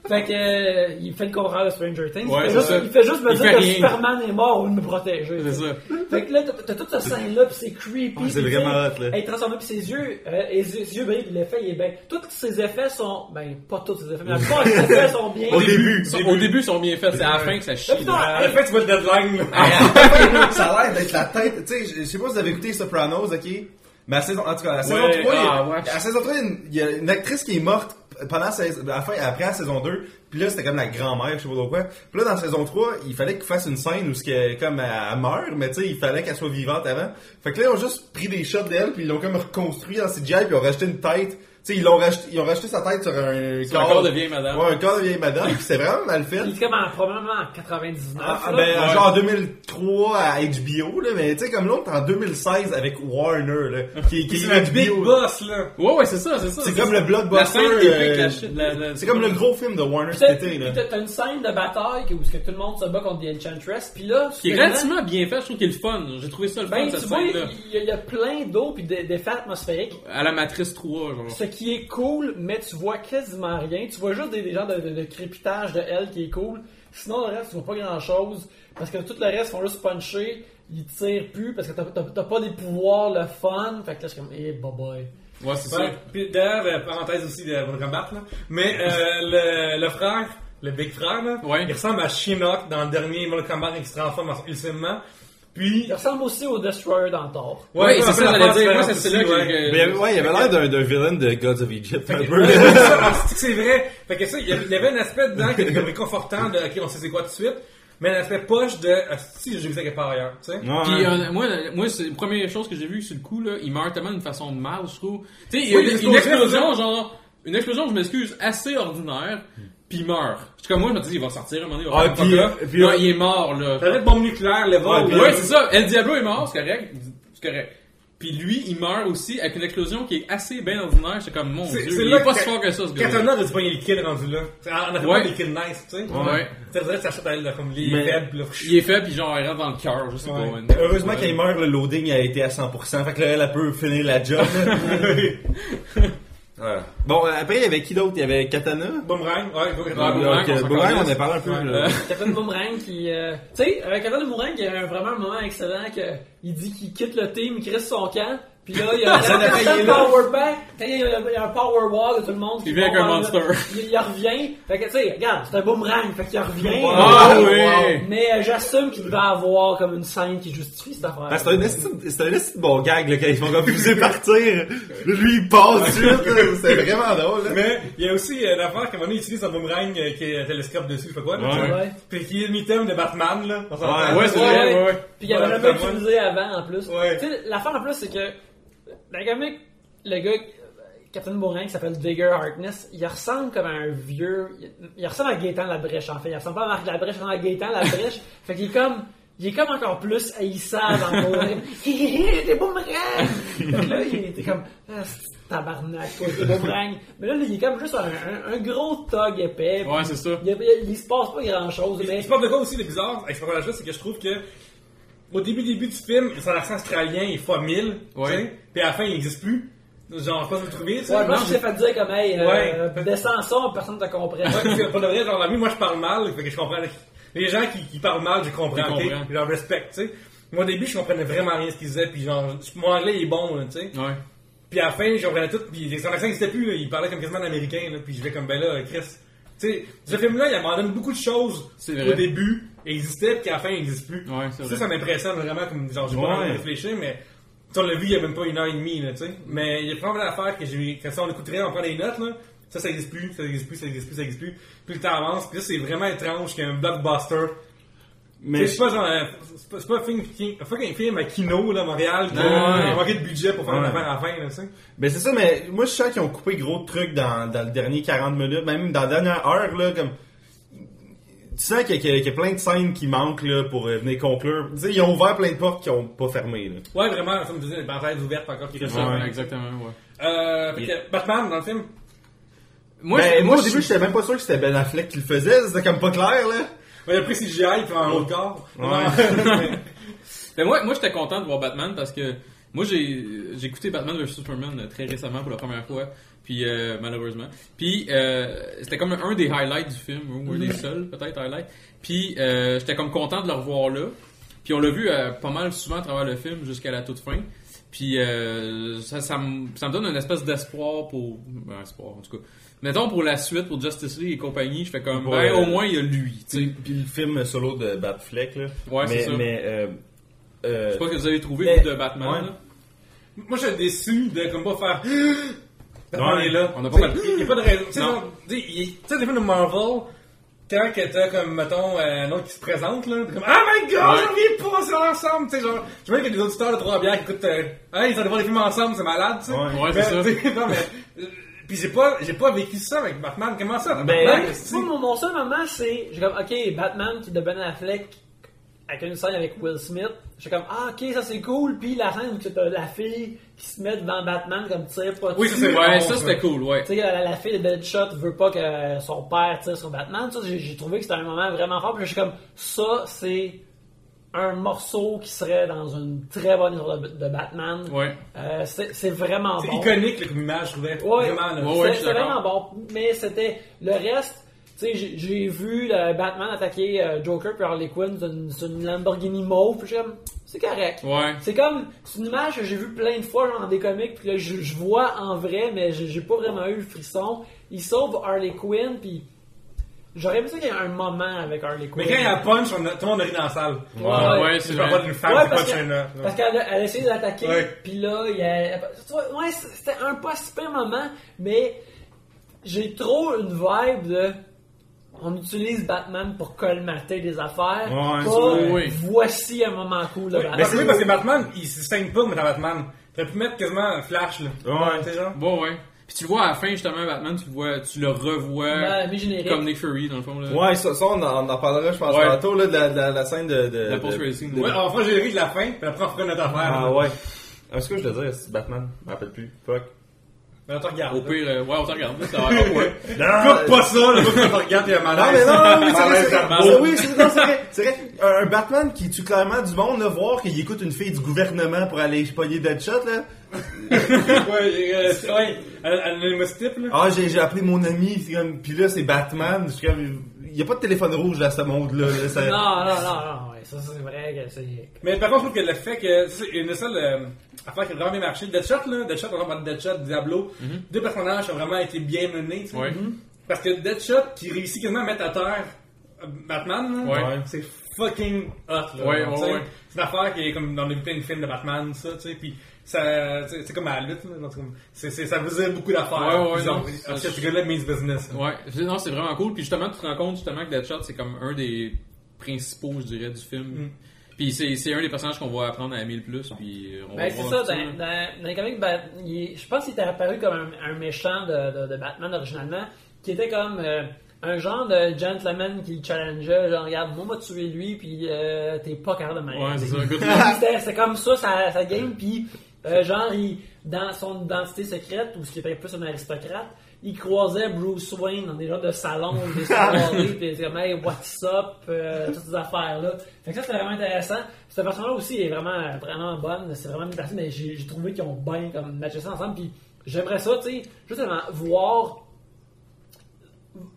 Speaker 3: fait que. euh, il fait le contraire de Stranger Things.
Speaker 2: Ouais,
Speaker 3: il, fait juste,
Speaker 2: ça.
Speaker 3: il fait juste me
Speaker 2: Il
Speaker 3: dire que
Speaker 2: rien.
Speaker 3: Superman est mort lieu de me protéger.
Speaker 2: C'est ça.
Speaker 3: Fait que là, t'as- toute cette scène-là, pis c'est creepy.
Speaker 4: Ouais, c'est vraiment hot, là.
Speaker 3: Elle est transformée, pis ses yeux, euh, et ses ses yeux brillent, pis l'effet, il est bien. Tous ses effets sont. Ben, pas tous ses effets, mais la (laughs) plupart des effets sont bien.
Speaker 4: Au début.
Speaker 2: Au début, au début, ils sont bien faits. C'est à la fin que ça chie.
Speaker 3: Là, putain,
Speaker 1: À la fin, tu vois le deadline, là.
Speaker 4: Ah, (laughs) ça a l'air d'être la tête. Tu sais, je- sais pas si vous avez écouté Sopranos, ok? Mais à saison, en tout cas, à la saison
Speaker 2: Ouais,
Speaker 4: 3, il y a-
Speaker 2: ah, ouais.
Speaker 4: à saison 3, il y a une- il y, a une actrice qui est morte pendant saison- après la saison 2. Puis là, c'était comme la grand-mère, je sais pas trop quoi. Puis là, dans la saison 3, il fallait qu'il fasse une scène où ce comme elle meurt, mais tu sais, il fallait qu'elle soit vivante avant. Fait que là, ils ont juste pris des shots d'elle, puis ils l'ont comme reconstruit en CGI, puis ils ont rajouté une tête. Tu sais, ils l'ont rajouté, ils ont rajouté sa tête sur un
Speaker 2: C'est un corps de vieille madame.
Speaker 4: Ouais, un corps de vieille madame, puis c'est vraiment mal fait.
Speaker 3: Il est comme en, probablement en 99.
Speaker 4: Ah,
Speaker 3: là.
Speaker 4: ben,
Speaker 2: Ouais.
Speaker 4: genre en 2003 à HBO, là, mais tu sais, comme l'autre en 2016 avec Warner, là, qui, qui
Speaker 1: C'est
Speaker 4: est
Speaker 1: le big boss, là.
Speaker 2: Ouais, ouais, c'est ça, c'est ça.
Speaker 4: C'est comme le
Speaker 2: La
Speaker 4: blockbuster. euh, C'est comme le gros film de Warner cet
Speaker 3: t'as-
Speaker 4: été, là.
Speaker 3: t'as- une scène de bataille où que tout le monde se bat contre The Enchantress, puis là,
Speaker 2: Qui est relativement bien fait, je trouve qu'il est le fun. J'ai trouvé ça le fun,
Speaker 3: Ben,
Speaker 2: cette
Speaker 3: tu vois, il
Speaker 2: scène-là.
Speaker 3: y, a- il y a plein d'eau puis d'e- d'effets atmosphériques.
Speaker 2: À la Matrice 3, genre.
Speaker 3: Qui est cool, mais tu vois quasiment rien. Tu vois juste des, des genres de, de, de crépitage de elle qui est cool. Sinon, le reste, tu vois pas grand chose. Parce que tout le reste font juste puncher. Ils tirent plus parce que t'as- pas des pouvoirs, le fun. Fait que là, je suis comme, eh, bye bye.
Speaker 2: Ouais, c'est
Speaker 1: Ouais.
Speaker 2: ça.
Speaker 1: Puis d'ailleurs, euh, parenthèse aussi de Mortal Kombat, là. Mais euh, (laughs) le, le frère, le big frère, là,
Speaker 2: Ouais.
Speaker 1: il ressemble à Shinnok dans le dernier Mortal Kombat qui se transforme en- ultimement. Puis.
Speaker 3: Il ressemble aussi au Destroyer dans Thor.
Speaker 2: Ouais, c'est ça,
Speaker 1: la
Speaker 2: j'allais dire. Moi, c'est là que.
Speaker 1: ouais.
Speaker 4: il avait l'air d'un d'un villain de Gods of Egypt, un
Speaker 1: Ouais,
Speaker 4: peu.
Speaker 1: c'est ça, (laughs) ah, c'est vrai. Fait que ça, il y avait, avait un aspect dedans qui était comme réconfortant de, ok, on sait c'est quoi tout de suite. Mais un aspect poche de, ah, si j'ai vu ça quelque part ailleurs, tu sais.
Speaker 2: Puis
Speaker 4: Ouais.
Speaker 2: euh, moi, moi c'est la première chose que j'ai vue sur le coup, là, il meurt tellement d'une façon de mal, je trouve. Tu sais, il y a une, explosion, genre, une explosion, je m'excuse, assez ordinaire, puis il meurt. Suis comme moi, je me dis, il va sortir à un moment donné, il va
Speaker 4: Ah,
Speaker 2: faire
Speaker 4: puis, euh, puis,
Speaker 2: Là,
Speaker 4: euh,
Speaker 2: il est mort, là.
Speaker 1: T'avais de bombe nucléaire, le
Speaker 4: Ouais,
Speaker 1: vol. là.
Speaker 2: Ouais, c'est ça. El Diablo est mort, c'est correct. C'est correct. Puis lui, il meurt aussi avec une explosion qui est assez bien ordinaire. C'est comme, mon
Speaker 1: C'est-
Speaker 2: dieu,
Speaker 1: c'est
Speaker 2: il
Speaker 1: là
Speaker 2: est pas
Speaker 1: que-
Speaker 2: si fort que ça, ce gars
Speaker 1: Katana a dû pogner le kill rendu là. C'est- On a fait
Speaker 2: Ouais.
Speaker 1: des kills nice, tu sais.
Speaker 2: Ouais.
Speaker 1: Tu sais, ça achète à elle, là, comme les
Speaker 4: Mais-
Speaker 1: faibles, là.
Speaker 2: Il est fait, puis genre, il rentre dans le cœur, je sais
Speaker 1: Ouais.
Speaker 2: pas.
Speaker 4: Heureusement
Speaker 2: Ouais.
Speaker 4: quand il meurt, le loading a été à 100%. Fait que là, elle, elle peut finir la job. (laughs) (laughs) (laughs) Bon, euh, après, il y avait qui d'autre? Il y avait Katana?
Speaker 1: Boomerang, ouais,
Speaker 2: Boomerang, on
Speaker 4: Boomerang, on en a parlé un peu.
Speaker 2: Ouais.
Speaker 4: là.
Speaker 3: Captain Boomerang qui. euh, tu sais, avec Captain Boomerang, il y a un- vraiment un moment excellent que il dit qu'il quitte le team, il crée son camp. Puis là, il y a
Speaker 4: Ça
Speaker 3: il y un power back, quand il y, a, il y a un power wall de tout le monde.
Speaker 2: Il vient avec un monster.
Speaker 3: Il, il revient. Fait que, tu sais, regarde, c'est un boomerang. Fait qu'il revient.
Speaker 2: Ah oui!
Speaker 3: Mais euh, j'assume qu'il devait avoir comme une scène qui justifie cette affaire.
Speaker 4: Que c'est un esti- de bon gag là, quand ils font refuser partir. Lui, il passe tout de suite. là. C'est vraiment drôle. là.
Speaker 1: Mais il y a aussi euh, l'affaire qu'à un moment donné, il utilise un boomerang euh, qui est un télescope dessus, je sais pas quoi. là,
Speaker 4: Ouais.
Speaker 3: Ouais.
Speaker 1: Puis qui est le item de Batman, là.
Speaker 4: Ouais,
Speaker 2: Ouais, c'est vrai,
Speaker 3: ouais. Puis il avait
Speaker 1: Ouais,
Speaker 3: jamais utilisé avant en plus.
Speaker 1: Ouais.
Speaker 3: Tu sais, l'affaire en plus, c'est que dans le comic, le gars, Captain Boomerang, qui s'appelle Digger Harkness, il ressemble comme à un vieux. Il, ressemble à Gaétan Labrèche en fait. Il ressemble pas à Marc Labrèche, il ressemble à Gaétan Labrèche. (laughs) fait qu'il est comme. Il est comme encore plus haïssable en Boomerang. Hé hé hé, des boomerangs! fait que là, il était comme. Ah, c'est tabarnak, toi, des boomerangs. Mais là, il est comme juste un, un- un gros tog épais.
Speaker 2: Ouais, c'est ça.
Speaker 3: Il, il, il se passe pas grand chose. Mais
Speaker 1: Il se passe de quoi aussi de bizarre avec ce personnage-là, c'est que je trouve que au début début du film, son accent australien est fois 1000,
Speaker 2: Ouais.
Speaker 1: tu sais, puis à la fin il n'existe plus. Genre, je sais pas si vous le trouvez, tu sais.
Speaker 3: Ouais, moi, je t'ai fait dire comme, hey, euh,
Speaker 1: Ouais.
Speaker 3: descends ça, personne ne te comprend.
Speaker 1: Ouais, pour de vrai, genre, la vie, moi, je parle mal, fait que je comprends. Les gens qui, qui parlent mal, je comprends, ok? Je leur respecte, tu sais. Moi, au début, je comprenais vraiment rien ce qu'ils disaient, puis genre, mon anglais, il est bon, tu sais.
Speaker 2: Ouais.
Speaker 1: Puis à la fin, je comprenais tout, puis son accent n'existait plus, là. Il parlait comme quasiment américain, là, puis je vais comme, ben là, Chris. Tu sais, ce film-là, il abandonne beaucoup de choses au début, et existaient, puis à la fin, il n'existe plus.
Speaker 2: Ouais,
Speaker 1: Ça,
Speaker 2: vrai.
Speaker 1: ça m'impressionne vraiment, comme, genre, j'ai pas
Speaker 4: Ouais.
Speaker 1: envie de réfléchir, mais, on l'a vu il y a même pas une heure et demie, là, tu sais. Mais il y a probablement l'affaire que j'ai, que si on écouterait, on prend des notes, là. ça, ça existe plus, ça existe plus, ça existe plus, ça existe plus. Puis le temps avance, puis là, c'est vraiment étrange qu'un blockbuster.
Speaker 4: Mais
Speaker 1: c'est pas genre, euh, c'est pas, un film, qui- un fucking film à Kino, là, à Montréal, qui
Speaker 4: Ouais.
Speaker 1: a manqué de budget pour faire une affaire à la fin, là, tu sais.
Speaker 4: Ben c'est ça, mais moi je sens qu'ils ont coupé gros trucs dans, dans le dernier 40 minutes, même dans la dernière heure, là, comme... Tu sens qu'il y, a- y plein de scènes qui manquent là, pour euh, venir conclure. Tu sais, ils ont ouvert plein de portes qui ont pas fermé. Là.
Speaker 1: Ouais, vraiment, comme tu disais, les parenthèses ouvertes encore qui restent.
Speaker 2: Ça,
Speaker 4: Ouais.
Speaker 2: Exactement, ouais.
Speaker 1: Euh, fait que Batman, dans le film,
Speaker 2: Moi,
Speaker 4: ben,
Speaker 2: je-
Speaker 4: moi, au
Speaker 2: je-
Speaker 4: début, j'étais même pas sûr que c'était Ben Affleck qui le faisait, c'était comme pas clair, là.
Speaker 1: il a pris CGI, puis un autre corps.
Speaker 4: Ouais. (laughs)
Speaker 2: Ben, moi, moi j'étais content de voir Batman parce que moi j'ai j'ai écouté Batman vs Superman euh, très récemment pour la première fois puis euh, malheureusement puis euh, c'était comme un des highlights du film ou un des seuls peut-être highlights puis euh, j'étais comme content de le revoir là puis on l'a vu euh, pas mal souvent à travers le film jusqu'à la toute fin puis euh, ça, ça, me, ça me donne une espèce d'espoir pour ben, espoir en tout cas mettons pour la suite pour Justice League et compagnie je fais comme
Speaker 4: Ouais.
Speaker 2: ben au moins il y a lui tu sais
Speaker 4: Puis, puis le film solo de Batfleck, là.
Speaker 2: Ouais, c'est ça.
Speaker 4: Mais, euh, euh,
Speaker 2: je sais pas que vous avez trouvé
Speaker 3: Mais-
Speaker 2: vous, de Batman
Speaker 4: Ouais.
Speaker 2: là.
Speaker 1: Moi, j'étais déçu de comme pas faire. (gasps) Batman est là.
Speaker 2: On a pas mal-
Speaker 1: Il n'y a pas de raison. Tu sais, les films de Marvel, quand que t'as comme, mettons, euh, un autre qui se présente, là, t'es comme, oh my god, j'en reviens pas, c'est ensemble, tu sais, genre, je veux qu'il y a des auditeurs de trois bières qui écoutent, euh, hey, ils ont voir des films ensemble, c'est malade, tu sais.
Speaker 4: Ouais.
Speaker 2: Ouais, c'est ça.
Speaker 1: non, mais, euh, pis j'ai pas, j'ai pas vécu ça avec Batman, comment ça?
Speaker 3: Ben,
Speaker 1: Batman,
Speaker 3: moi,
Speaker 1: c'est-
Speaker 3: mon, mon seul moment, c'est. J'ai comme, ok, Batman qui est de Ben Affleck avec une scène avec Will Smith. J'ai comme, ah, ok, ça c'est cool. Puis la scène où t'as la fille qui se met devant Batman comme tire pas
Speaker 1: Oui, ça, c'est
Speaker 2: Ouais, ça c'était cool, ouais.
Speaker 3: Tu sais, la, la fille de Deadshot veut pas que son père tire sur Batman. Ça, j'ai trouvé que c'était un moment vraiment fort. Puis je suis comme, ça, c'est un morceau qui serait dans une très bonne histoire de, de Batman.
Speaker 2: Ouais.
Speaker 3: Euh, c'est c'est vraiment
Speaker 1: C'est
Speaker 3: bon.
Speaker 1: iconique, là, comme image, je trouvais.
Speaker 3: Ouais,
Speaker 1: Vraiment.
Speaker 2: Ouais,
Speaker 3: c'est c'est vraiment bon. Mais c'était le reste. Sais, j'ai- vu le Batman attaquer euh, Joker puis Harley Quinn sur une, sur une Lamborghini mauve. Puis j'aime, c'est correct.
Speaker 2: Ouais.
Speaker 3: C'est comme, c'est une image que j'ai vue plein de fois genre, dans des comics, puis là, je, je vois en vrai, mais j'ai pas vraiment eu le frisson. Il sauve Harley Quinn, puis j'aurais aimé ça qu'il y ait un moment avec Harley Quinn.
Speaker 1: Mais quand il y a punch, on a- tout le monde a ri dans la salle.
Speaker 3: Ouais,
Speaker 2: ouais, c'est vrai.
Speaker 1: d'une femme
Speaker 3: Ouais, parce
Speaker 1: punch
Speaker 3: que-. Parce qu'elle a, essayé de l'attaquer,
Speaker 1: Ouais.
Speaker 3: puis là, il y a, ouais, c'était un pas super moment, mais j'ai trop une vibe de. On utilise Batman pour colmater des affaires.
Speaker 4: Ouais,
Speaker 3: pas,
Speaker 2: oui.
Speaker 3: Voici un moment cool de
Speaker 1: Oui,
Speaker 3: Batman.
Speaker 1: mais c'est vrai parce que Batman, il se saigne pas, mais dans Batman. T'aurais pu mettre quasiment un flash, là.
Speaker 4: Ouais.
Speaker 1: Tu sais, genre.
Speaker 2: Bon, ouais. Puis tu le vois à la fin, justement, Batman, tu le vois, tu le revois
Speaker 3: Ben,
Speaker 2: comme Nick Fury, dans le fond. Là.
Speaker 4: Ouais, ça, ça, on, en, on en parlera, je pense,
Speaker 2: Ouais.
Speaker 4: tantôt, là, de la, de la, la scène de... de
Speaker 2: La
Speaker 4: de-
Speaker 2: post-racing.
Speaker 1: Ouais, on fera gérer de la fin, puis après on fera notre affaire.
Speaker 4: Ah ouais. Est-ce que je dois dire, c'est Batman? Je me rappelle plus. Fuck.
Speaker 1: Mais on te regarde.
Speaker 2: Au pire, euh, ouais, on te regarde. Ça va encore, ouais. (laughs)
Speaker 1: Coupe pas ça, là, (laughs) on te regarde, et un
Speaker 4: Non,
Speaker 1: malaise.
Speaker 4: mais non, non, oui, c'est vrai,
Speaker 1: Malaise
Speaker 4: c'est vrai. Oh, oui, c'est non, c'est vrai. C'est vrai. Un, un Batman qui tue clairement du monde, là, voir qu'il écoute une fille du gouvernement pour aller pogner Deadshot, là. (laughs)
Speaker 1: Ouais, euh, c'est- ouais, elle elle a le mouse type, là.
Speaker 4: Ah, j'ai, j'ai appelé mon ami, c'est comme, pis là, c'est Batman. Je suis comme, il y a pas de téléphone rouge dans ce monde-là. là, ça-
Speaker 3: Non, non, non, non, ça c'est vrai que c'est.
Speaker 1: Mais par contre, je trouve que le fait que c'est une seule euh, affaire qui a vraiment bien marché. Deadshot, là, Deadshot, on parle de Deadshot, Diablo, deux personnages ont vraiment été bien menés.
Speaker 2: Ouais.
Speaker 1: Parce que Deadshot, qui réussit quasiment à mettre à terre euh, Batman, là,
Speaker 2: Ouais.
Speaker 1: c'est fucking hot, là.
Speaker 2: Ouais,
Speaker 1: tu
Speaker 2: ouais,
Speaker 1: sais.
Speaker 2: ouais.
Speaker 1: C'est une affaire qui est comme dans les plein de films de Batman, ça, tu sais, puis ça, c'est comme à la lutte, là, c'est c'est, c'est, ça faisait beaucoup d'affaires.
Speaker 2: Ouais, ouais, non,
Speaker 1: parce
Speaker 2: ça,
Speaker 1: que ce gars-là means business.
Speaker 2: Ouais, C'est- non, c'est vraiment cool. Puis justement, tu te rends compte justement que Deadshot, c'est comme un des principaux, je dirais, du film.
Speaker 1: Mm.
Speaker 2: Puis c'est c'est un des personnages qu'on va apprendre à aimer le plus. Puis on
Speaker 3: Ben, c'est ça,
Speaker 2: dans le
Speaker 3: dans, dans, les comics, ben, il- je pense qu'il était apparu comme un, un méchant de, de, de Batman originalement, qui était comme euh, un genre de gentleman qui challengeait, genre, regarde, moi, m'a tué lui, puis euh, t'es pas capable de m'arrêter.
Speaker 2: Ouais, c'est ça. (laughs)
Speaker 3: Comme ça, sa, sa game, puis euh, genre, il, dans son identité secrète, ou ce qui était plus un aristocrate, il croisait Bruce Wayne dans des genres de salons, des (laughs) soirées, puis c'est comme, hey, what's up, euh, toutes ces affaires-là. Fait que ça, c'était vraiment intéressant. Cette personne-là aussi est vraiment, vraiment bonne, c'est vraiment une personne, mais j'ai trouvé qu'ils ont bien comme matché ça ensemble, puis j'aimerais ça, tu sais, justement, voir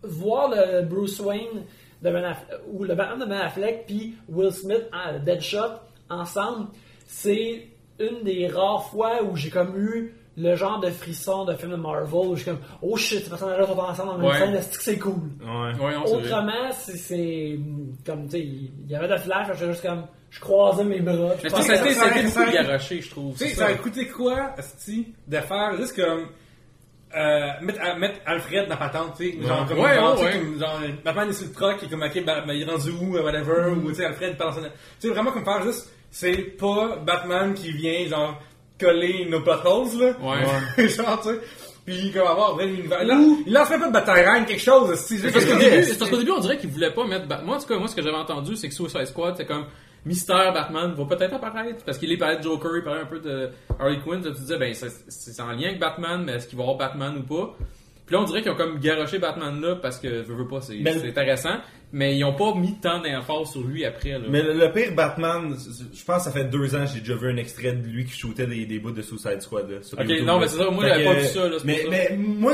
Speaker 3: voir le Bruce Wayne de Ben Aff- ou le Batman de Ben Affleck puis Will Smith en Deadshot ensemble, c'est une des rares fois où j'ai comme eu le genre de frisson de film de Marvel où je suis comme oh shit ces personnages-là sont ensemble en même
Speaker 2: Ouais.
Speaker 3: scène, est-ce que c'est cool?
Speaker 4: Ouais.
Speaker 2: Ouais, non.
Speaker 3: Autrement, c'est- c'est comme tu sais, il y avait de flash, j'étais juste comme je croisais mes bras.
Speaker 2: Mais ça a été
Speaker 1: ça-
Speaker 2: ça a été
Speaker 1: ça-
Speaker 2: beaucoup garoché, je trouve.
Speaker 1: Tu sais, ça a coûté quoi, Asti, de faire juste comme. euh, mettre, à- mettre Alfred dans la patente, tu sais. Genre, comme,
Speaker 2: Ouais,
Speaker 1: genre,
Speaker 2: ouais,
Speaker 1: comme, genre, Batman est sur le truck, il est comme, ok, bah, bah, il est rendu où, euh, whatever, ou, tu sais, Alfred Tu sais, vraiment, comme faire juste, c'est pas Batman qui vient, genre, coller nos plot holes, là.
Speaker 2: Ouais. (laughs)
Speaker 1: genre, tu sais. Puis, comme avoir vrai l'univers. Là, il lance même pas de bataille quelque chose, si
Speaker 2: Parce qu'au début, c'est parce qu'au début, on dirait qu'ils voulaient pas mettre Batman. Moi, en tout cas, moi, ce que j'avais entendu, c'est que Suicide Squad, c'est comme Mystère Batman va peut-être apparaître. Parce qu'il est parlait de Joker, il parlait un peu de Harley Quinn. Tu disais, ben, c'est c'est en lien avec Batman, mais est-ce qu'il va y avoir Batman ou pas? Puis là, on dirait qu'ils ont comme garoché Batman là parce que, je veux pas, c'est c'est intéressant. Mais ils ont pas mis tant d'emphase sur lui après, là.
Speaker 4: Mais le, le pire Batman, je pense que ça fait deux ans que j'ai déjà vu un extrait de lui qui shootait des, des bouts de Suicide Squad. Là, sur
Speaker 2: Ok,
Speaker 4: YouTube,
Speaker 2: non, mais c'est ça, moi, j'avais pas vu ça, là,
Speaker 4: Mais,
Speaker 2: ça.
Speaker 4: mais moi,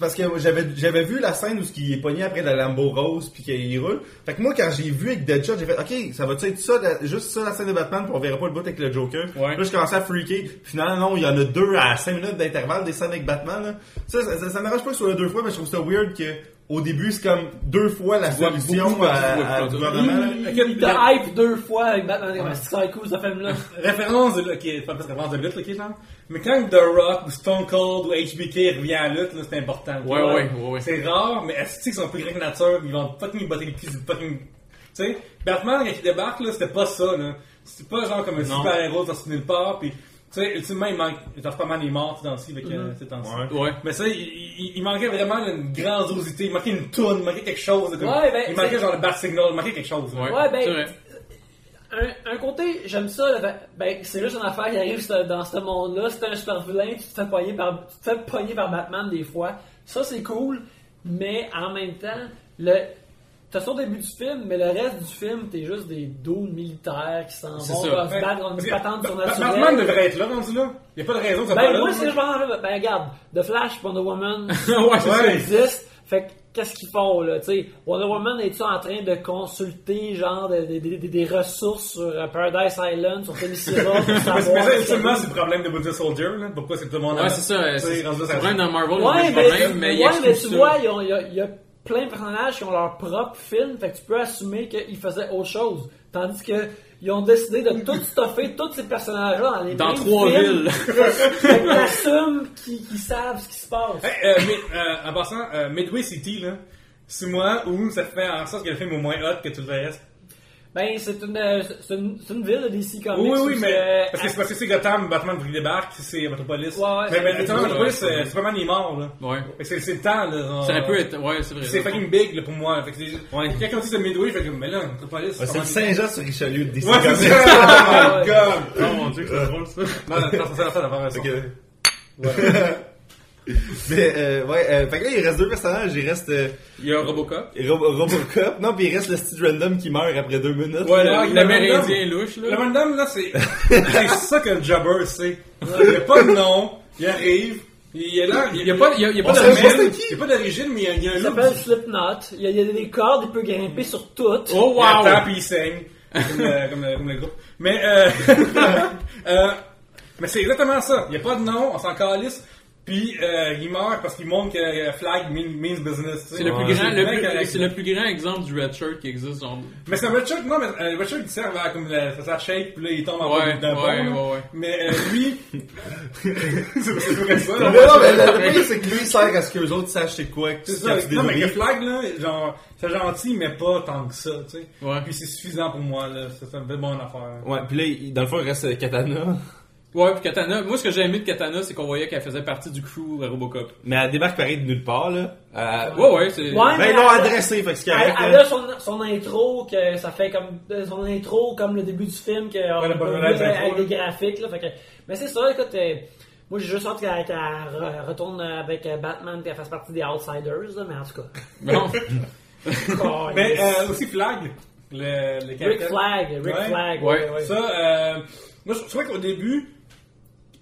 Speaker 4: parce que j'avais j'avais vu la scène où ce qui est pogné après la Lambo Rose puis qu'il roule. Fait que moi, quand j'ai vu avec Deadshot, j'ai fait, ok, ça va être ça, la- juste ça la scène de Batman, puis on verra pas le bout avec le Joker.
Speaker 2: Ouais.
Speaker 4: Là, je commençais à freaker. Finalement, non, il y en a deux à cinq minutes d'intervalle des scènes avec Batman. Là. Ça, ça, ça, ça m'arrange pas que ce soit deux fois, mais je trouve ça weird que au début, c'est comme deux fois la solution
Speaker 2: beaucoup,
Speaker 4: à, au gouvernement.
Speaker 3: Il, te hype deux fois avec Batman. ça cool, ce film-là.
Speaker 1: référence de, ok, pas parce référence de lutte, ok, genre. Mais quand The Rock ou Stone Cold ou HBK revient à la lutte, là, c'est important. tu
Speaker 2: Ouais,
Speaker 1: vois.
Speaker 2: ouais, ouais, ouais.
Speaker 1: C'est rare, mais est-ce qu'ils sont plus grands que nature, ils vont fucking botter les pieds du fucking. Tu sais, Batman, quand il débarque, là, c'était pas ça, là. C'était pas genre comme un super-héros dans nulle part, pis, tu sais, ultimement, il manque. Genre, pas mal, il est mort, dans ci avec, euh, ces temps-ci.
Speaker 4: Ouais.
Speaker 2: Ouais.
Speaker 1: Mais ça, il, il, il manquait vraiment une grandiosité, il manquait une toune, il manquait quelque chose. comme-
Speaker 3: Ouais, ben,
Speaker 1: il manquait genre le bat signal, il manquait quelque chose.
Speaker 2: Ouais,
Speaker 3: Ouais, ben, un, un côté, j'aime ça, là, ben, ben, c'est juste une affaire qui arrive ce- dans ce monde-là. C'est un super vilain, tu te fais pogner par, tu te fais pogner par Batman des fois. Ça, c'est cool, mais en même temps, le, t'as au début du film, mais le reste du film, t'es juste des dos militaires qui s'en vont
Speaker 2: ça.
Speaker 3: se battre contre une patente
Speaker 1: Ba- Ba-
Speaker 3: surnaturelle.
Speaker 1: Batman devrait être là, rendu là. Il n'y a pas de raison que ça
Speaker 3: Ben,
Speaker 1: soit là.
Speaker 3: moi, c'est je m'en ben, regarde, The Flash, Wonder Woman, (laughs)
Speaker 2: ouais, ça.
Speaker 3: existe. Fait que, qu'est-ce qu'ils font, là? Tu sais, Wonder Woman est-tu en train de consulter, genre, des, des, des, des ressources sur euh, Paradise Island, sur Themyscira, pour (laughs)
Speaker 1: Mais
Speaker 3: savoir...
Speaker 1: c'est- mais ultimement, c'est le problème de Winter Soldier, là. Pourquoi c'est que tout le monde
Speaker 2: Ouais, c'est ça. C'est
Speaker 1: ça-
Speaker 2: vrai dans Marvel,
Speaker 3: Ouais,
Speaker 2: il y a
Speaker 3: mais,
Speaker 2: des problèmes, mais il
Speaker 3: ouais, mais tu vois, y, a, il y a plein de personnages qui ont leur propre film, fait que tu peux assumer qu'ils faisaient autre chose. Tandis que ils ont décidé de tout stuffer tous ces personnages-là dans les
Speaker 2: Dans
Speaker 3: mêmes
Speaker 2: trois
Speaker 3: films.
Speaker 2: villes. (laughs)
Speaker 3: fait que t'assumes qu'ils qu'ils savent ce qui se passe.
Speaker 1: Hey, euh, mais, euh, en passant, euh, Midway City, là, c'est moi où ça fait en sorte que le film est au moins hot que tout le reste.
Speaker 3: Ben, c'est une, euh, c'est une, c'est une ville de DC Comics.
Speaker 1: Oui, oui, mais.
Speaker 3: c'est-
Speaker 1: Parce que c'est parce que c'est Gotham, Batman qui débarque, c'est Metropolis.
Speaker 3: Ouais, ouais,
Speaker 1: mais
Speaker 3: c'est-
Speaker 1: mais
Speaker 3: c'est-
Speaker 1: Metropolis,
Speaker 2: ouais,
Speaker 1: euh, Superman il est mort, là.
Speaker 2: Ouais.
Speaker 1: Fait que C'est c'est le temps, là.
Speaker 2: Ça aurait pu être. Ouais, c'est vrai.
Speaker 1: C'est fucking big, là, pour moi. Fait que c'est-
Speaker 4: Ouais.
Speaker 1: Quand on dit c'est Midway, fais comme, mais là, Metropolis.
Speaker 4: Ouais, c'est le Saint-Jean sur Richelieu de DC
Speaker 1: Ouais, c'est ça! Oh my god!
Speaker 2: Oh mon dieu, c'est drôle ça.
Speaker 1: Non, non, non, c'est ça, ça, d'abord, ça.
Speaker 4: Ok. (laughs) Mais, euh, ouais, euh, fait que là, il reste deux personnages. Il reste euh,
Speaker 2: Il y a Robocop.
Speaker 4: Rob- Robocop. Non, puis il reste le style random qui meurt après deux minutes.
Speaker 2: Ouais,
Speaker 1: là,
Speaker 2: le-
Speaker 1: il
Speaker 2: l'amérindien louche,
Speaker 1: Le
Speaker 2: là.
Speaker 1: Van là, c'est (laughs) c'est ça que le jobber sait. Il n'y a pas de nom, il arrive, il est là,
Speaker 2: Il y a pas, il y a, il y a pas d'origine.
Speaker 4: c'est qui.
Speaker 1: Il n'y a pas d'origine, mais il y a, un
Speaker 3: Il s'appelle Slipknot. Il y, a, il y a des cordes, il peut grimper sur toutes.
Speaker 2: Oh
Speaker 1: Il attend
Speaker 2: wow!
Speaker 1: puis il saigne. Comme, euh, comme, le- comme le groupe. Mais, euh, (laughs) euh, mais c'est exactement ça. Il n'y a pas de nom, on s'en calisse. Puis euh, il meurt parce qu'il montre que euh, flag mean- means business.
Speaker 2: C'est le, plus
Speaker 4: Ouais.
Speaker 2: grand, le, plus, le plus grand exemple du red shirt qui existe. Genre.
Speaker 1: Mais c'est un red shirt, non, mais euh, le red shirt il sert à comme la, ça, ça shake, puis là il tombe en
Speaker 2: Ouais,
Speaker 1: bas d'un
Speaker 2: ouais, ouais, ouais.
Speaker 1: Mais euh, lui, (laughs) c'est vrai ça.
Speaker 4: Non, mais le pire, c'est que lui, sert à ce que les autres sachent c'est quoi.
Speaker 1: C'est ça. Non, mais que flag là, genre, c'est gentil, mais pas tant que ça, tu sais.
Speaker 2: Ouais.
Speaker 1: Puis c'est suffisant pour moi, là. C'est une bonne affaire.
Speaker 4: Ouais, puis là, dans le fond, il reste Katana.
Speaker 2: Ouais, puis Katana. Moi, ce que j'ai aimé de Katana, c'est qu'on voyait qu'elle faisait partie du crew à Robocop.
Speaker 4: Mais elle débarque pareil de nulle part, là. Euh,
Speaker 2: Ouais, ouais, c'est.
Speaker 3: Ouais,
Speaker 4: Ben, ils l'ont adressé, fait que c'est
Speaker 3: Elle,
Speaker 4: correct.
Speaker 3: elle
Speaker 4: là.
Speaker 3: a son, son intro, que ça fait comme euh, son intro comme le début du film, que on
Speaker 1: relève
Speaker 3: avec, des graphiques. Là, fait que, mais c'est ça, écoute, euh, moi j'ai juste hâte qu'elle qu'elle re- retourne avec euh, Batman et qu'elle fasse partie des Outsiders, là, mais en tout cas.
Speaker 2: Bon. (laughs)
Speaker 3: Oh,
Speaker 1: Mais
Speaker 3: yes.
Speaker 1: euh, aussi flag, le, le
Speaker 3: Rick. Flag, Rick
Speaker 1: Ouais.
Speaker 3: Flag,
Speaker 2: Ouais.
Speaker 3: ouais, ouais.
Speaker 1: Ça, euh, moi je je trouvais qu'au début,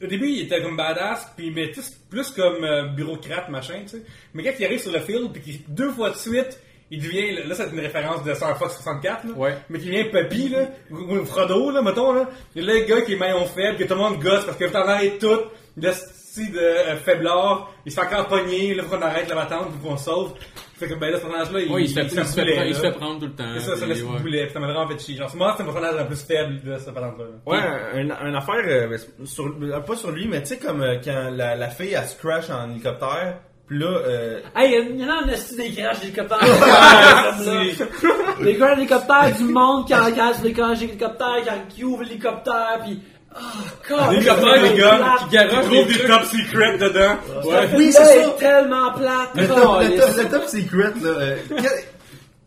Speaker 1: au début il était comme badass, puis mais plus comme euh, bureaucrate machin, tu sais. Mais quand il arrive sur le field, puis qu'il deux fois de suite, il devient, là c'est une référence de Star Fox 64, là,
Speaker 2: Ouais.
Speaker 1: mais qui devient Papy, là, ou, Frodo, là, mettons, là. Le gars qui est maillon faible, que tout le monde gosse parce que t'en arrêtes tout, le style de euh, faiblard, il se fait encore pogner, là, faut qu'on arrête la battante, faut qu'on sauve. Fait que, ben là, ce personnage-là, il,
Speaker 2: Ouais, il se fait, il se fait
Speaker 1: bouler,
Speaker 2: prendre- il se fait prendre tout le temps.
Speaker 1: C'est ça, ça laisse
Speaker 2: ouais.
Speaker 1: puis ça m'a vraiment fait chier. Genre, moi, c'est mon personnage le plus faible de cette patente-là.
Speaker 4: Ouais, un, un affaire, euh, sur, euh, pas sur lui, mais tu sais, comme euh, quand la, la fille, elle se crash en hélicoptère, puis là, euh,
Speaker 3: Hey, il y en a un esti des crashs d'hélicoptère. Comme là. Les crashs d'hélicoptère du monde qui engagent les crashs d'hélicoptère, quand qui ouvrent l'hélicoptère, pis. Oh, God!
Speaker 1: L'hélicoptère, les gars,
Speaker 2: qui des
Speaker 1: trouvent des top secrets dedans.
Speaker 2: Ouais.
Speaker 4: Oui, c'est
Speaker 3: tellement plate.
Speaker 4: le, top, le,
Speaker 3: les-
Speaker 4: top, le top secret, là, euh, que-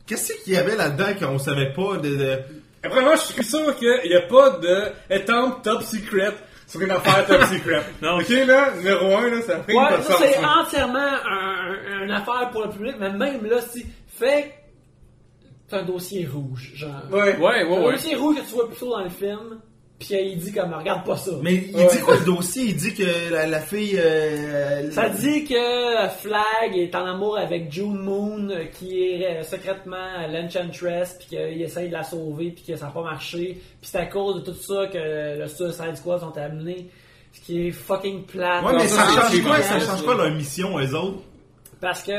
Speaker 4: qu'est-ce qu'il y avait là-dedans qu'on savait pas de... de...
Speaker 1: Après, moi, je suis sûr qu'il n'y a pas de étampe top secret sur une affaire top secret. (laughs)
Speaker 2: Non.
Speaker 1: Ok, là, numéro 1, là, ça fait
Speaker 3: Ouais,
Speaker 1: une
Speaker 3: ça c'est entièrement un, un- une affaire pour le public, mais même là, si fait c'est un dossier rouge, genre.
Speaker 1: Ouais.
Speaker 2: Ouais, ouais,
Speaker 3: un
Speaker 2: ouais.
Speaker 3: dossier rouge que tu vois plutôt dans le film, puis il dit comme regarde pas ça.
Speaker 4: Mais il dit quoi le dossier? Il dit que la, la fille... euh,
Speaker 3: Ça dit que Flag est en amour avec June Moon, euh, qui est euh, secrètement l'Enchantress, puis qu'il essaye de la sauver, puis que ça n'a pas marché. Puis c'est à cause de tout ça que le Suicide Squad sont amenés. Ce qui est fucking plate.
Speaker 4: Ouais, mais
Speaker 2: ça,
Speaker 4: change quoi? Ça change pas leur mission, eux autres?
Speaker 3: Parce que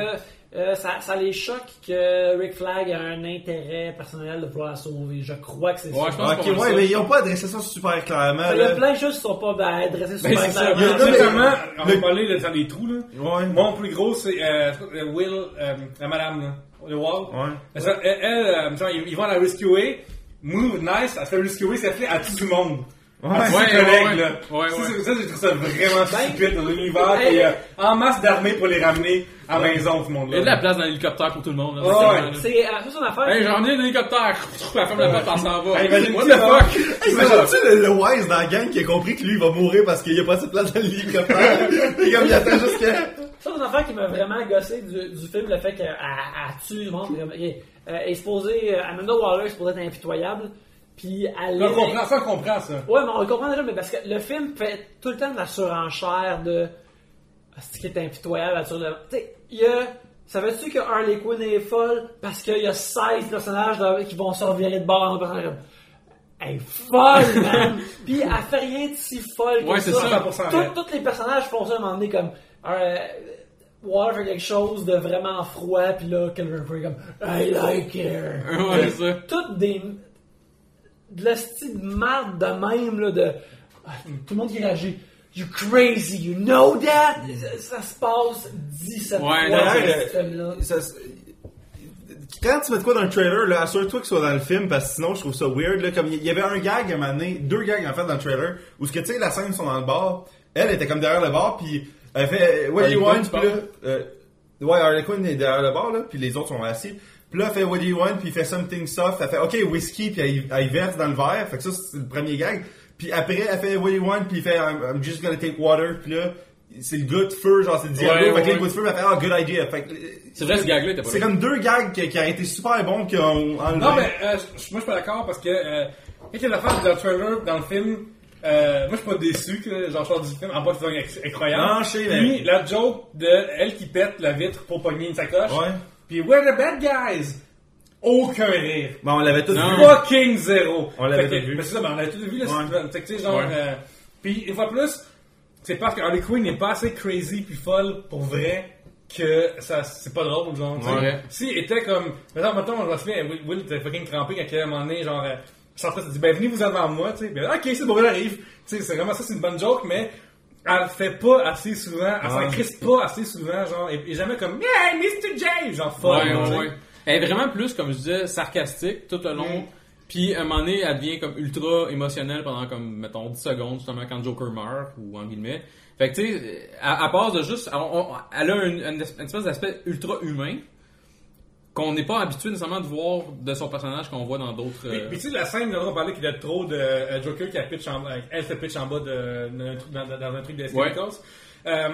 Speaker 3: euh, ça, ça les choque que Rick Flag a un intérêt personnel de vouloir la sauver. Je crois que c'est
Speaker 2: Ouais,
Speaker 3: ça.
Speaker 2: je pense
Speaker 4: Ok, ouais,
Speaker 2: ça.
Speaker 4: mais ils ont pas adressé ça super clairement,
Speaker 3: Il y a plein de choses qui sont pas ben, adressées
Speaker 2: Ben,
Speaker 3: le
Speaker 2: c'est ça.
Speaker 1: Il y a
Speaker 4: Non, mais-
Speaker 1: notamment, on va
Speaker 4: le-
Speaker 1: parler dans les trous, là.
Speaker 4: Ouais.
Speaker 1: Mon plus gros, c'est euh, Will, euh, la madame, là. Le Wall.
Speaker 4: Ouais.
Speaker 1: Elle, elle, elle, euh, genre, ils ils vont la rescuer. Move nice, elle se fait rescuer, ça fait à tout le monde.
Speaker 4: Ouais.
Speaker 1: À ses
Speaker 2: Ouais,
Speaker 1: collègues,
Speaker 2: ouais,
Speaker 1: là.
Speaker 2: ouais,
Speaker 1: Ça,
Speaker 2: ouais.
Speaker 1: c'est- Ça, j'ai trouvé ça vraiment
Speaker 3: Ben,
Speaker 1: stupide dans l'univers. Il y a en masse d'armées pour les ramener à la maison, ce
Speaker 2: Il y a de la place dans l'hélicoptère pour tout le monde. Là,
Speaker 1: Ouais,
Speaker 2: C'est
Speaker 1: ouais.
Speaker 2: là.
Speaker 3: Euh, ça, son affaire.
Speaker 2: Hey,
Speaker 3: c'est-
Speaker 2: j'en ai un hélicoptère. La femme la porte, elle s'en va.
Speaker 1: Hey, imagine
Speaker 2: What
Speaker 1: tu,
Speaker 2: the
Speaker 1: là.
Speaker 2: fuck?
Speaker 4: Imagine-tu le, le Wise dans la gang qui a compris que lui il va mourir parce qu'il y a pas assez de place dans l'hélicoptère? (laughs) Et comme il attend juste que.
Speaker 3: Ça, c'est une affaire qui m'a vraiment gossé du, du film, le fait qu'elle elle tue le monde. euh, elle est supposée, euh, Amanda Waller est supposée être impitoyable, puis elle
Speaker 1: Ça, on comprend, ça, on comprend, ça.
Speaker 3: Ouais, mais on le comprend déjà, mais parce que le film fait tout le temps de la surenchère de. Ah, C'est qui est impitoyable le. Tu sais, il y a. Savais-tu que Harley Quinn est folle parce qu'il y a 16 personnages qui vont se revirer de bord en un personnage comme. Elle est folle, (laughs) man! Puis elle fait rien de si folle que
Speaker 2: Ouais, c'est
Speaker 3: ça.
Speaker 2: ça.
Speaker 1: 100%
Speaker 3: Tout-
Speaker 1: vrai.
Speaker 3: Tous les personnages font ça à un moment donné comme. euh, Water fait quelque chose de vraiment froid, puis là, quelqu'un fait comme. I like her.
Speaker 2: Ouais, c'est ça.
Speaker 3: Toutes des. De la style de marde de même, là, de. ah, Tout le monde qui réagit. You crazy, you know that? Ça, ça se passe 17
Speaker 2: Ouais,
Speaker 3: fois
Speaker 2: d'ailleurs,
Speaker 3: dans
Speaker 4: euh, quand tu mets de quoi dans le trailer, là, assure-toi que ce soit dans le film, parce que sinon je trouve ça weird. Là, comme il y avait un gag à un moment donné, deux gags en fait dans le trailer, où ce que tu sais, la scène sont dans le bar, elle était comme derrière le bar, puis elle fait What do you
Speaker 2: Harley
Speaker 4: want?
Speaker 2: Quinn,
Speaker 4: Puis là, euh, ouais, Harley Quinn est derrière le bar, là, puis les autres sont assis. Puis là, elle fait What do you want? Puis il fait something soft. Elle fait OK, whisky, puis elle, elle verse dans le verre. Fait que ça, c'est le premier gag. Puis après, elle fait What do you want? Puis il fait I'm, I'm just gonna take water. Puis là, c'est le gars de feu, genre c'est le Diablo.
Speaker 2: Ouais,
Speaker 4: fait que
Speaker 2: ouais.
Speaker 4: le gars de feu, elle fait Ah, good idea. Fait que,
Speaker 2: C'est vrai, ce gag-là, t'as pas
Speaker 4: c'est comme deux gags qui, qui ont été super bons qui ont enlevé.
Speaker 1: Non, mais euh, moi, je suis pas d'accord parce que euh, quand il y a l'affaire dans le trailer, dans le film, euh, moi, je suis pas déçu que genre, je sors du film en bas, c'est inc- incroyable.
Speaker 4: Non, je sais, mais-
Speaker 1: Puis, la joke de elle qui pète la vitre pour pogner une sacoche.
Speaker 4: Ouais.
Speaker 1: Puis, we're the bad guys. Aucun rire.
Speaker 4: Bon, on l'avait tous
Speaker 2: Non.
Speaker 4: vu.
Speaker 1: Fucking zéro.
Speaker 4: On l'avait tout vu.
Speaker 1: Mais c'est ça, ben, on l'avait tout vu, là.
Speaker 4: Ouais.
Speaker 1: c'est- tu sais, genre,
Speaker 2: Ouais.
Speaker 1: euh, puis, une fois plus, c'est parce que Harley Quinn n'est pas assez crazy puis folle pour vrai que ça, c'est pas drôle, genre.
Speaker 2: Ouais.
Speaker 1: Si était comme, mettons, mettons, on se souviens, Will, Will était fucking crampé quand à un moment donné, genre, euh, s'est dit, ben, venez vous avant moi, tu sais. Ben, ok, c'est bon, elle arrive. Tu sais, c'est vraiment ça, c'est une bonne joke, mais elle le fait pas assez souvent, elle s'en crisse pas assez souvent, genre, et, et jamais comme, yeah, Mr. J, genre, folle,
Speaker 2: Ouais, ouais, ouais. Elle est vraiment plus, comme je disais, sarcastique tout le long.
Speaker 1: Mm.
Speaker 2: Puis, à un moment donné, elle devient comme ultra émotionnelle pendant comme, mettons, 10 secondes, justement, quand Joker meurt, ou en guillemets. Fait que, tu sais, à, à part de juste, on- elle a une, une espèce d'aspect ultra humain qu'on n'est pas habitué nécessairement de voir de son personnage qu'on voit dans d'autres...
Speaker 1: Puis,
Speaker 2: euh,
Speaker 1: puis tu sais, la scène, dont on parlait qu'il y a trop de euh, Joker qui a pitch en bas, elle se pitch en bas de, dans, dans un truc de
Speaker 2: Ouais.
Speaker 1: Euh,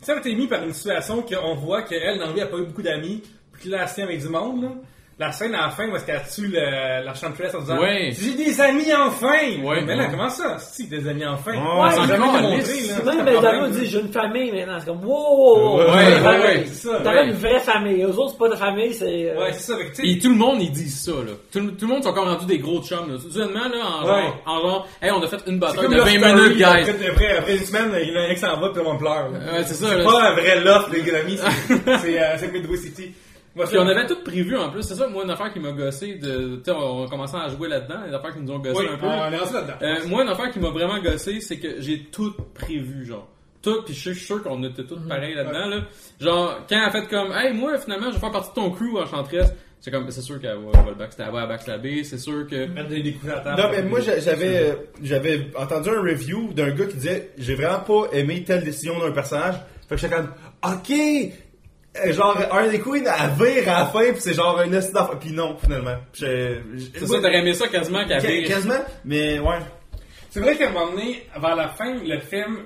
Speaker 1: ça a été mis par une situation qu'on voit qu'elle, dans la vie, a pas eu beaucoup d'amis, puis que là, elle avec du monde, là. La scène à la fin où est-ce qu'elle tue le- la chanteresse en disant
Speaker 2: Ouais.
Speaker 1: J'ai des amis enfin!
Speaker 2: Ouais.
Speaker 1: mais là, comment ça? Si, des amis enfin?
Speaker 4: Ouais,
Speaker 1: on s'en
Speaker 2: c'est
Speaker 1: jamais
Speaker 2: encore
Speaker 1: montré.
Speaker 3: Même
Speaker 1: problème.
Speaker 3: dit j'ai une famille maintenant. C'est comme wow!
Speaker 2: Ouais, ouais, ouais,
Speaker 1: c'est ça,
Speaker 3: T'aurais
Speaker 2: ouais.
Speaker 3: une vraie famille. Eux autres, c'est pas de famille, c'est. euh,
Speaker 1: Ouais, c'est ça.
Speaker 2: Puis tout le monde, ils disent ça, là. Tout, le- tout le monde sont comme rendus des gros chums, là. Soudainement, là, en
Speaker 1: Ouais.
Speaker 2: genre, en genre, hey, on a fait une bataille de
Speaker 1: Love
Speaker 2: 20
Speaker 1: Story,
Speaker 2: minutes, guys.
Speaker 1: Après, après, après une semaine, il y en a un qui s'en va, puis tout le monde pleure. là.
Speaker 2: Ouais, c'est ça,
Speaker 1: C'est pas un vrai loft, les amis. (laughs) C'est Midway City.
Speaker 2: Puis on avait tout prévu en plus, c'est ça, moi, une affaire qui m'a gossé, de, tu sais, on a commencé à jouer là-dedans, des affaires qui nous ont gossé
Speaker 1: Oui,
Speaker 2: un peu.
Speaker 1: on est rendu là-dedans.
Speaker 2: Euh, moi, une affaire qui m'a vraiment gossé, c'est que j'ai tout prévu, genre. Tout, puis je suis- sûr qu'on était tous pareils là-dedans, là. Genre, quand elle a fait comme, hey, moi, finalement, je vais faire partie de ton crew, Enchantress, c'est comme, c'est sûr qu'elle va, va le backstabber, elle va backstabber, c'est sûr que...
Speaker 1: Mettre des, des coups à la table.
Speaker 4: Non, mais moi, j'a- j'avais, euh, j'avais entendu un review d'un gars qui disait, j'ai vraiment pas aimé telle décision d'un personnage. Fait que j'étais comme, ok, Euh, genre, Harley Quinn, elle vire à la fin, pis c'est genre un esti d'enfant. Pis non, finalement.
Speaker 2: C'est ça, t'aurais aimé ça quasiment qu'elle
Speaker 4: Qu-
Speaker 2: vire.
Speaker 4: Quasiment, mais ouais.
Speaker 1: C'est vrai qu'à un moment donné, vers la fin, le film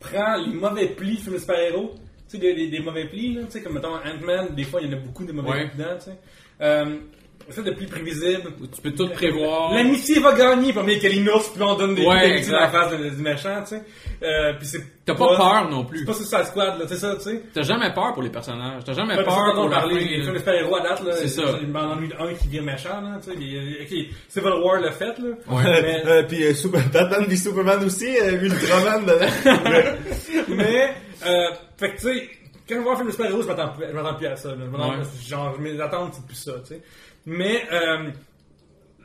Speaker 1: prend les mauvais plis du film de super-héros. Tu sais, des, des- des mauvais plis, là. Tu sais, comme mettons Ant-Man, des fois, il y en a beaucoup de mauvais
Speaker 2: Ouais.
Speaker 1: plis dedans, tu sais. Euh, fait de plis prévisibles.
Speaker 2: Tu peux tout prévoir.
Speaker 1: L'amitié va gagner, puis il y a l'inours, puis on donne des
Speaker 2: Ouais,
Speaker 1: coups d'amitié dans la face du du méchant, tu sais. Euh, puis c'est
Speaker 2: T'as pas peur non plus.
Speaker 1: C'est pas sa squad, là, c'est ça, tu sais.
Speaker 2: T'as jamais peur pour les personnages. T'as jamais
Speaker 1: Ouais,
Speaker 2: peur pour la fin.
Speaker 1: parlait des films de super-héros à date, là,
Speaker 2: C'est ça.
Speaker 1: Il m'en ennuie un qui vient méchant, là, tu sais. puis, Ok, Civil War l'a fait, là.
Speaker 2: Ouais.
Speaker 1: Mais- (laughs)
Speaker 4: Euh, pis euh, Super- Batman v Superman aussi, euh, Ultraman dedans. (laughs)
Speaker 1: Mais, euh, fait que tu sais, quand je vois un film de super-héros, je m'attends plus, plus à ça. là. Je m'attends-
Speaker 2: Ouais.
Speaker 1: Genre, mes attentes, c'est plus ça, tu sais. Mais, euh,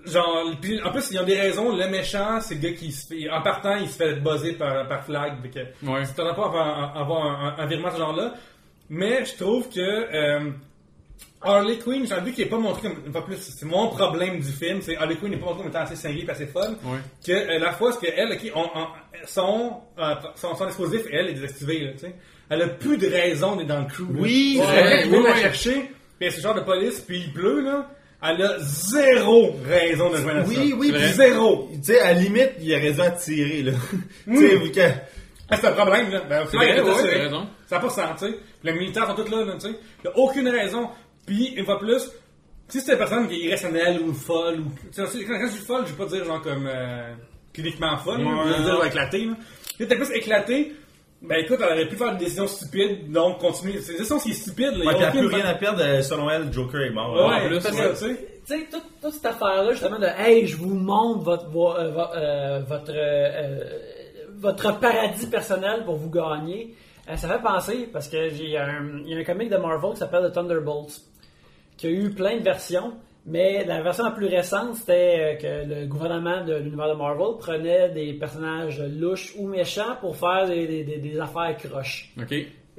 Speaker 1: genre, puis en plus, ils ont des raisons. Le méchant, c'est le gars qui se fait, en partant, il se fait buzzer par, par flag. Que,
Speaker 2: Ouais.
Speaker 1: tu t'attends pas à avoir, un, un, un virement de ce genre-là. Mais je trouve que, euh, Harley Quinn, j'ai envie qu'il n'est pas montré comme, fois plus, c'est mon problème du film, c'est Harley Quinn n'est pas montré comme étant assez cinglée et assez folle.
Speaker 2: Ouais.
Speaker 1: Que euh, la fois, c'est qu'elle, son, euh, son, son explosif, elle est désactivée, là, tu sais. Elle a plus de raison d'être dans le crew. là.
Speaker 4: Oui,
Speaker 1: Ouais,
Speaker 2: c'est
Speaker 1: la
Speaker 2: oui.
Speaker 1: chercher, puis c'est genre de police, puis il pleut, là. Elle a zéro raison de joindre à ça.
Speaker 4: Oui, oui,
Speaker 2: C'est
Speaker 1: Zéro.
Speaker 4: Tu sais, à la limite, il aurait dû en tirer, là. (laughs)
Speaker 1: Oui.
Speaker 4: Tu sais.
Speaker 1: Ah, c'est un problème, là. Ben,
Speaker 2: C'est vrai, ouais, raison.
Speaker 1: Ça n'a pas de sens, tu sais. Puis les militaires sont tous là, là, tu sais. Il n'y a aucune raison. Puis, une fois plus, si c'était une personne qui est irrationnelle ou folle, ou. tu sais, Quand, quand je dis folle, je vais pas dire genre comme. Euh, cliniquement folle, là. je veux dire éclaté, là. T'es plus éclaté, ben écoute, elle aurait pu faire des décisions stupides, donc continuer. C'est des décisions qui est stupide, là. Il y a
Speaker 4: Ouais, elle a
Speaker 1: aucune-
Speaker 4: plus rien à perdre, euh, selon elle, Joker est mort.
Speaker 1: Ouais,
Speaker 4: là.
Speaker 1: ouais,
Speaker 2: ouais.
Speaker 1: ça, tu sais.
Speaker 3: Tu sais, toute, toute cette affaire-là, justement, de Hey, je vous montre votre, vo- euh, vo- euh, votre, euh, votre paradis personnel pour vous gagner, euh, ça fait penser, parce que j'ai un, il y a un comic de Marvel qui s'appelle The Thunderbolts, qui a eu plein de versions, mais la version la plus récente, c'était euh, que le gouvernement de l'univers de Marvel prenait des personnages louches ou méchants pour faire des, des- des- des affaires croches.
Speaker 2: Ok.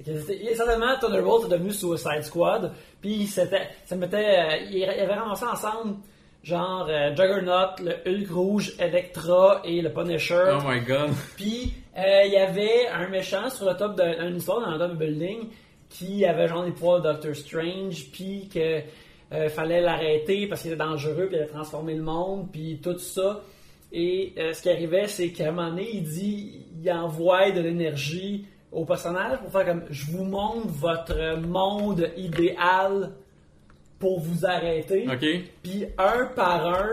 Speaker 3: Essentiellement, Thunderbolt est devenu Suicide Squad. Puis c'était, ça mettait, euh, il y avait ramassé ensemble, genre euh, Juggernaut, le Hulk rouge, Electra et le Punisher.
Speaker 2: Oh my god.
Speaker 3: Puis euh, il y avait un méchant sur le top d'un histoire dans top d'un building qui avait genre des pouvoirs de Doctor Strange, puis que euh, fallait l'arrêter parce qu'il était dangereux, puis il allait transformer le monde, puis tout ça. Et euh, ce qui arrivait, c'est qu'à un moment donné, il dit, il envoie de l'énergie au personnage pour faire comme, je vous montre votre monde idéal pour vous arrêter. Puis un par un,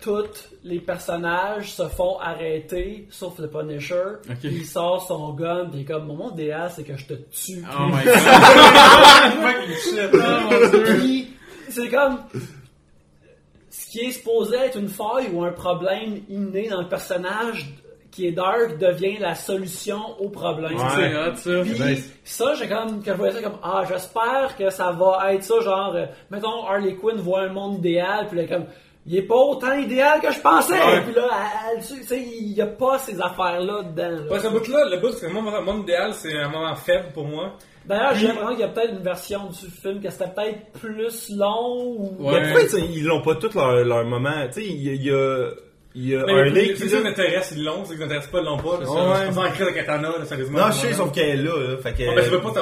Speaker 3: tous les personnages se font arrêter, sauf le Punisher.
Speaker 2: Ok.
Speaker 3: Puis il sort son gun, puis il est comme mon monde idéal, c'est que je te tue.
Speaker 2: Oh my god. (laughs)
Speaker 3: C'est comme ce qui est supposé être une faille ou un problème inné dans le personnage qui est dark devient la solution au problème.
Speaker 2: C'est hot ça.
Speaker 3: Puis
Speaker 4: ben,
Speaker 3: ça, j'ai comme, que je voyais ça comme, ah, j'espère que ça va être ça, genre, euh, mettons, Harley Quinn voit un monde idéal, puis là, comme, il est pas autant idéal que je pensais,
Speaker 1: Ouais.
Speaker 3: puis là, elle- tu sais, il y a pas ces affaires-là dedans. là.
Speaker 1: Ouais, ce bout-là, le bout, c'est mon, mon idéal, c'est un moment faible pour moi.
Speaker 3: D'ailleurs, j'ai l'impression qu'il y a peut-être une version du film que c'était peut-être plus long, ou...
Speaker 2: Ouais.
Speaker 4: Mais pourquoi ils l'ont pas tous leur, leur moment? Tu sais, il y a, il y a, il y a
Speaker 1: les-
Speaker 4: qui...
Speaker 1: c'est ça qui m'intéresse, ils l'ont, c'est qu'ils m'intéressent pas, ils l'ont pas. là,
Speaker 4: Ouais.
Speaker 1: c'est- en crise de katana, là, sérieusement.
Speaker 4: Non, je sais, sauf qu'elle est là, là. Fait que...
Speaker 1: Ouais, ben, je veux pas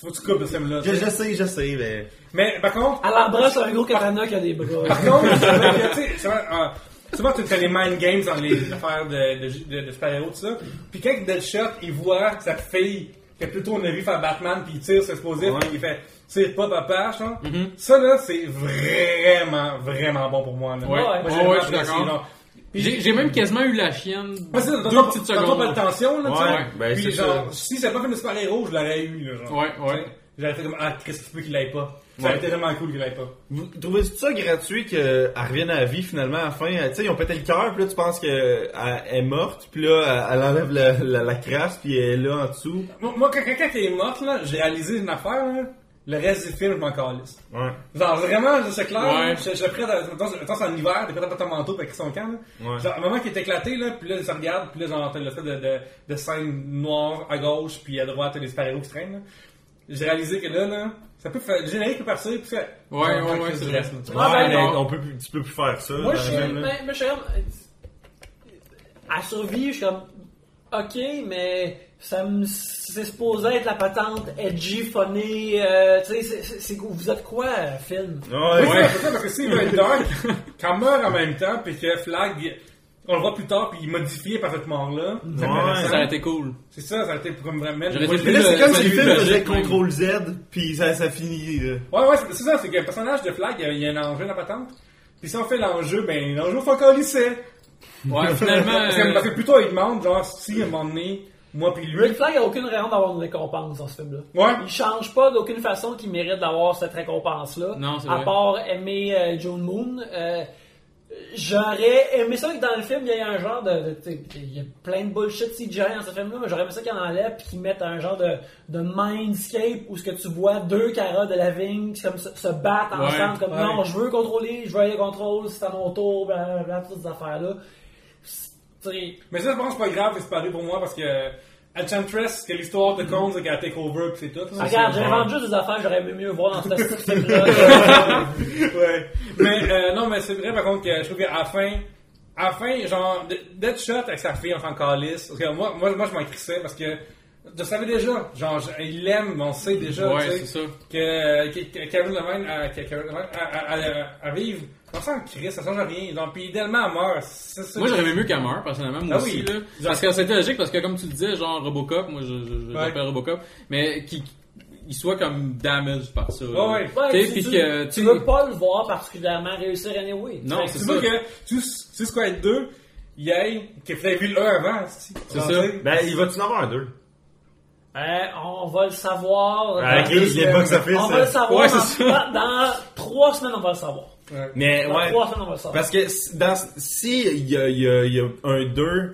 Speaker 1: Faut que tu coupes de ce film-là.
Speaker 4: je, je sais, je sais, mais...
Speaker 1: Mais par contre,
Speaker 3: Elle embrasse un gros katana qui a des bras.
Speaker 1: par contre, c'est vrai que, tu sais, souvent tu fais les mind games dans les affaires de, de, de, de super-héros, tout ça. Puis quand Deadshot, il voit sa fille, que plutôt on a vu faire Batman, puis il tire ses explosifs,
Speaker 4: Ouais.
Speaker 1: il fait tire pas papa, genre. Ça là, c'est vraiment, vraiment bon pour moi. Là.
Speaker 2: Ouais.
Speaker 1: Moi,
Speaker 2: Ouais,
Speaker 1: j'ai
Speaker 2: ouais, je suis d'accord. J'ai même quasiment eu la chienne.
Speaker 1: Ouais, c'est ça,
Speaker 2: deux
Speaker 1: t'as-
Speaker 2: petites
Speaker 1: t'as
Speaker 2: secondes.
Speaker 1: pas de tension, là, tu sais.
Speaker 4: Ouais, ben,
Speaker 1: Puis
Speaker 4: c'est
Speaker 1: genre,
Speaker 4: ça.
Speaker 1: si ça pas fait de super-héros, je l'aurais eu, là, genre.
Speaker 2: Ouais, ouais.
Speaker 1: J'aurais fait comme, ah, Chris, tu peux qu'il l'aille pas. Ça
Speaker 4: Ouais.
Speaker 1: été vraiment cool qu'il l'aille pas.
Speaker 4: Vous trouvez ça gratuit qu'elle revienne à la vie finalement à la fin? Tu sais, ils ont pété le cœur, puis là tu penses qu'elle est morte, puis là elle enlève la, la, la crasse, puis elle est là en dessous.
Speaker 1: Moi, quand quelqu'un est morte, là, j'ai réalisé une affaire, là. le reste du film, je m'en calisse.
Speaker 4: Ouais.
Speaker 1: Genre, vraiment, c'est clair,
Speaker 2: Ouais.
Speaker 1: je, je prête, attends, attends, c'est en hiver, t'es prêt à mettre ton manteau avec son camp, là.
Speaker 4: Ouais.
Speaker 1: Genre, un moment qui est éclaté, là, puis là, ça regarde, puis là, genre, t'as le fait de, de, de scène noire à gauche, puis à droite, t'as les super-héros qui se traînent. J'ai réalisé que là, là, ça peut faire, le générique peut partir, puis fait.
Speaker 2: Ouais, ouais,
Speaker 1: on
Speaker 2: ouais, c'est vrai.
Speaker 1: tu
Speaker 3: ben,
Speaker 4: on peut plus, tu peux plus faire ça.
Speaker 3: Moi, je suis. Mais, mais je suis comme. À survie, je suis comme. Ok, mais ça me, c'est supposé être la patente edgy, funny. euh, tu sais, c'est- vous êtes quoi, film?
Speaker 4: Ouais,
Speaker 1: Oui,
Speaker 4: ouais.
Speaker 1: c'est ça, parce que s'il veut être dark, (laughs) meurt en même temps, puis que Flag, on le voit plus tard, puis il modifié par cette mort-là.
Speaker 2: Ça a été cool.
Speaker 1: C'est ça, ça a été comme vraiment.
Speaker 4: Mais là, c'est comme si le film faisait. CTRL Z, puis ça, ça finit. là.
Speaker 1: Ouais, ouais, c'est ça, c'est que le personnage de Flag, il y a, un enjeu dans la patente. Puis si on fait l'enjeu, ben l'enjeu, faut qu'on lycée.
Speaker 2: Ouais, (laughs) finalement.
Speaker 1: Parce que,
Speaker 2: euh,
Speaker 1: parce que plutôt, il demande, genre, si à un moment donné, moi puis lui.
Speaker 3: Rick Flag a aucune raison d'avoir une récompense dans ce film-là.
Speaker 1: Ouais.
Speaker 3: Il change pas d'aucune façon qu'il mérite d'avoir cette récompense-là.
Speaker 2: Non, c'est
Speaker 3: À
Speaker 2: vrai.
Speaker 3: part aimer euh, Joan Moon. Euh, J'aurais aimé ça que dans le film, il y ait un genre de. il y a plein de bullshit CGI dans ce film-là, mais j'aurais aimé ça qu'ils en enlèvent et qu'ils mettent un genre de, de mindscape où ce que tu vois deux caras de la vigne qui comme, se, se battent
Speaker 2: Ouais,
Speaker 3: ensemble, comme
Speaker 1: ouais.
Speaker 3: non, je veux contrôler, je veux aller contrôle, c'est à mon tour, blablabla, toutes ces affaires-là.
Speaker 1: Mais ça, je pense que c'est pas grave, c'est pareil pour moi, parce que Enchantress, que l'histoire de Cones, c'est qu'elle take over, pis c'est tout. là.
Speaker 3: Regarde, j'invente juste des affaires que j'aurais aimé mieux voir dans ce (laughs) film-là.
Speaker 1: ouais. Mais euh, non, mais c'est vrai par contre que je trouve qu'à la fin, à la fin, genre, de- Deadshot avec sa fille, on s'en calisse. Parce que moi, moi, moi je m'en crissais parce que je savais déjà, genre, je- il l'aime, on sait déjà,
Speaker 2: Ouais,
Speaker 1: tu sais,
Speaker 2: c'est ça.
Speaker 1: que, que, Kevin Levine, que Kevin Levine, à, à, à, à vivre, on s'en crisse, ça change rien. Puis idéalement, elle meurt. C'est ça.
Speaker 2: Moi, j'aurais aimé mieux qu'elle meure, personnellement, moi
Speaker 1: Ah
Speaker 2: aussi.
Speaker 1: oui.
Speaker 2: Là. Parce que c'était logique, parce que comme tu le disais, genre Robocop, moi je, je, je
Speaker 1: Ouais.
Speaker 2: l'appelle Robocop, mais qu'il il soit comme damaged par ça. là.
Speaker 1: Ouais, ouais.
Speaker 3: Ouais,
Speaker 2: Tu sais,
Speaker 3: tu,
Speaker 2: puis
Speaker 3: tu-
Speaker 2: que,
Speaker 3: tu
Speaker 2: tu
Speaker 3: veux pas le voir particulièrement réussir anyway.
Speaker 2: Non,
Speaker 3: Fait que
Speaker 2: c'est
Speaker 1: Tu
Speaker 2: ça.
Speaker 1: vois que, tu sais ce être deux, il y a, qu'il fallait vu le 1 avant, c'est
Speaker 2: C'est ça.
Speaker 4: Ben, il va-tu en avoir un 2?
Speaker 3: Euh, on va le savoir.
Speaker 4: Avec
Speaker 3: dans
Speaker 4: les,
Speaker 3: deux
Speaker 4: les
Speaker 3: semaines.
Speaker 4: box-office.
Speaker 3: On va le
Speaker 4: euh,
Speaker 3: savoir.
Speaker 2: Ouais, c'est
Speaker 3: dans- dans trois semaines, on va le savoir.
Speaker 4: Mais,
Speaker 3: Dans
Speaker 4: ouais.
Speaker 3: trois semaines, on va le savoir.
Speaker 4: Parce que si- dans, si il y y y a un 2,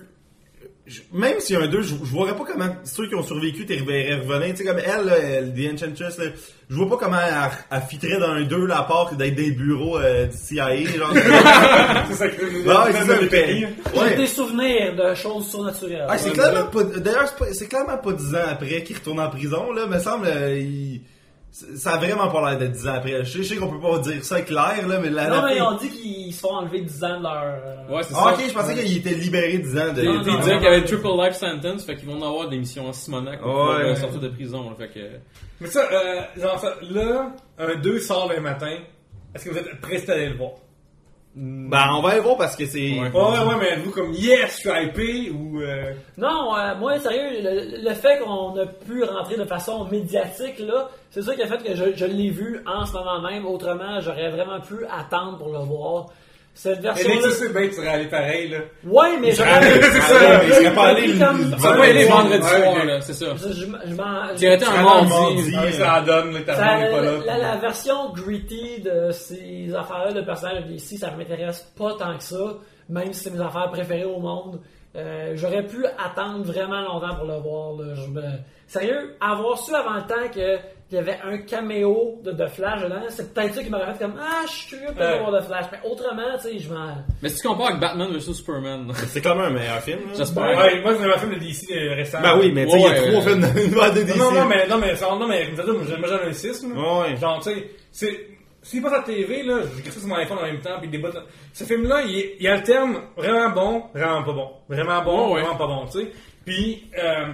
Speaker 4: je- même s'il y a un 2, je, je vois pas comment ceux qui ont survécu t'es revenir. Tu sais, comme elle, là, elle, The Enchantress, là, je vois pas comment elle, elle fitterait dans un 2 là, à part d'être des bureaux euh, du CIA. Genre. (laughs)
Speaker 1: C'est ça que
Speaker 4: ouais, c'est ça,
Speaker 1: le
Speaker 4: le pays.
Speaker 3: J'ai
Speaker 4: Ouais.
Speaker 3: des souvenirs de choses surnaturelles.
Speaker 4: Ah, c'est clairement pas. D'ailleurs, c'est pas- c'est clairement pas 10 ans après qu'il retourne en prison, là. Me semble, euh, il- ça a vraiment pas l'air d'être 10 ans après. Je sais, je sais qu'on peut pas dire ça clair, là, mais la.
Speaker 3: non, mais ils ont dit qu'ils se font enlever 10 ans de leur. euh,
Speaker 2: Ouais, c'est
Speaker 4: Ah,
Speaker 2: ça.
Speaker 4: ok, je pensais qu'il était libéré 10 ans de.
Speaker 2: Ils
Speaker 3: Non,
Speaker 2: ils
Speaker 3: non,
Speaker 2: disaient qu'il y avait triple life sentence, fait qu'ils vont en avoir des missions en Simonac pour
Speaker 4: Ouais.
Speaker 2: pouvoir, euh, sortir de prison. là, fait que...
Speaker 1: Mais ça, euh, genre, ça, là, un 2 sort le matin. Est-ce que vous êtes prêts à aller le voir?
Speaker 4: Ben, on va aller voir parce que c'est.
Speaker 2: Ouais.
Speaker 1: Ouais, ouais, mais vous, comme, yes, je suis hypé, ou, euh,
Speaker 3: Non, euh, moi, sérieux, le, le fait qu'on a pu rentrer de façon médiatique, là, c'est ça qui a fait que je, je l'ai vu en ce moment même. Autrement, j'aurais vraiment pu attendre pour le voir. Cette
Speaker 1: et
Speaker 3: version-là.
Speaker 1: que tu sais bien que tu serais allé pareil, là.
Speaker 3: Ouais, mais j'aurais. (laughs)
Speaker 4: C'est ça, il serait pas allé
Speaker 2: Ça va aller vendredi soir, là, c'est ça.
Speaker 3: Je, m'en-
Speaker 2: Tu été
Speaker 4: serais
Speaker 2: mardi.
Speaker 1: ça en donne, là, pas là.
Speaker 3: la, version gritty de ces affaires-là de personnages ici, ça m'intéresse pas tant que ça, même si c'est mes affaires préférées au monde. Euh, J'aurais pu attendre vraiment longtemps pour le voir. là. Je me- Sérieux, avoir su avant le temps que qu'il y avait un caméo de, de Flash dedans, c'est peut-être ça qui m'aurait fait comme Ah, je suis curieux de
Speaker 1: Ouais.
Speaker 3: voir de Flash. Mais autrement, tu sais, je m'en.
Speaker 2: Mais si tu compares avec Batman vs Superman,
Speaker 4: C'est clairement un meilleur film. là.
Speaker 2: j'espère.
Speaker 1: Ouais, moi, c'est un film de DC euh, récent.
Speaker 4: Ben oui, mais tu sais, il y a
Speaker 2: Ouais,
Speaker 4: trois
Speaker 2: ouais.
Speaker 4: films de (laughs) DC.
Speaker 1: Non, non, mais, non, mais, non, mais, comme ça, moi, un 6, là.
Speaker 4: Ouais.
Speaker 1: Genre, tu sais, c'est, s'il passe à la TV, là, j'écris ça sur mon iPhone en même temps, puis il débat. Ce film-là, il, il alterne vraiment bon, vraiment pas bon. Vraiment bon,
Speaker 2: ouais.
Speaker 1: vraiment pas bon, tu sais. Puis, euh,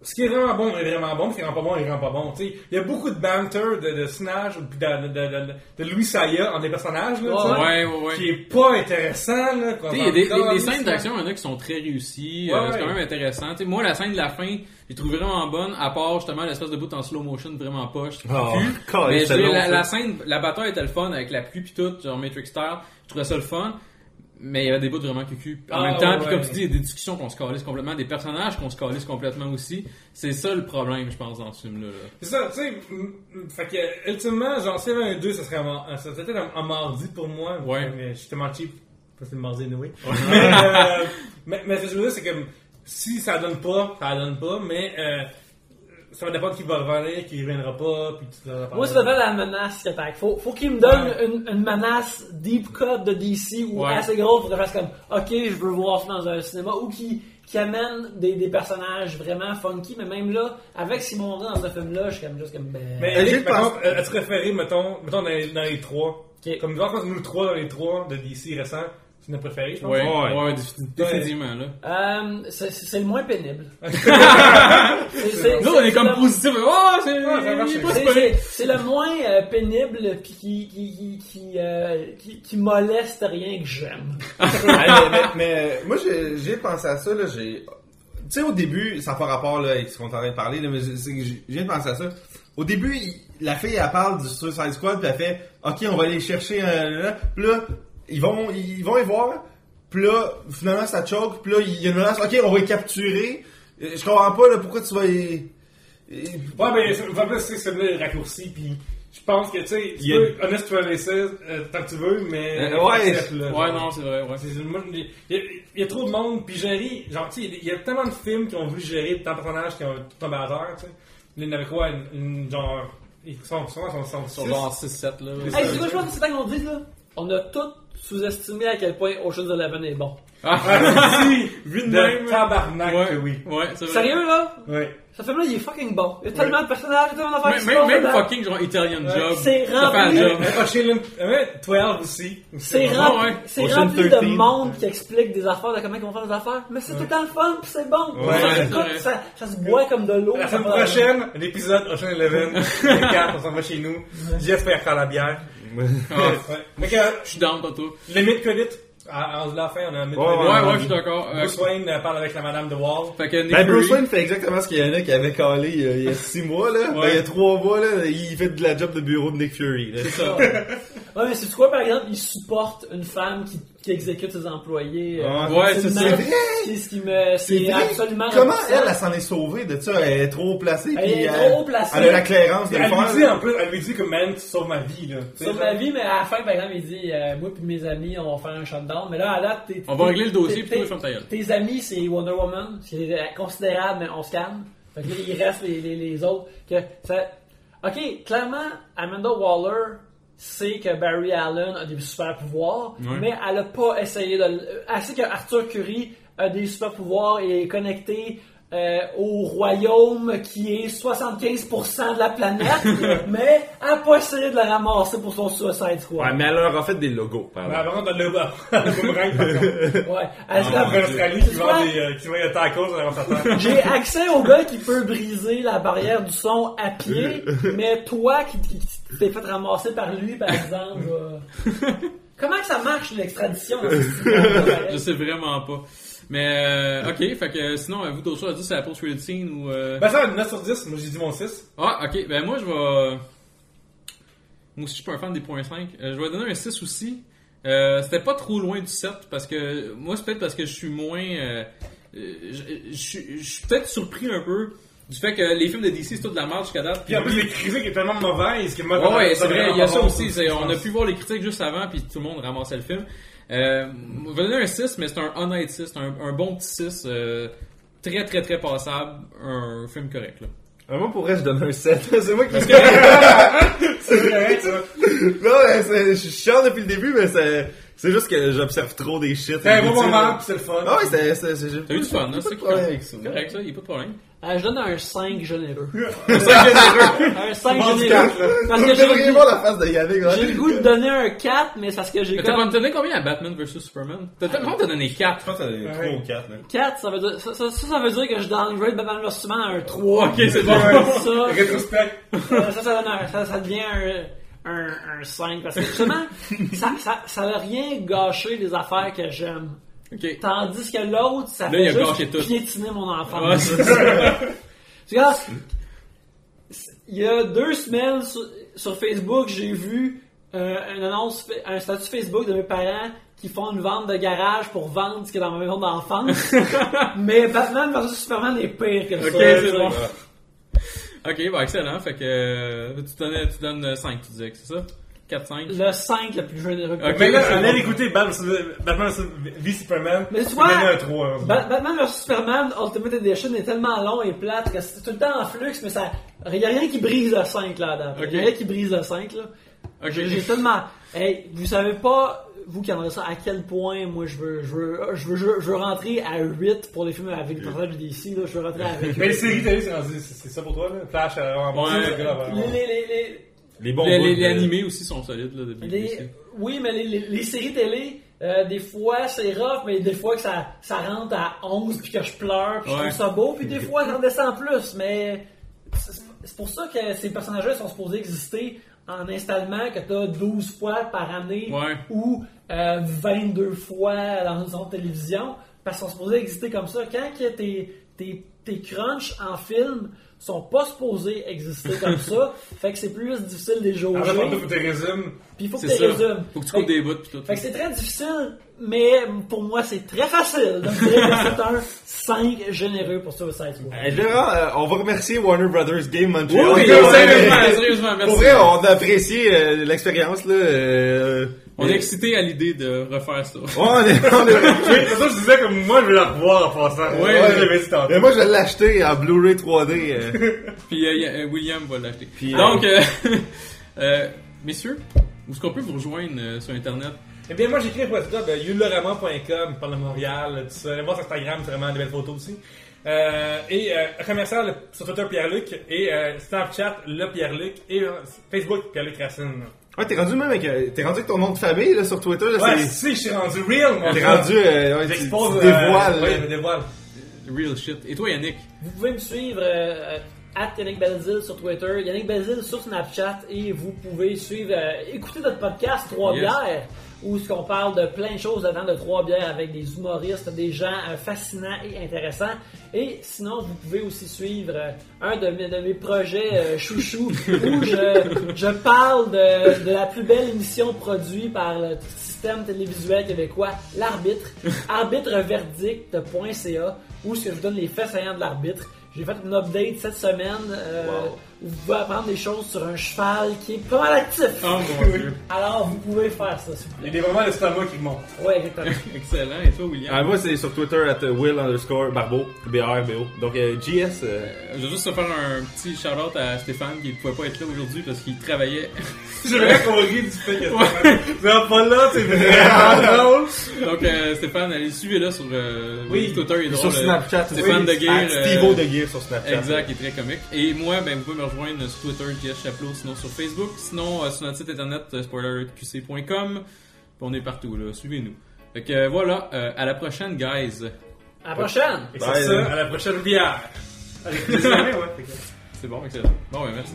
Speaker 1: ce qui est vraiment bon est vraiment bon, ce qui est vraiment pas bon est vraiment pas bon, tu sais. Il y a beaucoup de banter de, de Snatch, puis de, de, de, Louis Saya entre des personnages, là, tu sais.
Speaker 2: Ouais, ouais, ouais.
Speaker 1: Qui est pas intéressant, là.
Speaker 2: Tu sais, il y a des, scènes
Speaker 1: d'action
Speaker 2: il y en a qui sont très réussies, euh, c'est quand même intéressant. Tu sais, moi, la scène de la fin, j'ai trouvé vraiment bonne, à part justement l'espèce de bout en slow motion vraiment poche.
Speaker 4: Oh,
Speaker 2: Mais la, la scène, la bataille était le fun avec la pluie pis tout, genre Matrix Style. Je trouvais ça le fun. Mais il y avait des bouts vraiment cucu. En
Speaker 1: Ah,
Speaker 2: même temps, puis
Speaker 1: ouais.
Speaker 2: comme tu dis, il y a des discussions qu'on se calisse complètement, des personnages qu'on se calisse complètement aussi. C'est ça le problème, je pense, dans ce film-là. là.
Speaker 1: C'est ça, tu sais, fait que, ultimement, genre, s'il y avait un 2, ça serait un, ça serait peut-être un, un mardi pour moi.
Speaker 2: Ouais.
Speaker 1: Mais je suis tellement cheap, parce que c'est le mardi, anyway. (laughs) mais, euh, mais, mais ce que je veux dire, c'est que si ça donne pas, ça donne pas, mais, euh, ça va dépendre qui va revenir, qui reviendra pas, puis tu vas
Speaker 3: Moi, c'est vraiment la menace qui attaque. Faut, faut qu'il me donne une, une menace deep cut de DC ou
Speaker 2: Ouais.
Speaker 3: assez gros pour que je fasse comme, ok, je veux voir ça dans un cinéma, ou qui, qui amène des, des personnages vraiment funky, mais même là, avec m'ont montré dans ce film-là, je suis comme juste comme, ben.
Speaker 1: Mais
Speaker 4: Euh,
Speaker 1: Eric, par exemple, as-tu préféré, mettons, mettons dans, les, dans les trois
Speaker 3: Ok.
Speaker 1: Comme nous trois dans les trois de DC récents, c'est notre préféré, je pense?
Speaker 2: Ouais,
Speaker 4: Ouais.
Speaker 2: ouais, défi- définitivement, là.
Speaker 3: Euh, c'est c'est le moins pénible. (laughs) C'est- c'est-
Speaker 2: Nous, on est comme
Speaker 3: le-
Speaker 2: positif. Oh, c'est.
Speaker 1: Ouais,
Speaker 2: pas
Speaker 3: C'est-
Speaker 2: super.
Speaker 3: c'est- C'est le moins euh, pénible puis qui, qui, qui, qui, euh, qui, qui moleste rien que j'aime. (laughs)
Speaker 4: Ah, mais, mais- mais, moi, j'ai j'ai pensé à ça, là, j'ai... Tu sais, au début, ça n'a pas rapport là, avec ce qu'on est en train de parler, là, mais j'ai- je viens de penser à ça. Au début, il- la fille, elle parle du Suicide Squad, puis elle fait « Ok, on va aller chercher un... » là. Puis là, ils vont, ils vont y voir, puis là, finalement, ça choque, puis là, il y a une menace « Ok, on va les capturer. » Euh, Je comprends pas, là, pourquoi tu vas y...
Speaker 1: Ouais, mais c'est- en plus, c'est c'est le raccourci, puis je pense que, tu sais, tu
Speaker 4: Il y a-
Speaker 1: peux, honnête, tu peux la laisser euh, tant que tu veux, mais.
Speaker 4: Euh, ouais.
Speaker 1: accepte, là.
Speaker 2: Ouais, non, c'est vrai, ouais.
Speaker 1: C'est- c'est le monde- Il y, a, y a trop de monde, puis gérer, genre, tu sais, il y a- y a tellement de films qui ont voulu gérer tant de personnages qui ont tout tombé à terre, tu sais. Il y en avait quoi, une, une- genre, ils sont, souvent, sont, sont,
Speaker 2: Sur
Speaker 1: six?
Speaker 2: genre 6-7, là.
Speaker 1: C'est
Speaker 3: Hey,
Speaker 1: ça.
Speaker 3: tu vois, je pense que c'est temps qu'on dise, là? On a tous sous-estimé à quel point Ocean's Eleven est bon. (laughs)
Speaker 2: Ah,
Speaker 1: si,
Speaker 2: vu de même.
Speaker 1: tabarnak,
Speaker 2: Ouais,
Speaker 1: oui.
Speaker 2: Ouais, c'est vrai.
Speaker 3: Sérieux, là?
Speaker 1: Ouais.
Speaker 3: Ce film-là, il est fucking bon. Il y a tellement de personnages, tellement d'affaires
Speaker 2: Même,
Speaker 3: qui se
Speaker 2: même, même fucking genre Italian Job.
Speaker 3: C'est rempli.
Speaker 1: ouais, 12 aussi.
Speaker 3: C'est rempli,
Speaker 2: ouais.
Speaker 3: c'est
Speaker 4: Ocean
Speaker 3: rempli de
Speaker 4: 13.
Speaker 3: monde qui explique des affaires, de comment ils vont faire des affaires, mais c'est tout le temps le fun, pis c'est bon.
Speaker 4: Ouais,
Speaker 3: ça, ça, ça se boit comme de l'eau.
Speaker 1: La semaine prochaine, l'épisode Ocean Eleven, (laughs) les quatre, on s'en va chez nous. J'espère faire la bière. Ouais. Mais que,
Speaker 2: Je suis down, Toto.
Speaker 1: le mid-credit, à, à la fin, on a un.
Speaker 4: Ouais,
Speaker 2: Ouais, ouais, je suis d'accord. Euh,
Speaker 1: Bruce Wayne euh, parle avec la madame de Wall.
Speaker 2: Fait que Nick
Speaker 4: Ben, Bruce Wayne fait exactement ce qu'il y en a qui avait calé il y a, il y a six mois, là. Ben, il y a trois mois, là, il fait de la job de bureau de Nick Fury, là.
Speaker 2: C'est ça. (laughs)
Speaker 3: Ouais, mais c'est quoi, par exemple, il supporte une femme qui, qui exécute ses employés. euh,
Speaker 2: Ouais, c'est
Speaker 4: vrai.
Speaker 3: C'est ce qui me,
Speaker 4: C'est
Speaker 3: c'est absolument
Speaker 4: Comment elle, elle s'en est sauvée de ça? Elle est trop placée.
Speaker 3: Elle est trop placée.
Speaker 4: Elle a la clairance de le
Speaker 1: Elle lui dit en plus, elle lui dit que man, tu sauves ma vie, là. Genre-
Speaker 3: ma vie, mais à la fin, par exemple, il dit, euh, moi et mes amis, on va faire un shutdown. Mais là, à date, t'es-
Speaker 2: On va régler le dossier, puis toi, ferme ta gueule.
Speaker 3: Tes amis, c'est Wonder Woman, ce qui est considérable, mais on se calme. Fait que là, il reste les, les, les autres. Que ça... Ok, clairement, Amanda Waller sait que Barry Allen a des super pouvoirs, mais elle a pas essayé de. le- Elle sait que Arthur Curry a des super pouvoirs et est connecté euh, au royaume qui est 75% de la planète, (laughs) mais elle a pas essayé de la ramasser pour son Suicide Squad.
Speaker 4: Ouais, mais elle leur a fait des logos, par
Speaker 1: Mais
Speaker 4: exemple.
Speaker 1: avant de le le boomerang, par contre.
Speaker 3: Ouais. Elle se
Speaker 1: En Australie,
Speaker 3: C'est
Speaker 1: qui vend des, euh, qui vend des tacos terre. (laughs)
Speaker 3: J'ai accès au gars qui peut briser la barrière du son à pied, (laughs) mais toi qui, qui- t'es fait ramasser par lui, par exemple. euh, (laughs) Comment que ça marche l'extradition? (laughs)
Speaker 2: Je sais vraiment pas. Mais, euh, ok, fait que sinon, vous d'autres choses à dire, c'est la post-credit scene ou. Euh...
Speaker 1: Ben ça, 9 sur 10, moi j'ai dit mon 6.
Speaker 2: Ah, ok, ben moi je vais. Moi aussi, je suis pas un fan des points 5. Euh, je vais donner un 6 aussi. Euh, C'était pas trop loin du 7 parce que. Moi, c'est peut-être parce que je suis moins. euh, je je suis je suis peut-être surpris un peu du fait que les films de DC c'est tout de la merde jusqu'à date.
Speaker 1: Puis en plus, les critiques est tellement mauvaise que moi,
Speaker 2: Ouais, c'est vrai, il y a ça aussi. On a pu voir les critiques juste avant, puis tout le monde ramassait le film. Euh, je vais donner un 6, mais c'est un honnête 6, c'est un, un bon petit 6, euh, très très très passable, un film correct. Là.
Speaker 4: Euh, Moi, pour vrai, je donne un 7. (laughs) c'est moi qui... (laughs)
Speaker 1: C'est correct, ça.
Speaker 4: non, mais c'est- je suis chiant depuis le début, mais c'est, c'est juste que j'observe trop des shit.
Speaker 1: C'est un bon moment, pis c'est le fun.
Speaker 4: Ah ouais, c'est, c'est, c'est, j'ai
Speaker 2: T'as eu du fun, hein,
Speaker 4: pas
Speaker 2: c'est ça. C'est correct, ça, il n'y a pas de problème.
Speaker 3: Euh, je donne un 5 généreux.
Speaker 2: Ça que j'ai
Speaker 3: Un 5 (laughs)
Speaker 1: Bon,
Speaker 3: généreux. Parce que j'ai
Speaker 4: voir
Speaker 3: goût-
Speaker 4: la face de Yannick.
Speaker 3: j'ai le goût de donner un 4, mais c'est parce que j'ai
Speaker 2: Mais t'as
Speaker 3: comme...
Speaker 2: donné combien à Batman vs Superman? T'as tellement t'as donné 4.
Speaker 4: Je pense que t'as des 3 ou 4, là.
Speaker 3: 4, ça veut dire, ça, ça, veut dire que je downgrade Batman vs Superman à un 3.
Speaker 2: Ok, c'est bon. (laughs)
Speaker 3: Ça,
Speaker 1: Rétrospect.
Speaker 3: Ça, ça, donne un- ça, ça devient un, un, un 5. Parce que justement, ça, ça, ça rien gâché des affaires que j'aime. Tandis que l'autre, ça
Speaker 2: Là, il
Speaker 3: fait
Speaker 2: a
Speaker 3: juste
Speaker 2: gâché tout.
Speaker 3: piétiner mon
Speaker 2: ça. (laughs)
Speaker 3: Tu vois, il y a deux semaines sur, sur Facebook, j'ai vu euh, une annonce, un statut Facebook de mes parents qui font une vente de garage pour vendre ce qui est dans ma maison d'enfance. (laughs) Mais Batman vs Superman est pire que ça.
Speaker 2: Ok, c'est bon. Ok, bah excellent. Fait que euh, tu, donnais, tu donnes 5, tu disais que c'est ça? 4-5.
Speaker 3: Le 5 le plus généreux.
Speaker 2: Ok.
Speaker 1: Mais là,
Speaker 2: c'est
Speaker 1: allez
Speaker 2: bon.
Speaker 1: écouter Batman v Superman.
Speaker 3: Mais tu
Speaker 1: c'est
Speaker 3: vois,
Speaker 1: un 3. hein.
Speaker 3: Ba- Batman vs Superman Ultimate Edition est tellement long et plate que c'est tout le temps en flux, mais ça. Il y a rien qui brise le 5 là-dedans. Il y a
Speaker 2: Ok.
Speaker 3: rien qui brise le 5 là.
Speaker 2: Ok.
Speaker 3: J'ai tellement. Hey, vous savez pas, vous qui en avez ça, à quel point moi je veux, je veux, je veux, je veux, je veux rentrer à 8 pour les films avec le personnage du DC, là, je veux rentrer avec (laughs)
Speaker 1: Mais les séries télé, c'est ça pour toi, là? Flash, euh, vraiment bon.
Speaker 2: Ouais.
Speaker 3: les, les, les, les-
Speaker 4: bons
Speaker 2: Les,
Speaker 4: bouts
Speaker 2: les-
Speaker 4: de-
Speaker 2: les animés aussi sont solides là, depuis
Speaker 3: les- oui, mais les, les, les séries télé, euh, des fois c'est rough, mais des fois que ça, ça rentre à 11 puis que je pleure, puis je trouve ça beau, puis des (laughs) fois ça redescend plus, mais c'est pour ça que ces personnages-là sont supposés exister en installement que tu as 12 fois par année
Speaker 2: Ouais.
Speaker 3: ou euh, 22 fois dans une zone de télévision, parce qu'ils sont supposés exister comme ça. Quand que tes, tes, tes crunchs en film sont pas supposés exister comme (laughs) ça, fait que c'est plus difficile de les jauger,
Speaker 1: Alors, faut que tu résumes.
Speaker 3: puis il faut que tu résumes.
Speaker 2: Faut que tu
Speaker 3: Fait
Speaker 2: coupes des bouts pis tout.
Speaker 3: fait que c'est très difficile, mais pour moi, c'est très facile de me dire que c'est un 5 généreux pour Suicide Squad.
Speaker 4: Euh, euh, on va remercier Warner Brothers Game Montreal.
Speaker 2: Oui, sérieusement, sérieusement, merci.
Speaker 4: Pour vrai, on a apprécié euh, l'expérience là.
Speaker 2: On est excité à l'idée de refaire ça.
Speaker 4: Ouais, on est, on est- (laughs)
Speaker 1: Oui, c'est ça que je disais que moi, je vais la revoir en passant.
Speaker 2: Ouais,
Speaker 1: Ouais, je l'avais dit tantôt.
Speaker 4: Mais moi, je vais l'acheter en Blu-ray 3D. euh. (laughs)
Speaker 2: Puis euh, euh, William va l'acheter.
Speaker 4: Puis,
Speaker 2: Donc, euh, (laughs) euh, messieurs, où est-ce qu'on peut vous rejoindre euh, sur Internet?
Speaker 1: Eh bien, moi, j'écris pour ça, ben, yulorama.com, parle de Montréal, tout ça. Allez voir sur Instagram, c'est vraiment des belles photos aussi. Euh, et euh, commercial sur Twitter, Pierre-Luc, et euh, Snapchat, le Pierre-Luc, et euh, Facebook, Pierre-Luc Racine.
Speaker 4: Ouais, t'es rendu même avec, euh, t'es rendu avec ton nom de famille là sur Twitter. Là,
Speaker 1: Ouais,
Speaker 4: c'est-
Speaker 1: si, je suis rendu real, mon
Speaker 4: T'es rendu, euh, ouais, tu, tu
Speaker 1: euh,
Speaker 4: dévoiles.
Speaker 1: ouais, dévoile.
Speaker 2: Real shit. Et toi, Yannick?
Speaker 3: Vous pouvez me suivre euh, at Yannick Belzil sur Twitter, Yannick Belzil sur Snapchat et vous pouvez suivre, euh, écouter notre podcast Trois
Speaker 2: Yes.
Speaker 3: bières où ce qu'on parle de plein de choses dedans de Trois bières avec des humoristes, des gens euh, fascinants et intéressants. Et sinon, vous pouvez aussi suivre euh, un de mes, de mes projets euh, chouchou (laughs) où je, je parle de, de la plus belle émission produite par le système télévisuel québécois, l'arbitre, arbitreverdict.ca, où ce que je vous donne les faits saillants de l'arbitre. J'ai fait une update cette semaine euh, vous pouvez apprendre des choses sur un cheval qui est pas mal actif.
Speaker 2: Oh mon dieu. (laughs)
Speaker 3: Alors, vous pouvez faire ça, s'il vous
Speaker 1: Il y a des moments l'estomac qui monte.
Speaker 3: Ouais, exactement. (laughs)
Speaker 2: Excellent. Et toi, William?
Speaker 4: Ah, moi, c'est sur Twitter, at Will underscore Barbeau, B-A-R-B-O. Donc, euh, JS, euh,
Speaker 2: Euh, je veux juste te faire un petit shout-out à Stéphane qui ne pouvait pas être là aujourd'hui parce qu'il travaillait. (laughs)
Speaker 1: J'aimerais qu'on rit du fait que c'est pas là, c'est vraiment drôle.
Speaker 2: Donc, euh, Stéphane, allez suivez-le sur euh,
Speaker 1: Oui.
Speaker 2: Twitter. Il est
Speaker 4: sur
Speaker 2: drôle,
Speaker 4: Snapchat.
Speaker 2: Stéphane
Speaker 4: oui,
Speaker 2: Deguire,
Speaker 4: at
Speaker 2: euh,
Speaker 4: Steve-O Deguire sur Snapchat.
Speaker 2: Exact, il est très comique. Et moi, ben, vous pouvez me rejoindre sur Twitter, JS Chaplot, sinon sur Facebook, sinon euh, sur notre site internet euh, spoilerqc.com. On est partout, là. Suivez-nous. Fait que euh, voilà, euh, à la prochaine, guys.
Speaker 3: À la prochaine!
Speaker 1: Et
Speaker 4: Bye,
Speaker 1: ça, à la prochaine bière. Allez, désolé, ouais. (laughs)
Speaker 2: C'est bon, excellent. Bon, ben, merci.